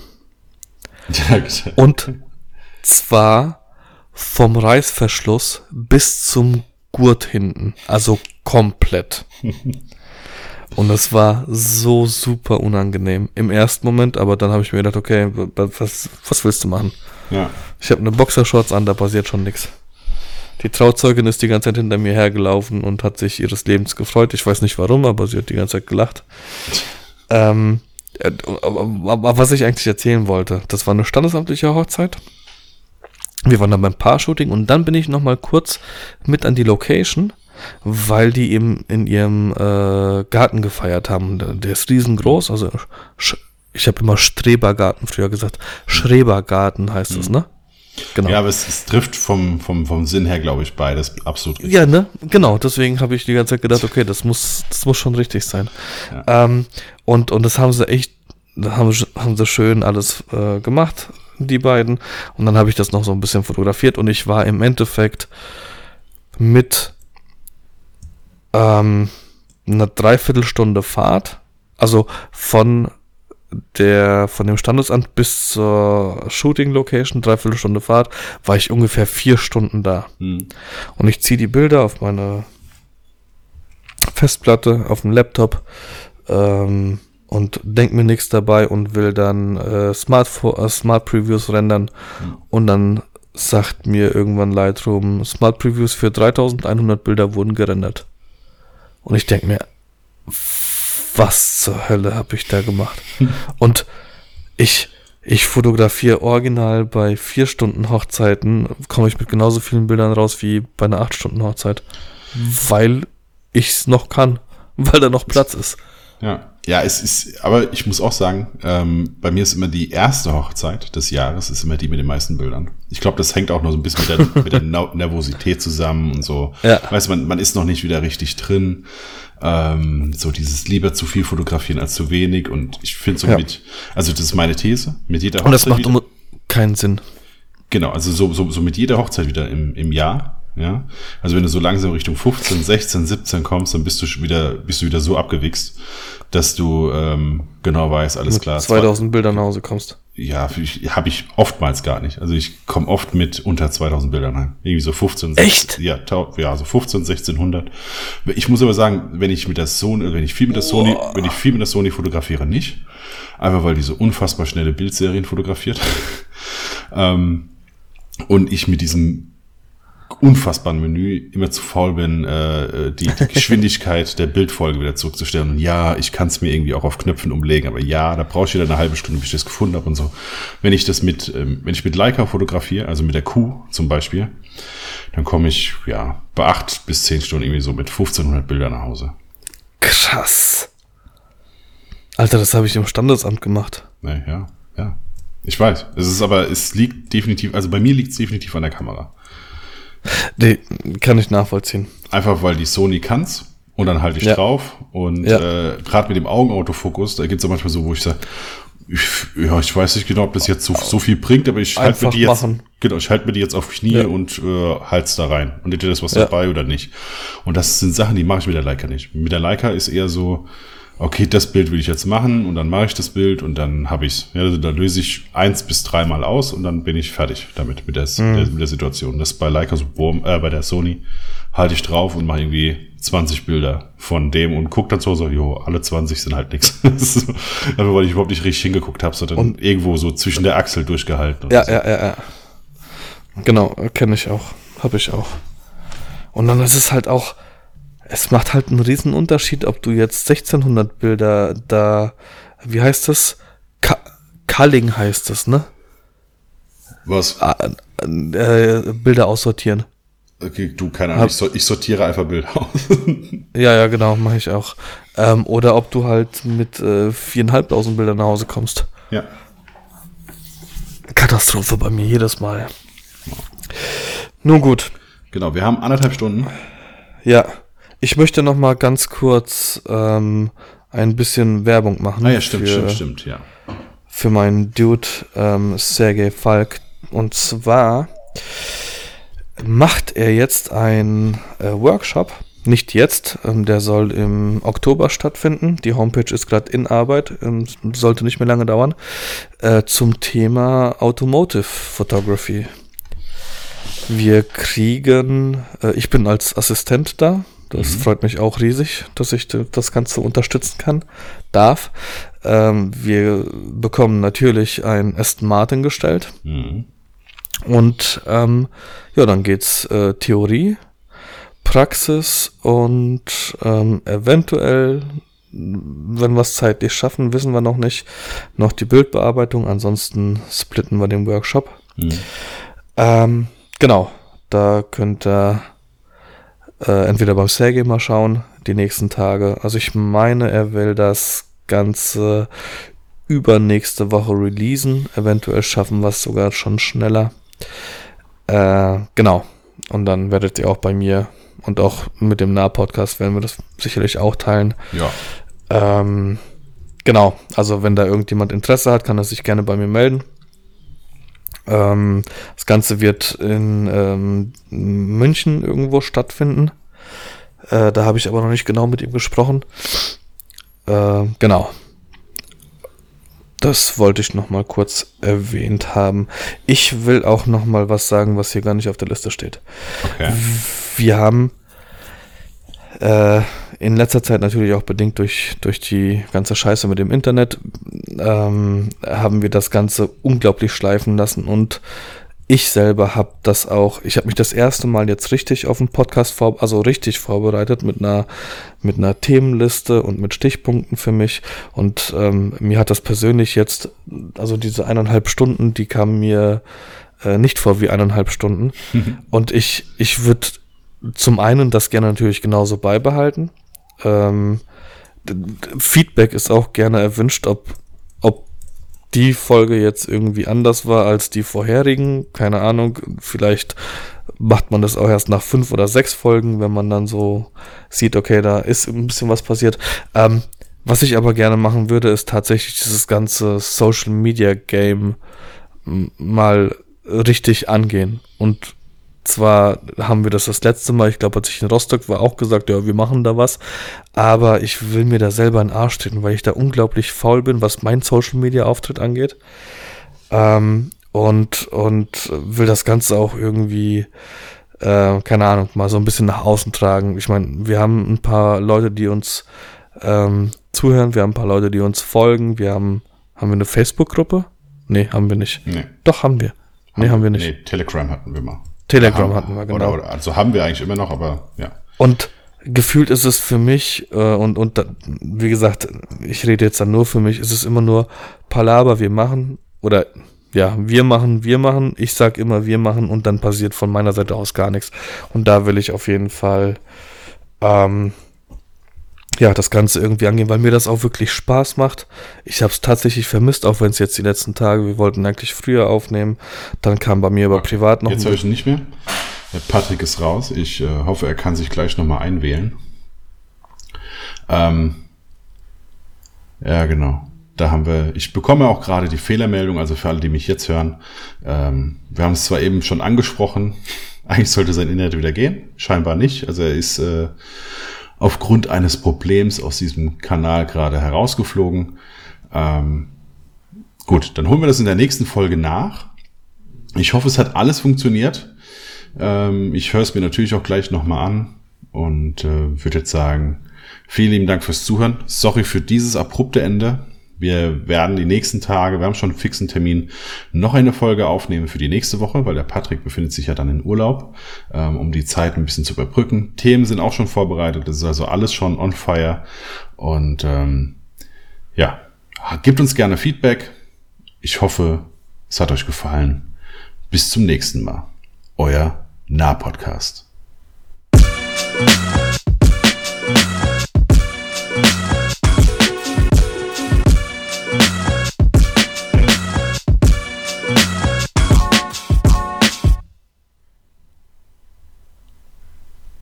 Und zwar vom Reißverschluss bis zum Gurt hinten. Also komplett. Und das war so super unangenehm im ersten Moment, aber dann habe ich mir gedacht, okay, was, was willst du machen? Ja. Ich habe eine Boxershorts an, da passiert schon nichts. Die Trauzeugin ist die ganze Zeit hinter mir hergelaufen und hat sich ihres Lebens gefreut. Ich weiß nicht warum, aber sie hat die ganze Zeit gelacht. ähm, äh, aber was ich eigentlich erzählen wollte, das war eine standesamtliche Hochzeit. Wir waren dann beim Paar-Shooting und dann bin ich noch mal kurz mit an die Location, weil die eben in ihrem äh, Garten gefeiert haben. Der ist riesengroß, also ich habe immer Strebergarten früher gesagt. Schrebergarten heißt mhm. das, ne? Genau. Ja, aber es, es, trifft vom, vom, vom Sinn her, glaube ich, beides absolut richtig. Ja, ne? Genau, deswegen habe ich die ganze Zeit gedacht, okay, das muss, das muss schon richtig sein. Ja. Ähm, und, und das haben sie echt, haben, haben sie schön alles äh, gemacht die beiden. Und dann habe ich das noch so ein bisschen fotografiert und ich war im Endeffekt mit ähm, einer Dreiviertelstunde Fahrt, also von der von dem Standesamt bis zur Shooting Location, Dreiviertelstunde Fahrt, war ich ungefähr vier Stunden da. Mhm. Und ich ziehe die Bilder auf meine Festplatte, auf dem Laptop, ähm, und denke mir nichts dabei und will dann äh, Smart, äh, Smart Previews rendern mhm. und dann sagt mir irgendwann Lightroom, Smart Previews für 3100 Bilder wurden gerendert. Und ich denke mir, was zur Hölle habe ich da gemacht? und ich, ich fotografiere original bei vier Stunden Hochzeiten, komme ich mit genauso vielen Bildern raus wie bei einer acht Stunden Hochzeit, weil ich es noch kann, weil da noch Platz ist. Ja. Ja, es ist, aber ich muss auch sagen, ähm, bei mir ist immer die erste Hochzeit des Jahres, ist immer die mit den meisten Bildern. Ich glaube, das hängt auch noch so ein bisschen mit der, mit der Nervosität zusammen und so. Ja. Weißt man, man ist noch nicht wieder richtig drin. Ähm, so dieses lieber zu viel fotografieren als zu wenig. Und ich finde so ja. mit, also das ist meine These, mit jeder Hochzeit. Und das macht wieder, keinen Sinn. Genau, also so, so, so mit jeder Hochzeit wieder im, im Jahr ja, also wenn du so langsam Richtung 15, 16, 17 kommst, dann bist du wieder, bist du wieder so abgewichst, dass du ähm, genau weißt, alles Mit klar. 2000 Bilder nach Hause kommst. ja, habe ich oftmals gar nicht. Also ich komme oft mit unter 2000 Bildern heim. Irgendwie so 15, 16, Echt? Ja, ja, so 15, 1600. Ich muss aber sagen, wenn ich mit der Sony, wenn ich viel mit der Sony, oh. wenn ich viel mit der Sony fotografiere, nicht. Einfach weil die so unfassbar schnelle Bildserien fotografiert. ähm, und ich mit diesem unfassbaren Menü immer zu faul bin, äh, die, die Geschwindigkeit der Bildfolge wieder zurückzustellen. Und ja, ich kann es mir irgendwie auch auf Knöpfen umlegen, aber ja, da brauche ich wieder eine halbe Stunde, bis ich das gefunden habe und so. Wenn ich das mit, ähm, wenn ich mit Leica fotografiere, also mit der Q zum Beispiel, dann komme ich ja bei acht bis zehn Stunden irgendwie so mit 1500 Bildern nach Hause. Krass. Alter, das habe ich im Standesamt gemacht. Nee, ja, ja. Ich weiß. Es ist aber, es liegt definitiv, also bei mir liegt es definitiv an der Kamera. Nee, kann ich nachvollziehen. Einfach weil die Sony kann's und dann halte ich ja. drauf. Und ja. äh, gerade mit dem Augenautofokus, da gibt's ja manchmal so, wo ich sage, ich, ja, ich weiß nicht genau, ob das jetzt so, so viel bringt, aber ich halte mir die jetzt, machen. genau, ich halte mir die jetzt auf Knie ja. und äh, halt's da rein. Und entweder das was dabei oder nicht. Und das sind Sachen, die mache ich mit der Leica nicht. Mit der Leica ist eher so, okay, das Bild will ich jetzt machen und dann mache ich das Bild und dann habe ich's. Ja, also da löse ich eins bis dreimal aus und dann bin ich fertig damit mit der, mhm. der, mit der Situation. Das bei Leica so äh, bei der Sony halte ich drauf und mache irgendwie 20 Bilder von dem und guck dann so, so, jo, alle 20 sind halt nichts. Einfach weil ich überhaupt nicht richtig hingeguckt habe, sondern und irgendwo so zwischen der Achsel durchgehalten. Ja, so. ja, ja, ja. Genau, kenne ich auch. Habe ich auch. Und dann ist es halt auch, es macht halt einen riesen Unterschied, ob du jetzt 1600 Bilder da, wie heißt das? Ka Culling heißt das, ne? Was? Ah, äh, Bilder aussortieren. Okay, du, keine Ahnung, ich, ich, sortiere einfach Bilder aus. ja, ja, genau, mache ich auch. Ähm, oder ob du halt mit äh, 4.500 Bildern nach Hause kommst. Ja. Katastrophe bei mir jedes Mal. Nun gut. Genau, wir haben anderthalb Stunden. Ja. Ich möchte noch mal ganz kurz ähm, ein bisschen Werbung machen. Ah ja, stimmt, für, stimmt, stimmt, ja. Für meinen Dude ähm, Sergei Falk. Und zwar macht er jetzt einen äh, Workshop. Nicht jetzt, ähm, der soll im Oktober stattfinden. Die Homepage ist gerade in Arbeit, ähm, sollte nicht mehr lange dauern. Äh, zum Thema Automotive Photography. Wir kriegen, äh, ich bin als Assistent da, das mhm. freut mich auch riesig, dass ich das Ganze unterstützen kann, darf. Ähm, wir bekommen natürlich ein Aston Martin gestellt. Mhm. Und ähm, ja, dann geht's äh, Theorie, Praxis und ähm, eventuell, wenn wir es zeitlich schaffen, wissen wir noch nicht, noch die Bildbearbeitung. Ansonsten splitten wir den Workshop. Mhm. Ähm, genau, da könnt ihr äh, entweder beim Sergei mal schauen, die nächsten Tage. Also ich meine, er will das Ganze übernächste Woche releasen. Eventuell schaffen wir es sogar schon schneller. Äh, genau. Und dann werdet ihr auch bei mir und auch mit dem Nah-Podcast werden wir das sicherlich auch teilen. Ja. Ähm, genau. Also wenn da irgendjemand Interesse hat, kann er sich gerne bei mir melden. Ähm, das Ganze wird in ähm, München irgendwo stattfinden. Äh, da habe ich aber noch nicht genau mit ihm gesprochen. Äh, genau. Das wollte ich noch mal kurz erwähnt haben. Ich will auch noch mal was sagen, was hier gar nicht auf der Liste steht. Okay. Wir haben äh, in letzter Zeit natürlich auch bedingt durch, durch die ganze Scheiße mit dem Internet, ähm, haben wir das Ganze unglaublich schleifen lassen und ich selber habe das auch, ich habe mich das erste Mal jetzt richtig auf den Podcast vor, also richtig vorbereitet mit einer mit einer Themenliste und mit Stichpunkten für mich und ähm, mir hat das persönlich jetzt, also diese eineinhalb Stunden, die kamen mir äh, nicht vor wie eineinhalb Stunden und ich ich würde zum einen das gerne natürlich genauso beibehalten ähm, Feedback ist auch gerne erwünscht, ob, ob die Folge jetzt irgendwie anders war als die vorherigen. Keine Ahnung, vielleicht macht man das auch erst nach fünf oder sechs Folgen, wenn man dann so sieht, okay, da ist ein bisschen was passiert. Ähm, was ich aber gerne machen würde, ist tatsächlich dieses ganze Social Media Game mal richtig angehen und zwar haben wir das das letzte Mal, ich glaube, als ich in Rostock war, auch gesagt, ja, wir machen da was. Aber ich will mir da selber einen Arsch treten, weil ich da unglaublich faul bin, was mein Social Media Auftritt angeht. Ähm, und, und will das Ganze auch irgendwie, äh, keine Ahnung, mal so ein bisschen nach außen tragen. Ich meine, wir haben ein paar Leute, die uns ähm, zuhören, wir haben ein paar Leute, die uns folgen, wir haben, haben wir eine Facebook-Gruppe? Nee, haben wir nicht. Nee. Doch, haben wir. Nee, haben, haben wir nicht. Nee, Telegram hatten wir mal. Telegram hatten wir, genau. Oder, oder, also haben wir eigentlich immer noch, aber ja. Und gefühlt ist es für mich, äh, und, und wie gesagt, ich rede jetzt dann nur für mich, ist es immer nur Palaber, wir machen, oder ja, wir machen, wir machen, ich sag immer wir machen und dann passiert von meiner Seite aus gar nichts. Und da will ich auf jeden Fall ähm, ja, das Ganze irgendwie angehen, weil mir das auch wirklich Spaß macht. Ich habe es tatsächlich vermisst, auch wenn es jetzt die letzten Tage, wir wollten eigentlich früher aufnehmen, dann kam bei mir aber privat noch. Jetzt höre ich nicht mehr. Patrick ist raus. Ich äh, hoffe, er kann sich gleich nochmal einwählen. Ähm, ja, genau. Da haben wir, ich bekomme auch gerade die Fehlermeldung, also für alle, die mich jetzt hören. Ähm, wir haben es zwar eben schon angesprochen, eigentlich sollte sein Internet wieder gehen, scheinbar nicht. Also er ist äh, aufgrund eines Problems aus diesem Kanal gerade herausgeflogen. Ähm, gut, dann holen wir das in der nächsten Folge nach. Ich hoffe, es hat alles funktioniert. Ähm, ich höre es mir natürlich auch gleich nochmal an und äh, würde jetzt sagen, vielen lieben Dank fürs Zuhören. Sorry für dieses abrupte Ende. Wir werden die nächsten Tage, wir haben schon einen fixen Termin, noch eine Folge aufnehmen für die nächste Woche, weil der Patrick befindet sich ja dann in Urlaub, ähm, um die Zeit ein bisschen zu überbrücken. Themen sind auch schon vorbereitet, das ist also alles schon on fire. Und ähm, ja, gebt uns gerne Feedback. Ich hoffe, es hat euch gefallen. Bis zum nächsten Mal. Euer Nah-Podcast.